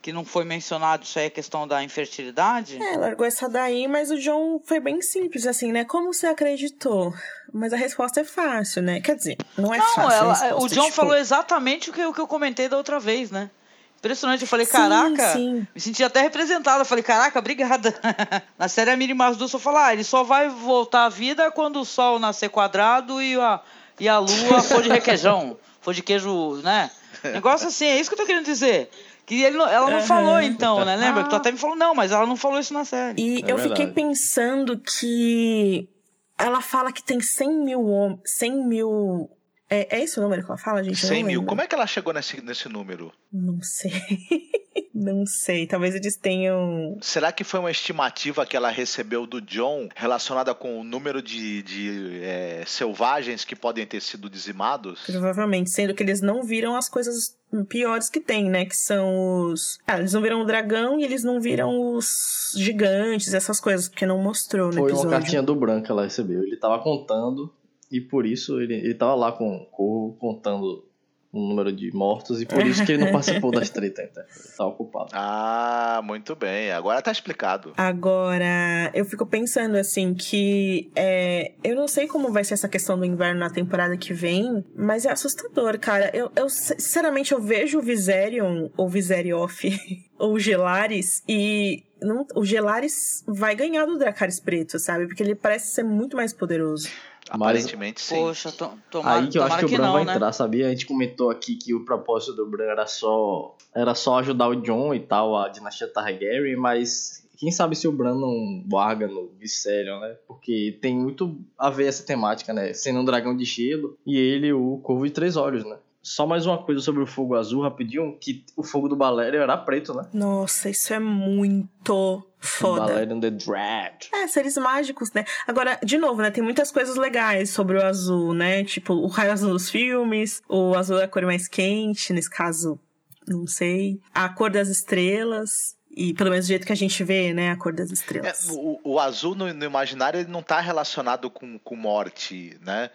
[SPEAKER 6] que não foi mencionado isso aí é questão da infertilidade?
[SPEAKER 4] É, largou essa daí, mas o John foi bem simples, assim, né? Como você acreditou? Mas a resposta é fácil, né? Quer dizer, não é não, fácil. Ela,
[SPEAKER 6] o John
[SPEAKER 4] tipo...
[SPEAKER 6] falou exatamente o que, o que eu comentei da outra vez, né? Impressionante, eu falei, caraca, sim. me senti até representada. Eu falei, caraca, obrigada. Na série a Miri Masdu só fala, ah, ele só vai voltar à vida quando o sol nascer quadrado e a, e a lua for de requeijão, for de queijo, né? Negócio assim, é isso que eu tô querendo dizer. Que ele, ela não uhum. falou, então, né? Lembra? Que tu até me falou, não, mas ela não falou isso na série.
[SPEAKER 4] E é eu verdade. fiquei pensando que ela fala que tem 100 mil, 100 mil É, é esse o número que ela fala, gente? Eu
[SPEAKER 3] 100
[SPEAKER 4] não
[SPEAKER 3] mil. Como é que ela chegou nesse, nesse número?
[SPEAKER 4] Não sei. não sei. Talvez eles tenham.
[SPEAKER 3] Será que foi uma estimativa que ela recebeu do John relacionada com o número de, de é, selvagens que podem ter sido dizimados?
[SPEAKER 4] Provavelmente, sendo que eles não viram as coisas piores que tem, né? Que são os. Ah, eles não viram o dragão e eles não viram os gigantes, essas coisas, porque não mostrou no
[SPEAKER 5] Foi
[SPEAKER 4] episódio.
[SPEAKER 5] uma cartinha do Bran que ela recebeu. Ele tava contando e por isso ele, ele tava lá com o corvo contando o número de mortos e por isso que ele não participou das tretas. Então. Ele tava ocupado.
[SPEAKER 3] Ah, muito bem. Agora tá explicado.
[SPEAKER 4] Agora, eu fico pensando assim que é, eu não sei como vai ser essa questão do inverno na temporada que vem, mas é assustador, cara. Eu, eu sinceramente eu vejo o Viserion ou Viserioth ou o Gelaris e não, o Gelaris vai ganhar do Dracarys preto, sabe? Porque ele parece ser muito mais poderoso.
[SPEAKER 5] Mas-
[SPEAKER 3] Aparentemente sim.
[SPEAKER 6] Poxa, to, tomara,
[SPEAKER 5] Aí que eu acho que o Bran
[SPEAKER 6] não,
[SPEAKER 5] vai
[SPEAKER 6] né?
[SPEAKER 5] entrar, sabia? A gente comentou aqui que o propósito do Bran era só era só ajudar o John e tal, a dinastia Targaryen, mas quem sabe se o Bran não larga no Viserion, né? Porque tem muito a ver essa temática, né? Sendo um dragão de gelo e ele o corvo de três olhos, né? Só mais uma coisa sobre o fogo azul, rapidinho, que o fogo do Balerion era preto, né?
[SPEAKER 4] Nossa, isso é muito foda.
[SPEAKER 5] Balerion the Dread.
[SPEAKER 4] É, seres mágicos, né? Agora, de novo, né? Tem muitas coisas legais sobre o azul, né? Tipo, o raio azul dos filmes, o azul é a cor mais quente, nesse caso, não sei. A cor das estrelas. E pelo menos do jeito que a gente vê, né? A cor das
[SPEAKER 3] É,
[SPEAKER 4] estrelas.
[SPEAKER 3] o, o azul no, no imaginário ele não está relacionado com, com morte, né?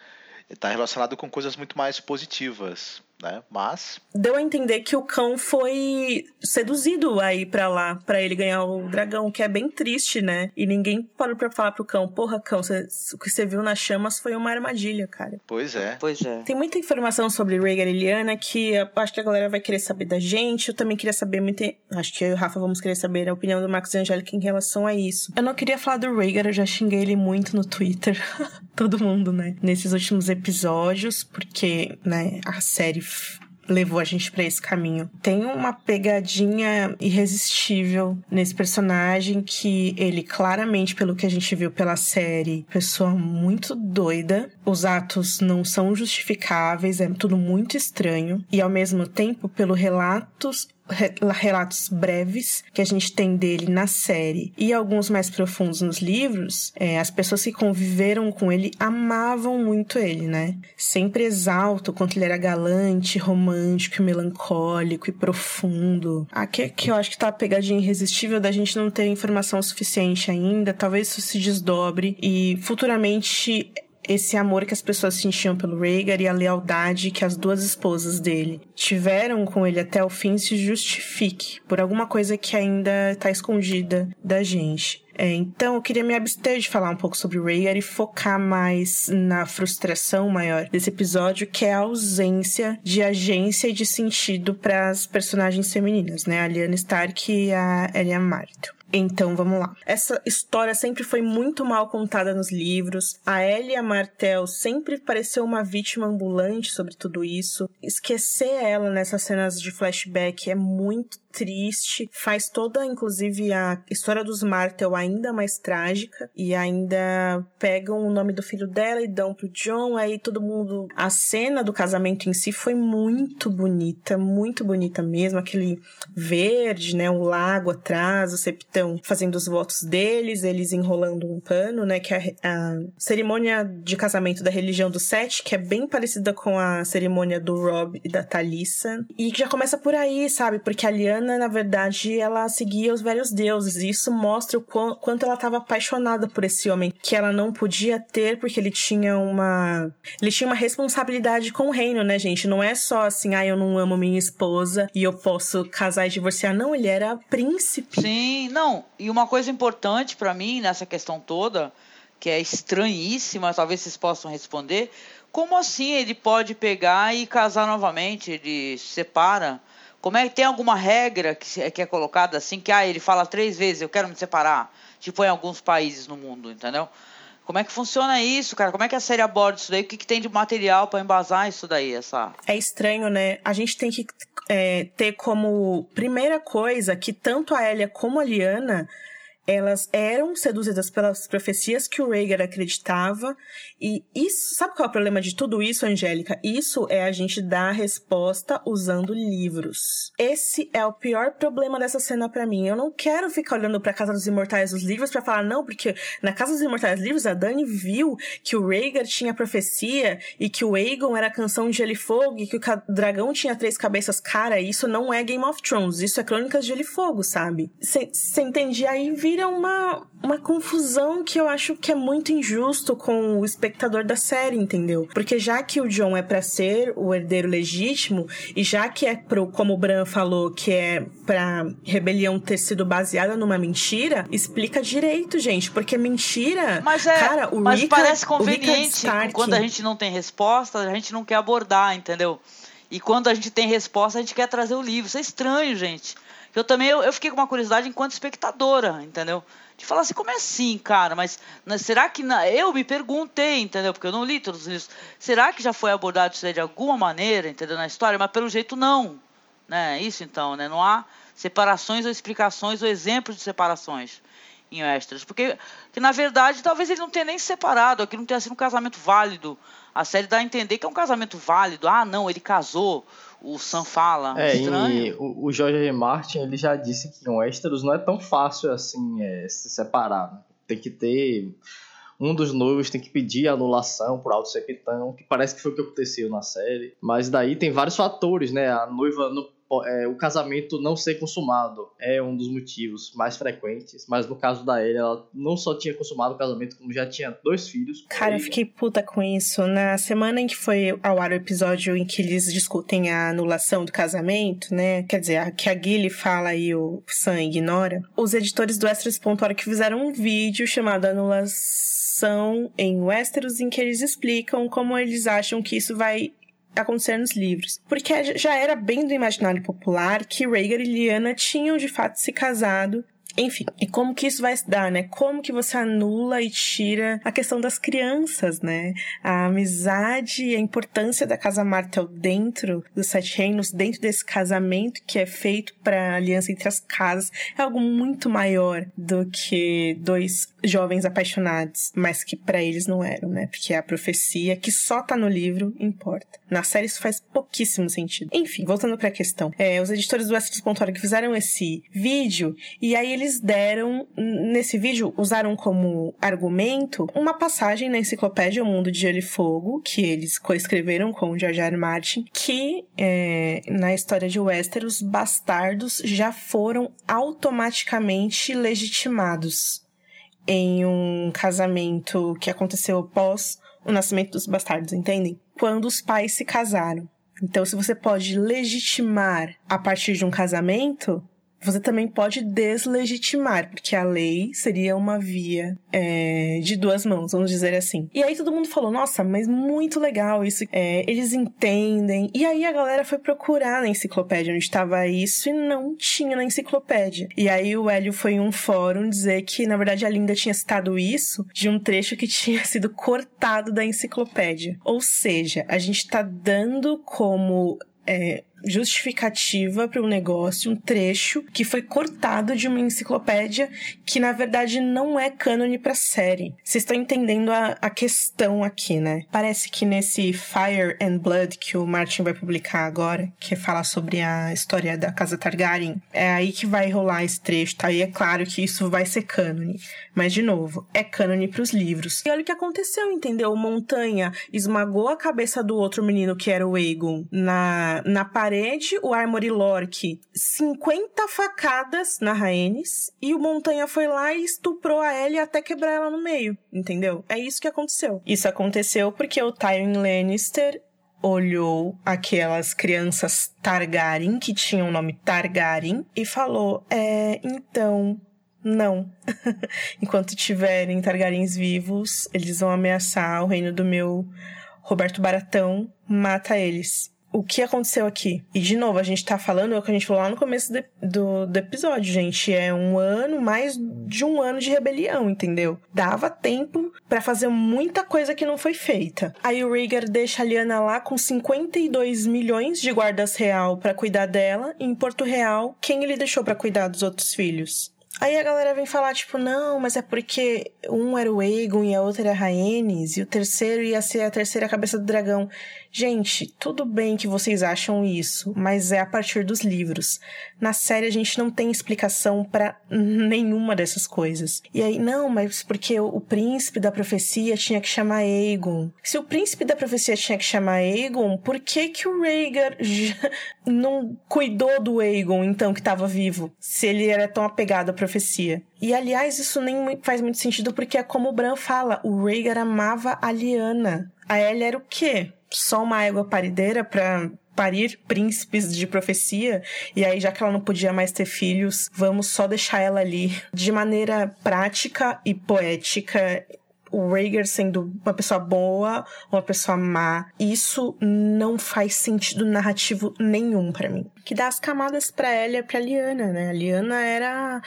[SPEAKER 3] Ele tá relacionado com coisas muito mais positivas, né? Mas
[SPEAKER 4] Deu a entender que o cão foi seduzido aí pra lá, pra ele ganhar o dragão, que é bem triste, né? E ninguém parou pra falar pro cão, porra, cão, cê- o que você viu nas chamas foi uma armadilha, cara.
[SPEAKER 3] pois é.
[SPEAKER 6] Pois é.
[SPEAKER 4] Tem muita informação sobre Rhaegar e Lyanna que eu acho que a galera vai querer saber da gente. Eu também queria saber muito. Acho que eu e o Rafa vamos querer saber a opinião do Max e Angélica em relação a isso. Eu não queria falar do Rhaegar, eu já xinguei ele muito no Twitter. Todo mundo, né? Nesses últimos episódios, porque, né, a série levou a gente pra esse caminho. Tem uma pegadinha irresistível nesse personagem que ele claramente, pelo que a gente viu pela série, pessoa muito doida. Os atos não são justificáveis, é tudo muito estranho e ao mesmo tempo, pelo relatos re- relatos breves que a gente tem dele na série e alguns mais profundos nos livros, é, as pessoas que conviveram com ele amavam muito ele, né? Sempre exalta o quanto ele era galante, romântico, melancólico e profundo. Aqui é que eu acho que tá a pegadinha irresistível da gente não ter informação suficiente ainda. Talvez isso se desdobre e futuramente esse amor que as pessoas sentiam pelo Rhaegar e a lealdade que as duas esposas dele tiveram com ele até o fim se justifique por alguma coisa que ainda está escondida da gente. É, então, eu queria me abster de falar um pouco sobre o Rhaegar e focar mais na frustração maior desse episódio, que é a ausência de agência e de sentido para as personagens femininas, né? A Lyanna Stark e a Elia Martel. Então, vamos lá. Essa história sempre foi muito mal contada nos livros. A Elia Martel sempre pareceu uma vítima ambulante sobre tudo isso. Esquecer ela nessas cenas de flashback é muito triste. Faz toda, inclusive, a história dos Martel ainda mais trágica. E ainda pegam o nome do filho dela e dão pro John. Aí todo mundo. A cena do casamento em si foi muito bonita, muito bonita mesmo. Aquele verde, né? O lago atrás, o septão fazendo os votos deles, eles enrolando um pano, né? Que é a, cerimônia de casamento da religião do Sete, que é bem parecida com a cerimônia do Rob e da Thalissa. E que já começa por aí, sabe? Porque a Liana, na verdade, ela seguia os velhos deuses. E isso mostra o qu- quanto ela estava apaixonada por esse homem, que ela não podia ter porque ele tinha uma. Ele tinha uma responsabilidade com o reino, né, gente? Não é só assim, ah, eu não amo minha esposa e eu posso casar e divorciar. Não, ele era príncipe.
[SPEAKER 6] Sim, não. E uma coisa importante pra mim nessa questão toda, que é estranhíssima, talvez vocês possam responder, como assim ele pode pegar e casar novamente? Ele se separa? Como é que tem alguma regra que, que é colocada assim que ah, ele fala três vezes, eu quero me separar? Tipo em alguns países no mundo, entendeu? Como é que funciona isso, cara? Como é que a série aborda isso daí? O que, que tem de material pra embasar isso daí, essa
[SPEAKER 4] É estranho, né? A gente tem que é, ter como primeira coisa que tanto a Elia como a Liana elas eram seduzidas pelas profecias que o Rhaegar acreditava. E isso, sabe qual é o problema de tudo isso, Angélica? Isso é a gente dar a resposta usando livros. Esse é o pior problema dessa cena para mim. Eu não quero ficar olhando para Casa dos Imortais os livros para falar não, porque na Casa dos Imortais livros a Dani viu que o Rhaegar tinha profecia e que o Aegon era a canção de Gelo e Fogo e que o dragão tinha três cabeças. Cara, isso não é Game of Thrones, isso é Crônicas de Gelo e Fogo, sabe? Você entende? Aí vira uma, uma confusão que eu acho que é muito injusto com o espectador da série, entendeu? Porque já que o John é para ser o herdeiro legítimo e já que é pro, como o Bran falou, que é pra rebelião ter sido baseada numa mentira, explica direito, gente, porque mentira,
[SPEAKER 6] mas é,
[SPEAKER 4] cara, o
[SPEAKER 6] mas
[SPEAKER 4] Rica,
[SPEAKER 6] parece conveniente quando a gente não tem resposta, a gente não quer abordar, entendeu? E quando a gente tem resposta, a gente quer trazer o livro. Isso é estranho, gente. Eu também eu, eu fiquei com uma curiosidade enquanto espectadora, entendeu? De falar assim, como é assim, cara? Mas, mas será que. Na... Eu me perguntei, entendeu? Porque eu não li todos os livros. Será que já foi abordado isso de alguma maneira, entendeu? Na história? Mas pelo jeito não. Né? Isso então, né? Não há separações ou explicações ou exemplos de separações em Westeros. Porque, que, na verdade, talvez ele não tenha nem se separado, aquilo não tenha sido um casamento válido. A série dá a entender que é um casamento válido. Ah, não, ele casou. O Sam fala.
[SPEAKER 5] É,
[SPEAKER 6] Estranho.
[SPEAKER 5] e o, o George R. Martin ele já disse que em Westeros não é tão fácil assim é, se separar. né? Tem que ter. Um dos noivos tem que pedir anulação por alto septão, que parece que foi o que aconteceu na série. Mas daí tem vários fatores, né? A noiva não é, o casamento não ser consumado é um dos motivos mais frequentes. Mas no caso da Ellie, ela não só tinha consumado o casamento, como já tinha dois filhos.
[SPEAKER 4] Cara, eu fiquei puta com isso. Na semana em que foi ao ar o episódio em que eles discutem a anulação do casamento, né? Quer dizer, a, que a Gilly fala e o Sam ignora. Os editores do Westeros.org fizeram um vídeo chamado Anulação em Westeros, em que eles explicam como eles acham que isso vai acontecer nos livros. Porque já era bem do imaginário popular que Rhaegar e Lyanna tinham de fato se casado enfim, e como que isso vai se dar, né? Como que você anula e tira a questão das crianças, né? A amizade e a importância da Casa Martel dentro dos Sete Reinos, dentro desse casamento que é feito para aliança entre as casas, é algo muito maior do que dois jovens apaixonados, mas que para eles não eram, né? Porque a profecia que só tá no livro importa. Na série isso faz pouquíssimo sentido. Enfim, voltando para a questão. É, os editores do Westeros.org fizeram esse vídeo e aí eles deram, nesse vídeo, usaram como argumento uma passagem na enciclopédia O Mundo de Gelo e Fogo, que eles coescreveram com o George. R. Martin, que é, na história de Westeros, bastardos já foram automaticamente legitimados em um casamento que aconteceu após o nascimento dos bastardos, entendem? Quando os pais se casaram. Então, se você pode legitimar a partir de um casamento, você também pode deslegitimar, porque a lei seria uma via é, de duas mãos, vamos dizer assim. E aí todo mundo falou, nossa, mas muito legal isso, é, eles entendem. E aí a galera foi procurar na enciclopédia onde estava isso e não tinha na enciclopédia. E aí o Hélio foi em um fórum dizer que, na verdade, a Linda tinha citado isso de um trecho que tinha sido cortado da enciclopédia. Ou seja, a gente tá dando como é, justificativa para um negócio, um trecho que foi cortado de uma enciclopédia que na verdade não é cânone para série. Vocês estão entendendo a, a questão aqui, né? Parece que nesse Fire and Blood que o Martin vai publicar agora, que fala sobre a história da casa Targaryen, é aí que vai rolar esse trecho, tá? E é claro que isso vai ser cânone. Mas, de novo, é cânone pros livros. E olha o que aconteceu, entendeu? Montanha esmagou a cabeça do outro menino que era o Aegon na, na parede, o Armory Lork 50 facadas na Rhaenys e o Montanha foi lá e estuprou a Ellie até quebrar ela no meio, entendeu? É isso que aconteceu. Isso aconteceu porque o Tyrion Lannister olhou aquelas crianças Targaryen, que tinham o nome Targaryen, e falou: É, então, não. Enquanto tiverem Targaryens vivos, eles vão ameaçar o reino do meu Roberto Baratão, mata eles. O que aconteceu aqui? E de novo, a gente tá falando é o que a gente falou lá no começo de- do, do episódio, gente. É um ano, mais de um ano de rebelião, entendeu? Dava tempo pra fazer muita coisa que não foi feita. Aí o Rhaegar deixa a Lyanna lá com 52 milhões de guardas real pra cuidar dela. E em Porto Real, quem ele deixou pra cuidar dos outros filhos? Aí a galera vem falar, tipo, não, mas é porque um era o Aegon e a outra era a Rhaenys, e o terceiro ia ser a terceira cabeça do dragão. Gente, tudo bem que vocês acham isso, mas é a partir dos livros. Na série a gente não tem explicação para nenhuma dessas coisas. E aí, não, mas porque o, príncipe da profecia tinha que chamar Aegon. Se o príncipe da profecia tinha que chamar Aegon, por que que o Rhaegar não cuidou do Aegon, então, que estava vivo? Se ele era tão apegado profecia. E, aliás, isso nem faz muito sentido porque é como o Bran fala, o Rhaegar amava a Lyanna. A Ellie era o quê? só uma égua parideira para parir príncipes de profecia, e aí já que ela não podia mais ter filhos, vamos só deixar ela ali de maneira prática e poética. O Rhaegar sendo uma pessoa boa, uma pessoa má, isso não faz sentido narrativo nenhum para mim. Que dá as camadas para ela e pra Liana, né? A Liana era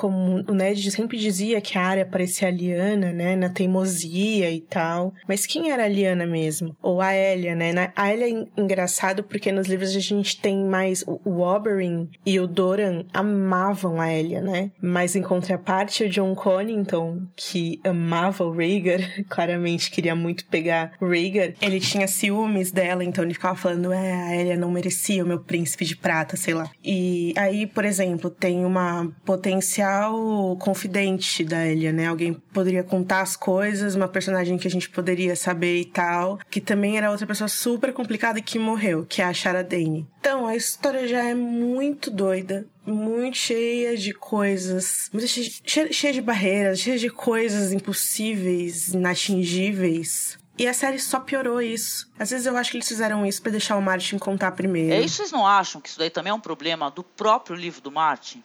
[SPEAKER 4] como o Ned sempre dizia que a área parecia a Liana, né, na teimosia e tal. Mas quem era a Liana mesmo? Ou a Elia, né? A Elia é engraçado porque nos livros a gente tem mais o Oberyn e o Doran amavam a Elia, né? Mas em contraparte o John Connington, que amava o Rhaegar, claramente queria muito pegar o Rhaegar, ele tinha ciúmes dela, então ele ficava falando, é, a Elia não merecia o meu príncipe de prata, sei lá. E aí, por exemplo, tem uma potencial o confidente da Elia, né? Alguém poderia contar as coisas, uma personagem que a gente poderia saber e tal, que também era outra pessoa super complicada e que morreu, que é a Shara Dane. Então, a história já é muito doida, muito cheia de coisas, muito cheia, cheia de barreiras, cheia de coisas impossíveis, inatingíveis. E a série só piorou isso. Às vezes eu acho que eles fizeram isso para deixar o Martin contar primeiro.
[SPEAKER 6] É isso, vocês não acham que isso daí também é um problema do próprio livro do Martin?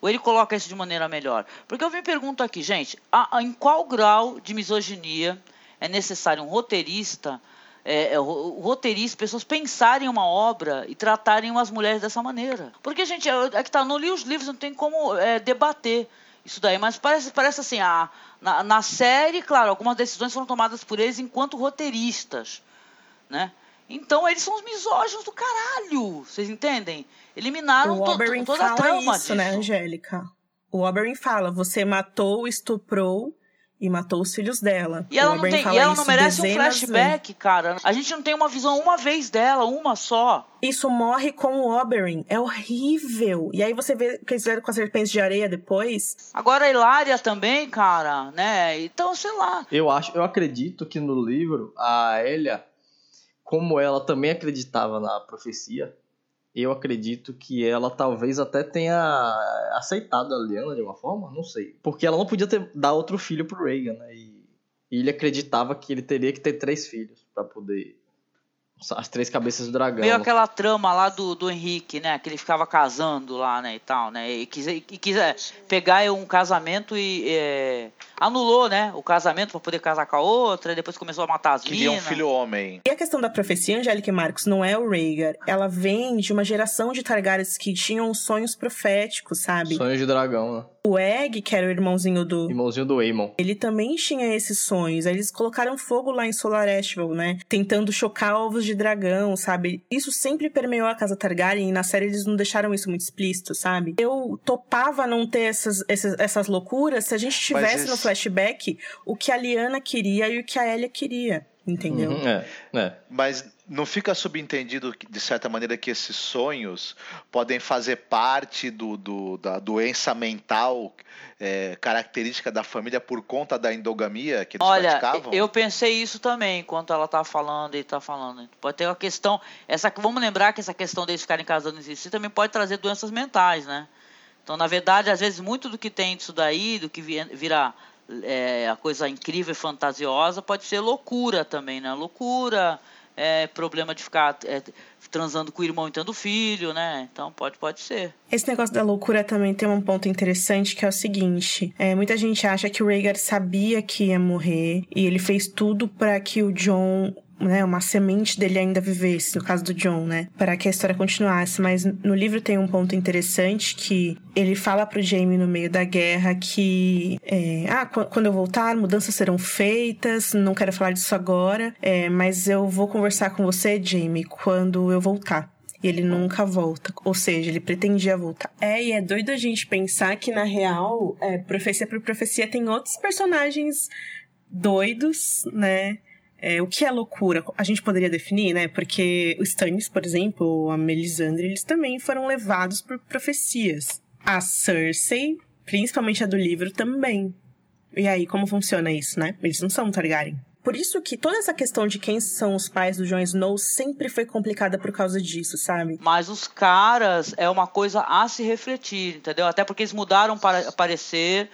[SPEAKER 6] Ou ele coloca isso de maneira melhor? Porque eu me pergunto aqui, gente, a, a, em qual grau de misoginia é necessário um roteirista, é, é, roteirista, pessoas pensarem uma obra e tratarem umas mulheres dessa maneira? Porque, gente, é, é que tá, não li os livros, não tem como é, debater isso daí, mas parece, parece assim, a, na, na série, claro, algumas decisões foram tomadas por eles enquanto roteiristas, né? Então eles são os misóginos do caralho, vocês entendem? Eliminaram
[SPEAKER 4] o Oberyn
[SPEAKER 6] to, toda a trama
[SPEAKER 4] isso, né,
[SPEAKER 6] disso.
[SPEAKER 4] né, Angélica? O Oberyn fala, você matou, estuprou e matou os filhos dela.
[SPEAKER 6] E ela, não, tem, e ela não merece um flashback, cara. A gente não tem uma visão uma vez dela, uma só.
[SPEAKER 4] Isso morre com o Oberyn. É horrível. E aí você vê o que eles fizeram com as serpentes de areia depois.
[SPEAKER 6] Agora a Hilária também, cara, né? Então, sei lá.
[SPEAKER 5] Eu acho, eu acredito que no livro a Elia, como ela também acreditava na profecia, eu acredito que ela talvez até tenha aceitado a Liana de alguma forma, não sei. Porque ela não podia ter, dar outro filho pro Reagan, né? E, e ele acreditava que ele teria que ter três filhos para poder as três cabeças do dragão.
[SPEAKER 6] Meio aquela trama lá do, do Henrique, né? Que ele ficava casando lá, né? E tal, né? E quis, e quis é, pegar um casamento e é, anulou, né? O casamento para poder casar com a outra. E depois começou a matar as
[SPEAKER 3] Queria
[SPEAKER 6] minas.
[SPEAKER 3] um filho homem.
[SPEAKER 4] E a questão da profecia, Angélica e Marcos, não é o Rhaegar. Ela vem de uma geração de Targaryens que tinham sonhos proféticos, sabe?
[SPEAKER 5] Sonhos de dragão, né?
[SPEAKER 4] O Egg, que era o irmãozinho do.
[SPEAKER 5] Irmãozinho do Aemon.
[SPEAKER 4] Ele também tinha esses sonhos. Eles colocaram fogo lá em Solar Estival, né? Tentando chocar ovos de dragão, sabe? Isso sempre permeou a casa Targaryen e na série eles não deixaram isso muito explícito, sabe? Eu topava não ter essas, essas, essas loucuras se a gente tivesse esse... no flashback o que a Liana queria e o que a Elia queria. Entendeu?
[SPEAKER 5] Uhum, é, é.
[SPEAKER 3] Mas não fica subentendido, de certa maneira, que esses sonhos podem fazer parte do, do da doença mental é, característica da família por conta da endogamia que eles
[SPEAKER 6] Olha,
[SPEAKER 3] praticavam?
[SPEAKER 6] eu pensei isso também enquanto ela tá falando e tá falando. Pode ter uma questão. Essa, vamos lembrar que essa questão deles ficarem casando em si também pode trazer doenças mentais, né? Então, na verdade, às vezes, muito do que tem disso daí, do que vira é, a coisa incrível e fantasiosa, pode ser loucura também, né? Loucura é, problema de ficar é, transando com o irmão e tendo filho, né? Então pode, pode ser.
[SPEAKER 4] Esse negócio da loucura também tem um ponto interessante que é o seguinte: é, muita gente acha que o Rhaegar sabia que ia morrer e ele fez tudo para que o John né, uma semente dele ainda vivesse, no caso do John, né, para que a história continuasse. Mas no livro tem um ponto interessante que ele fala pro Jamie no meio da guerra que, é, ah, quando eu voltar, mudanças serão feitas, não quero falar disso agora, é, mas eu vou conversar com você, Jamie, quando eu voltar. E ele nunca volta. Ou seja, ele pretendia voltar. É, e é doido a gente pensar que, na real, é, profecia por profecia tem outros personagens doidos, né? É, o que é loucura? A gente poderia definir, né? Porque os Stannis, por exemplo, a Melisandre, eles também foram levados por profecias. A Cersei, principalmente a do livro, também. E aí, como funciona isso, né? Eles não são Targaryen. Por isso que toda essa questão de quem são os pais do Jon Snow sempre foi complicada por causa disso, sabe?
[SPEAKER 6] Mas os caras é uma coisa a se refletir, entendeu? Até porque eles mudaram para parecer.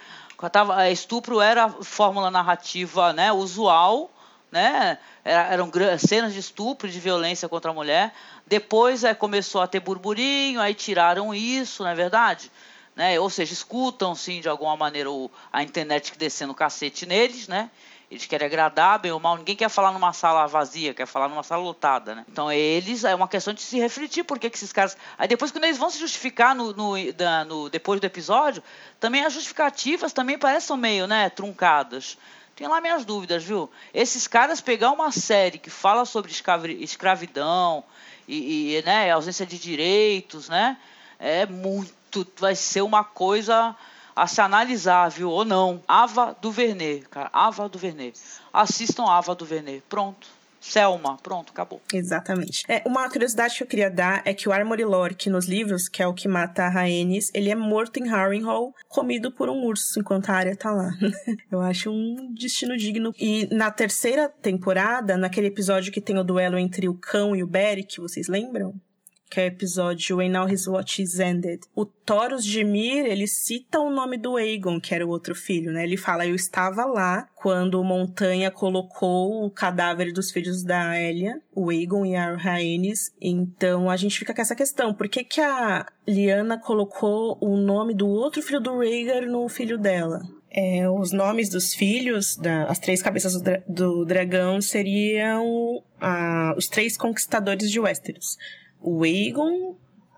[SPEAKER 6] Tava, estupro era fórmula narrativa né, usual né? Eram cenas de estupro, de violência contra a mulher. Depois é, começou a ter burburinho, aí tiraram isso, não é verdade? Né? Ou seja, escutam sim de alguma maneira o, a internet descendo o cacete neles, né? Eles querem agradar, bem ou mal, ninguém quer falar numa sala vazia, quer falar numa sala lotada, né? Então eles, é uma questão de se refletir, porque que esses caras. Aí depois, quando eles vão se justificar no, no, da, no depois do episódio, também as justificativas também parecem meio, né, truncadas. Tenho lá minhas dúvidas, viu? Esses caras pegar uma série que fala sobre escravidão e, e né, ausência de direitos, né? É muito. Vai ser uma coisa a se analisar, viu? Ou não. Ava do Vernet, cara. Ava do Vernet. Assistam Ava do Vernet. Pronto. Selma, pronto, acabou.
[SPEAKER 4] Exatamente. É, uma curiosidade que eu queria dar é que o Armory Lork nos livros, que é o que mata a Rhaenys, ele é morto em Harrenhal, comido por um urso enquanto a área tá lá. eu acho um destino digno. E na terceira temporada, naquele episódio que tem o duelo entre o cão e o Beric, vocês lembram? Que é o episódio When Now His Watch Is Ended. O Thoros de Mir, ele cita o nome do Aegon, que era o outro filho, né? Ele fala, eu estava lá quando Montanha colocou o cadáver dos filhos da Elia, o Aegon e a Rhaenys. Então, a gente fica com essa questão. Por que que a Liana colocou o nome do outro filho do Rhaegar no filho dela? É, os nomes dos filhos, da, as três cabeças do, dra do dragão, seriam os três conquistadores de Westeros o Aegon,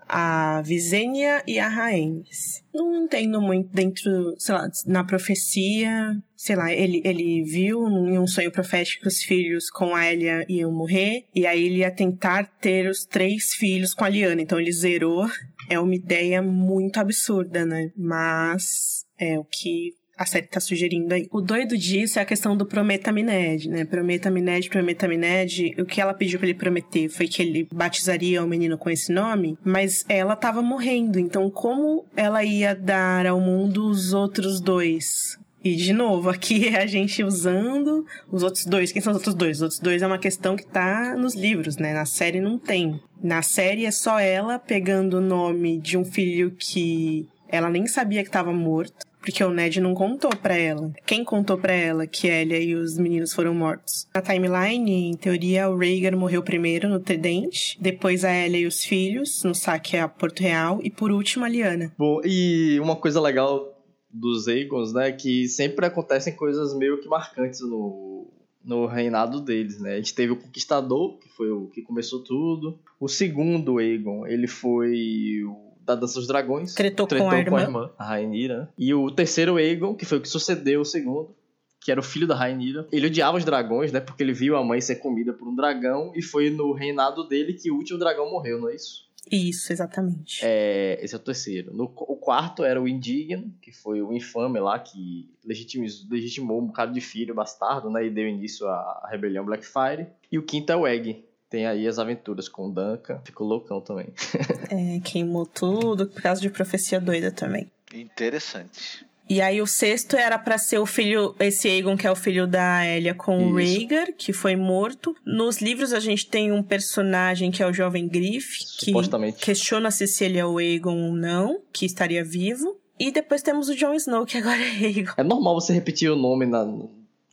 [SPEAKER 4] a Visenya e a Rhaenys. Não entendo muito dentro, sei lá, na profecia, sei lá, ele, ele viu em um sonho profético os filhos com a Elia iam morrer, e aí ele ia tentar ter os três filhos com a Liana, então ele zerou. É uma ideia muito absurda, né? Mas é o que a série tá sugerindo aí. O doido disso é a questão do Prometamined, né? Prometamined, Prometamined, o que ela pediu para ele prometer foi que ele batizaria o menino com esse nome, mas ela tava morrendo, então como ela ia dar ao mundo os outros dois? E, de novo, aqui é a gente usando os outros dois. Quem são os outros dois? Os outros dois é uma questão que tá nos livros, né? Na série não tem. Na série é só ela pegando o nome de um filho que ela nem sabia que estava morto. Porque o Ned não contou para ela. Quem contou para ela que Elia e os meninos foram mortos? Na timeline, em teoria, o Rhaegar morreu primeiro no Tridente, depois a Elia e os filhos, no saque a Porto Real, e por último a Liana.
[SPEAKER 5] Bom, e uma coisa legal dos Aegons, né, que sempre acontecem coisas meio que marcantes no, no reinado deles, né? A gente teve o Conquistador, que foi o que começou tudo. O segundo Aegon, ele foi o da Dança dos Dragões.
[SPEAKER 4] Tretou, tretou com, a, com
[SPEAKER 5] irmã. a irmã, a Rainira. E o terceiro Aegon, que foi o que sucedeu o segundo, que era o filho da Rainira. Ele odiava os dragões, né? Porque ele viu a mãe ser comida por um dragão e foi no reinado dele que o último dragão morreu, não é isso?
[SPEAKER 4] Isso, exatamente.
[SPEAKER 5] É, esse é o terceiro. No, o quarto era o Indigno, que foi o infame lá, que legitimou um bocado de filho bastardo, né? E deu início à, à rebelião Blackfire. E o quinto é o Egg, tem aí as aventuras com o Duncan. Ficou loucão também.
[SPEAKER 4] é, queimou tudo por causa de profecia doida também.
[SPEAKER 3] Interessante.
[SPEAKER 4] E aí o sexto era para ser o filho, esse Aegon que é o filho da Elia com Isso. o Rhaegar, que foi morto. Nos livros a gente tem um personagem que é o jovem Griff, que questiona-se se ele é o Aegon ou não, que estaria vivo. E depois temos o Jon Snow, que agora é Aegon.
[SPEAKER 5] É normal você repetir o nome na,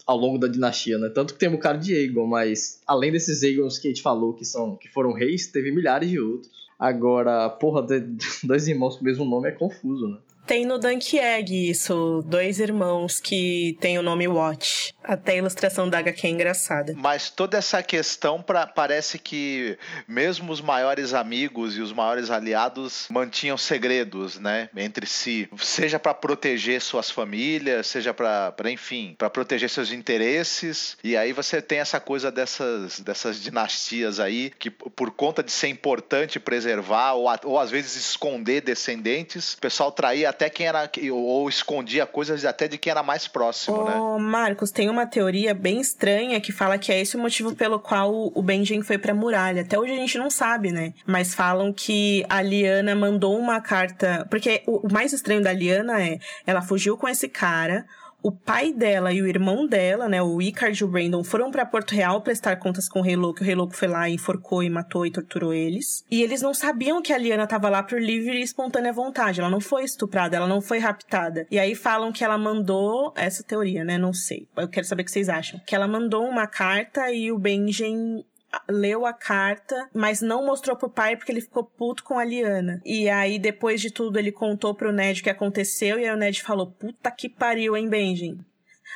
[SPEAKER 5] ao longo da dinastia, né? Tanto que tem o cara de Aegon, mas além desses Aegons que a gente falou que são que foram reis, teve milhares de outros. Agora, porra, dois irmãos com o mesmo nome é confuso, né?
[SPEAKER 4] Tem no Dunk Egg isso, dois irmãos que têm o nome Watch. Até a ilustração da HQ é engraçada.
[SPEAKER 3] Mas toda essa questão pra, parece que mesmo os maiores amigos e os maiores aliados mantinham segredos, né, entre si, seja para proteger suas famílias, seja para, enfim, para proteger seus interesses. E aí você tem essa coisa dessas dessas dinastias aí que por conta de ser importante preservar ou, ou às vezes esconder descendentes, o pessoal traía até quem era ou, ou escondia coisas até de quem era mais próximo, né?
[SPEAKER 4] Ô, Marcos, tem uma teoria bem estranha que fala que é esse o motivo pelo qual o Benjen foi pra muralha. Até hoje a gente não sabe, né? Mas falam que a Liana mandou uma carta. Porque o mais estranho da Liana é ela fugiu com esse cara o pai dela e o irmão dela, né, o Icard e o Brandon, foram para Porto Real prestar contas com o Rei Louco. O Rei Louco foi lá e enforcou e matou e torturou eles. E eles não sabiam que a Liana tava lá por livre e espontânea vontade. Ela não foi estuprada, ela não foi raptada. E aí falam que ela mandou essa teoria, né? Não sei. Eu quero saber o que vocês acham. Que ela mandou uma carta e o Benjen leu a carta, mas não mostrou pro pai porque ele ficou puto com a Liana. E aí, depois de tudo, ele contou pro Ned o que aconteceu, e aí o Ned falou: Puta que pariu, hein, Benjen?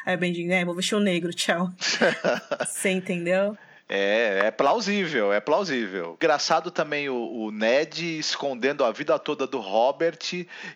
[SPEAKER 4] Aí o Benjen, né, vou vestir o negro, tchau. Você entendeu?
[SPEAKER 3] É, é plausível, é plausível. Engraçado também o, o, Ned escondendo a vida toda do Robert,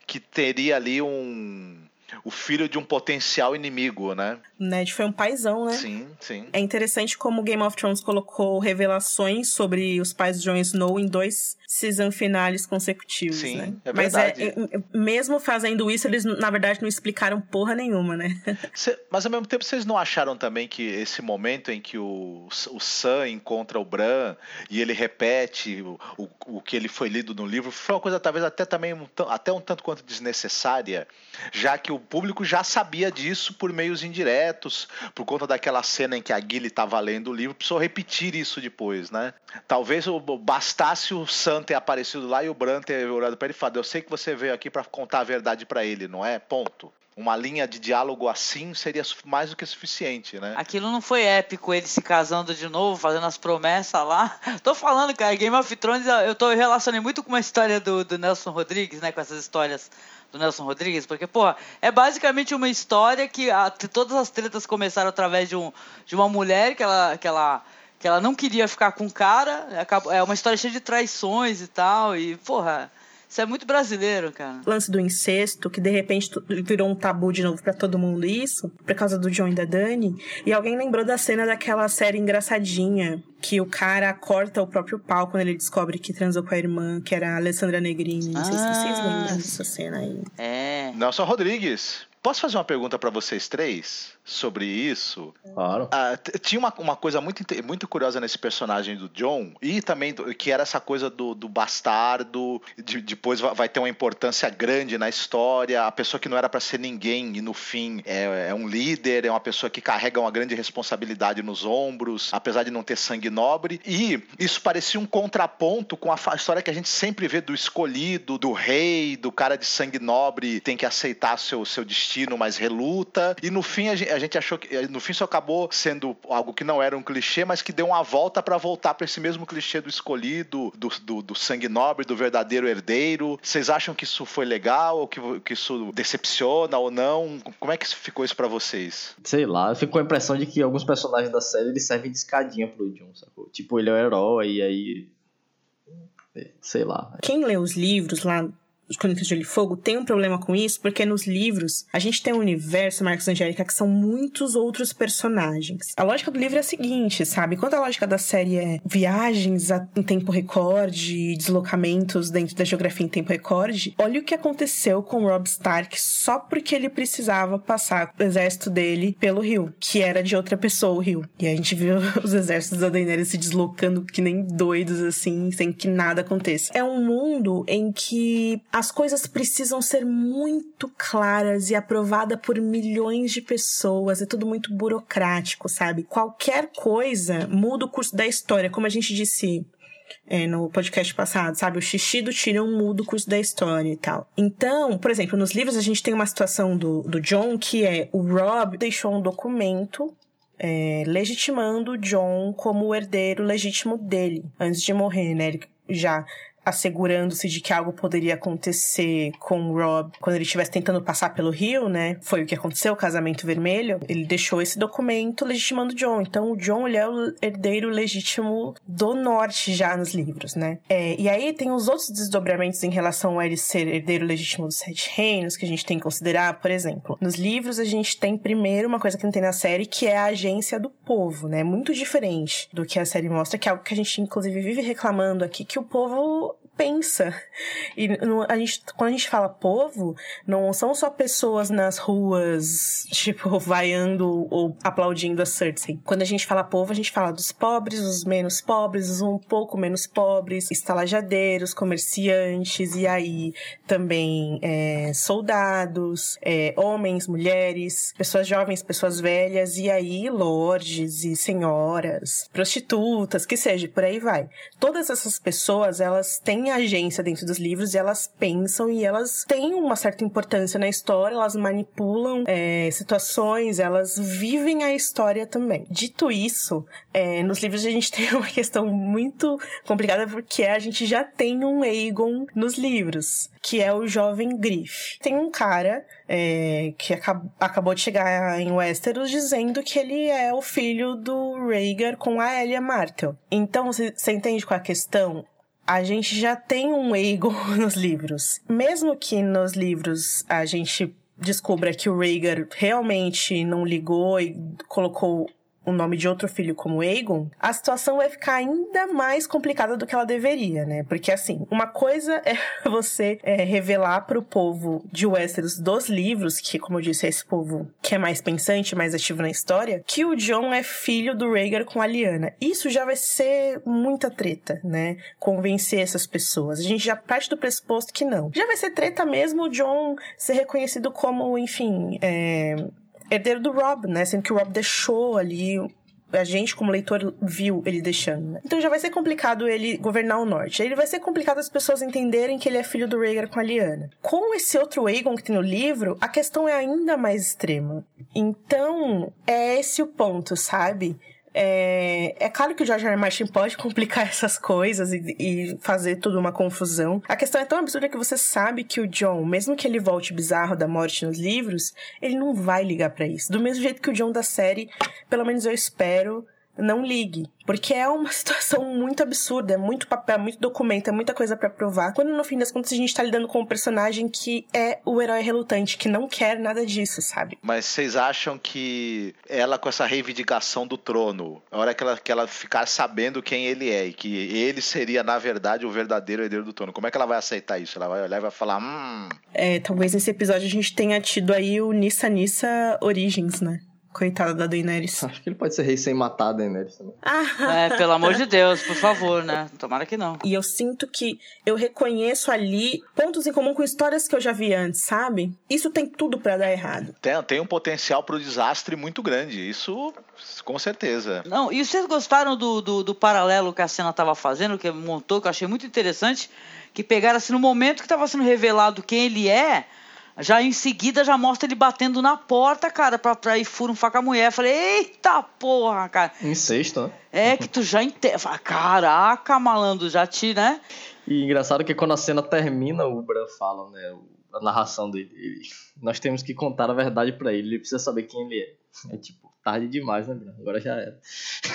[SPEAKER 3] que teria ali um. O filho de um potencial inimigo, né?
[SPEAKER 4] Ned foi um paizão, né?
[SPEAKER 3] Sim, sim.
[SPEAKER 4] É interessante como Game of Thrones colocou revelações sobre os pais de Jon Snow em dois season finales consecutivos,
[SPEAKER 3] sim,
[SPEAKER 4] né?
[SPEAKER 3] É
[SPEAKER 4] mas
[SPEAKER 3] verdade.
[SPEAKER 4] é, é, mesmo fazendo isso, eles na verdade não explicaram porra nenhuma, né?
[SPEAKER 3] Cê, mas ao mesmo tempo vocês não acharam também que esse momento em que o, o Sam encontra o Bran e ele repete o, o, o que ele foi lido no livro foi uma coisa talvez até também um, até um tanto quanto desnecessária, já que o público já sabia disso por meios indiretos por conta daquela cena em que a Gilly estava lendo o livro, precisou repetir isso depois, né? Talvez bastasse o Sam ter aparecido lá e o Bran ter olhado para ele e falado: Eu sei que você veio aqui para contar a verdade para ele, não é? Ponto uma linha de diálogo assim seria mais do que suficiente, né?
[SPEAKER 6] Aquilo não foi épico, ele se casando de novo, fazendo as promessas lá. Tô falando, cara, Game of Thrones, eu tô relacionei muito com uma história do, do Nelson Rodrigues, né? Com essas histórias do Nelson Rodrigues, porque, porra, é basicamente uma história que a, todas as tretas começaram através de, um, de uma mulher que ela, que ela que ela não queria ficar com o cara, é uma história cheia de traições e tal, e, porra, isso é muito brasileiro, cara.
[SPEAKER 4] Lance do incesto, que de repente virou um tabu de novo para todo mundo isso, por causa do John e da Dani. E alguém lembrou da cena daquela série engraçadinha, que o cara corta o próprio pau quando ele descobre que transou com a irmã, que era a Alessandra Negrini. Não ah, sei se vocês lembram ah, dessa cena aí.
[SPEAKER 6] É.
[SPEAKER 3] Nelson Rodrigues. Posso fazer uma pergunta para vocês três? Sobre isso.
[SPEAKER 5] Claro.
[SPEAKER 3] Ah, tinha uma, uma coisa muito, muito curiosa nesse personagem do John, e também do, que era essa coisa do, do bastardo, de, depois vai ter uma importância grande na história, a pessoa que não era para ser ninguém, e no fim é, é, um líder, é uma pessoa que carrega uma grande responsabilidade nos ombros, apesar de não ter sangue nobre, e isso parecia um contraponto com a história que a gente sempre vê do escolhido, do rei, do cara de sangue nobre, tem que aceitar seu, seu destino, mas reluta, e no fim a gente a gente achou que no fim isso acabou sendo algo que não era um clichê, mas que deu uma volta para voltar para esse mesmo clichê do escolhido, do, do, do, sangue nobre, do verdadeiro herdeiro. Vocês acham que isso foi legal ou que, que isso decepciona ou não? Como é que ficou isso para vocês?
[SPEAKER 5] Sei lá, eu fico com a impressão de que alguns personagens da série eles servem de escadinha pro John, sacou? Tipo, ele é o herói e aí sei lá.
[SPEAKER 4] Quem lê os livros lá os Crônicas de Gelo e Fogo tem um problema com isso, porque nos livros a gente tem um universo, Marcos Angélica, que são muitos outros personagens. A lógica do livro é a seguinte, sabe? Enquanto a lógica da série é viagens em tempo recorde, deslocamentos dentro da geografia em tempo recorde, olha o que aconteceu com Rob Stark só porque ele precisava passar o exército dele pelo rio, que era de outra pessoa o rio. E a gente viu os exércitos da Daenerys se deslocando que nem doidos assim, sem que nada aconteça. É um mundo em que as coisas precisam ser muito claras e aprovada por milhões de pessoas. É tudo muito burocrático, sabe? Qualquer coisa muda o curso da história. Como a gente disse é, no podcast passado, sabe? O xixi do Tyrion muda o curso da história e tal. Então, por exemplo, nos livros a gente tem uma situação do, do John que é o Rob deixou um documento é, legitimando o John como o herdeiro legítimo dele, antes de morrer, né? Ele já assegurando-se de que algo poderia acontecer com o Rob quando ele estivesse tentando passar pelo rio, né? Foi o que aconteceu, o casamento vermelho. Ele deixou esse documento legitimando o John. Então, o John ele é o herdeiro legítimo do norte já nos livros, né? É, e aí tem os outros desdobramentos em relação a ele ser herdeiro legítimo dos Sete Reinos que a gente tem que considerar. Por exemplo, nos livros a gente tem primeiro uma coisa que não tem na série, que é a agência do povo, né? Muito diferente do que a série mostra, que é algo que a gente inclusive vive reclamando aqui, que o povo pensa. E a gente, quando a gente fala povo, não são só pessoas nas ruas, tipo, vaiando ou aplaudindo a Cersei. Quando a gente fala povo, a gente fala dos pobres, os menos pobres, os um pouco menos pobres, estalajadeiros, comerciantes, e aí também é, soldados, é, homens, mulheres, pessoas jovens, pessoas velhas, e aí lordes e senhoras, prostitutas, que seja, por aí vai. Todas essas pessoas, elas têm agência dentro dos livros e elas pensam e elas têm uma certa importância na história, elas manipulam é, situações, elas vivem a história também. Dito isso, é, nos livros a gente tem uma questão muito complicada porque a gente já tem um Aegon nos livros, que é o jovem Griff. Tem um cara é, que acab acabou de chegar em Westeros dizendo que ele é o filho do Rhaegar com a Elia Martell. Então, você entende qual é a questão? A gente já tem um Aegon nos livros. Mesmo que nos livros a gente descubra que o Rhaegar realmente não ligou e colocou o nome de outro filho como Aegon, a situação vai ficar ainda mais complicada do que ela deveria, né? Porque assim, uma coisa é você é, revelar para o povo de Westeros dos livros, que como eu disse é esse povo que é mais pensante, mais ativo na história, que o Jon é filho do Rhaegar com a Lyanna. Isso já vai ser muita treta, né? Convencer essas pessoas. A gente já parte do pressuposto que não. Já vai ser treta mesmo o Jon ser reconhecido como, enfim, é herdeiro do Rob, né? Sendo que o Rob deixou ali a gente, como leitor, viu ele deixando. Né? Então já vai ser complicado ele governar o norte. Ele vai ser complicado as pessoas entenderem que ele é filho do Rhaegar com a Lyanna. Com esse outro Aegon que tem no livro, a questão é ainda mais extrema. Então, é esse o ponto, sabe? É, é claro que o George R. R. Martin pode complicar essas coisas e, e, fazer tudo uma confusão. A questão é tão absurda que você sabe que o John, mesmo que ele volte bizarro da morte nos livros, ele não vai ligar para isso. Do mesmo jeito que o John da série, pelo menos eu espero, não ligue. Porque é uma situação muito absurda, é muito papel, muito documento, é muita coisa para provar. Quando no fim das contas a gente tá lidando com um personagem que é o herói relutante, que não quer nada disso, sabe?
[SPEAKER 3] Mas vocês acham que ela com essa reivindicação do trono, a hora que ela, que ela ficar sabendo quem ele é e que ele seria, na verdade, o verdadeiro herdeiro do trono, como é que ela vai aceitar isso? Ela vai olhar e vai falar, hum.
[SPEAKER 4] É, talvez nesse episódio a gente tenha tido aí o Nissa Nissa Origins, né? Coitada da Daenerys.
[SPEAKER 5] Acho que ele pode ser rei sem matar a Daenerys também.
[SPEAKER 6] é, pelo amor de Deus, por favor, né? Tomara que não.
[SPEAKER 4] E eu sinto que eu reconheço ali pontos em comum com histórias que eu já vi antes, sabe? Isso tem tudo para dar errado.
[SPEAKER 3] Tem, tem um potencial pro desastre muito grande. Isso, com certeza.
[SPEAKER 6] Não, e vocês gostaram do, do, do paralelo que a cena tava fazendo, que montou, que eu achei muito interessante? Que pegaram assim, no momento que tava sendo revelado quem ele é já em seguida já mostra ele batendo na porta, cara, pra, pra ir furo um faca a mulher. Falei, eita porra, cara.
[SPEAKER 5] Incesto, né?
[SPEAKER 6] É que tu já entende. Caraca, malandro, já te, né?
[SPEAKER 5] E engraçado que quando a cena termina, o Bran fala, né? A narração dele. Nós temos que contar a verdade para ele. Ele precisa saber quem ele é. É tipo, tarde demais, né, Bran? Agora já era.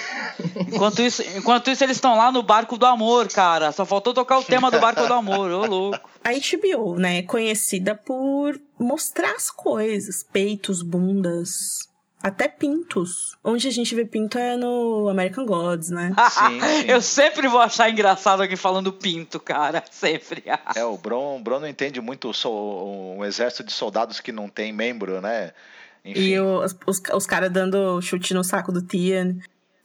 [SPEAKER 6] Enquanto isso, enquanto isso eles estão lá no barco do amor, cara. Só faltou tocar o tema do barco do amor, ô louco.
[SPEAKER 4] A HBO, né, é conhecida por mostrar as coisas, peitos, bundas, até pintos. Onde a gente vê pinto é no American Gods, né?
[SPEAKER 6] sim, sim. Eu sempre vou achar engraçado alguém falando pinto, cara. Sempre.
[SPEAKER 3] é, o Bron, o Bron não entende muito um exército de soldados que não tem membro, né?
[SPEAKER 4] Enfim. E os, os, os caras dando chute no saco do Tian.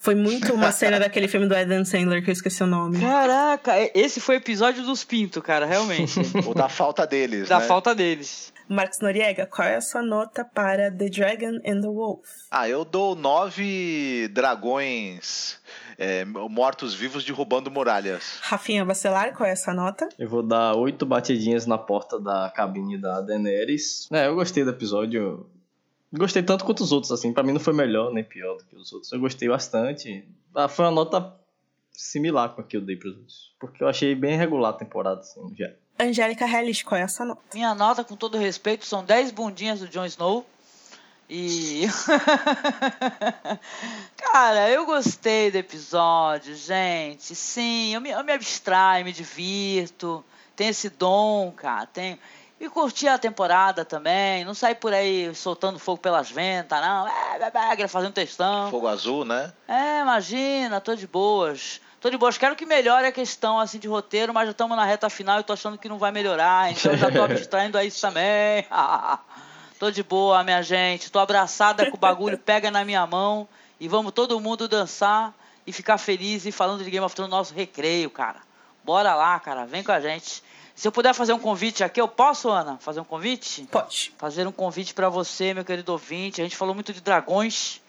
[SPEAKER 4] Foi muito uma cena daquele filme do Adam Sandler que eu esqueci o nome.
[SPEAKER 6] Caraca, esse foi o episódio dos Pinto, cara, realmente.
[SPEAKER 3] o da falta deles,
[SPEAKER 6] Da
[SPEAKER 3] né?
[SPEAKER 6] falta deles.
[SPEAKER 4] Marcos Noriega, qual é a sua nota para The Dragon and the Wolf?
[SPEAKER 3] Ah, eu dou nove dragões é, mortos-vivos derrubando muralhas.
[SPEAKER 4] Rafinha Bacelar, qual é a sua nota?
[SPEAKER 5] Eu vou dar oito batidinhas na porta da cabine da Daenerys. É, eu gostei do episódio. Gostei tanto quanto os outros, assim. Pra mim não foi melhor nem pior do que os outros. Eu gostei bastante. Ah, foi uma nota similar com a que eu dei pros outros. Porque eu achei bem regular a temporada, assim, já.
[SPEAKER 4] Angélica Hellish, qual é essa nota?
[SPEAKER 6] Minha nota, com todo respeito, são 10 bundinhas do Jon Snow. E. Cara, eu gostei do episódio, gente. Sim, eu me, eu me abstraio, me divirto. Tem esse dom, cara. Tem... E curti a temporada também. Não sair por aí soltando fogo pelas ventas, não. É, é, é, fazendo textão.
[SPEAKER 3] Fogo azul, né?
[SPEAKER 6] É, imagina, tô de boas. Tô de boas. Quero que melhore a questão assim de roteiro, mas já estamos na reta final e tô achando que não vai melhorar. Então já tô abstraindo a isso também. tô de boa, minha gente. Tô abraçada com o bagulho, pega na minha mão e vamos todo mundo dançar e ficar feliz e falando de Game of Thrones no nosso recreio, cara. Bora lá, cara. Vem com a gente. Se eu puder fazer um convite aqui, eu posso, Ana? Fazer um convite?
[SPEAKER 4] Pode.
[SPEAKER 6] Fazer um convite para você, meu querido ouvinte. A gente falou muito de dragões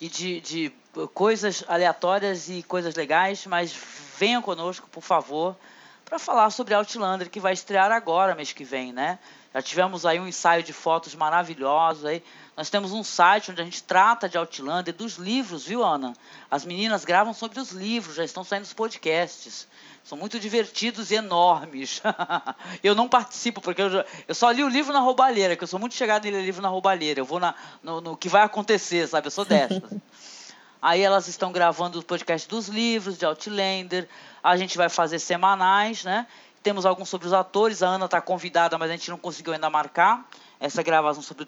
[SPEAKER 6] e de, de coisas aleatórias e coisas legais, mas venha conosco, por favor, para falar sobre Outlander, que vai estrear agora, mês que vem, né? Já tivemos aí um ensaio de fotos maravilhosos aí. Nós temos um site onde a gente trata de Outlander, dos livros, viu, Ana? As meninas gravam sobre os livros, já estão saindo os podcasts. São muito divertidos e enormes. eu não participo, porque eu, já, eu, só li o livro na roubalheira, que eu sou muito chegado em ler livro na roubalheira. Eu vou na, no, no que vai acontecer, sabe? Eu sou dessas. Aí elas estão gravando o podcast dos livros, de Outlander. A gente vai fazer semanais, né? Temos alguns sobre os atores. A Ana está convidada, mas a gente não conseguiu ainda marcar essa gravação sobre,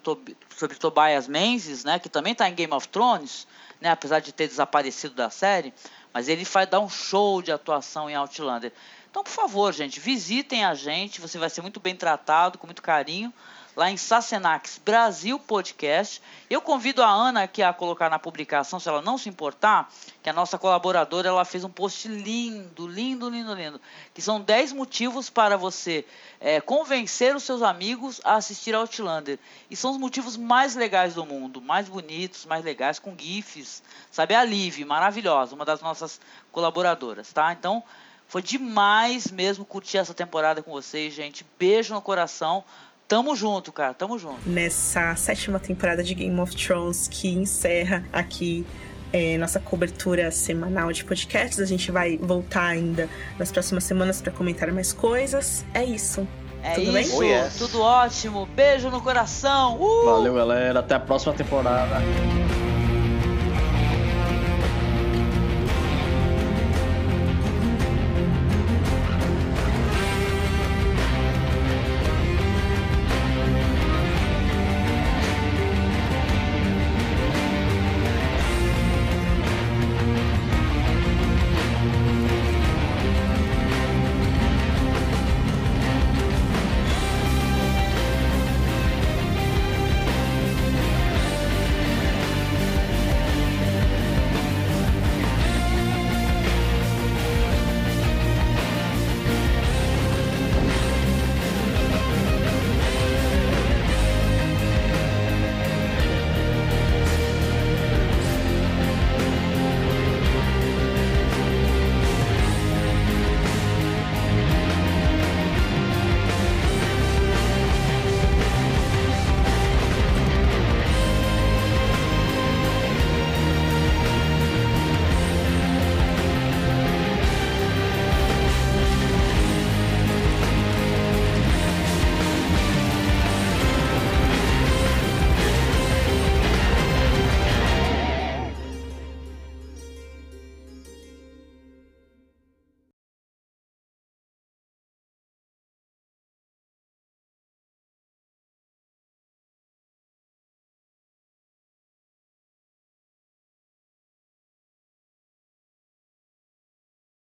[SPEAKER 6] sobre Tobias Menzies, né? Que também está em Game of Thrones, né? Apesar de ter desaparecido da série. Mas ele vai dar um show de atuação em Outlander. Então, por favor, gente, visitem a gente. Você vai ser muito bem tratado, com muito carinho, lá em Sassenax Brasil Podcast. Eu convido a Ana aqui a colocar na publicação, se ela não se importar, que a nossa colaboradora ela fez um post lindo, lindo, lindo, lindo, que são 10 motivos para você é, convencer os seus amigos a assistir Outlander. E são os motivos mais legais do mundo, mais bonitos, mais legais, com GIFs. Sabe, a Liv, maravilhosa, uma das nossas colaboradoras, tá? Então, foi demais mesmo curtir essa temporada com vocês, gente. Beijo no coração. Tamo junto, cara, tamo junto.
[SPEAKER 4] Nessa sétima temporada de Game of Thrones que encerra aqui é, nossa cobertura semanal de podcasts. A gente vai voltar ainda nas próximas semanas para comentar mais coisas. É isso.
[SPEAKER 6] É
[SPEAKER 4] Tudo
[SPEAKER 6] isso,
[SPEAKER 4] bem?
[SPEAKER 3] Oh, yes.
[SPEAKER 6] tudo ótimo. Beijo no coração. Uh!
[SPEAKER 5] Valeu, galera. Até a próxima temporada.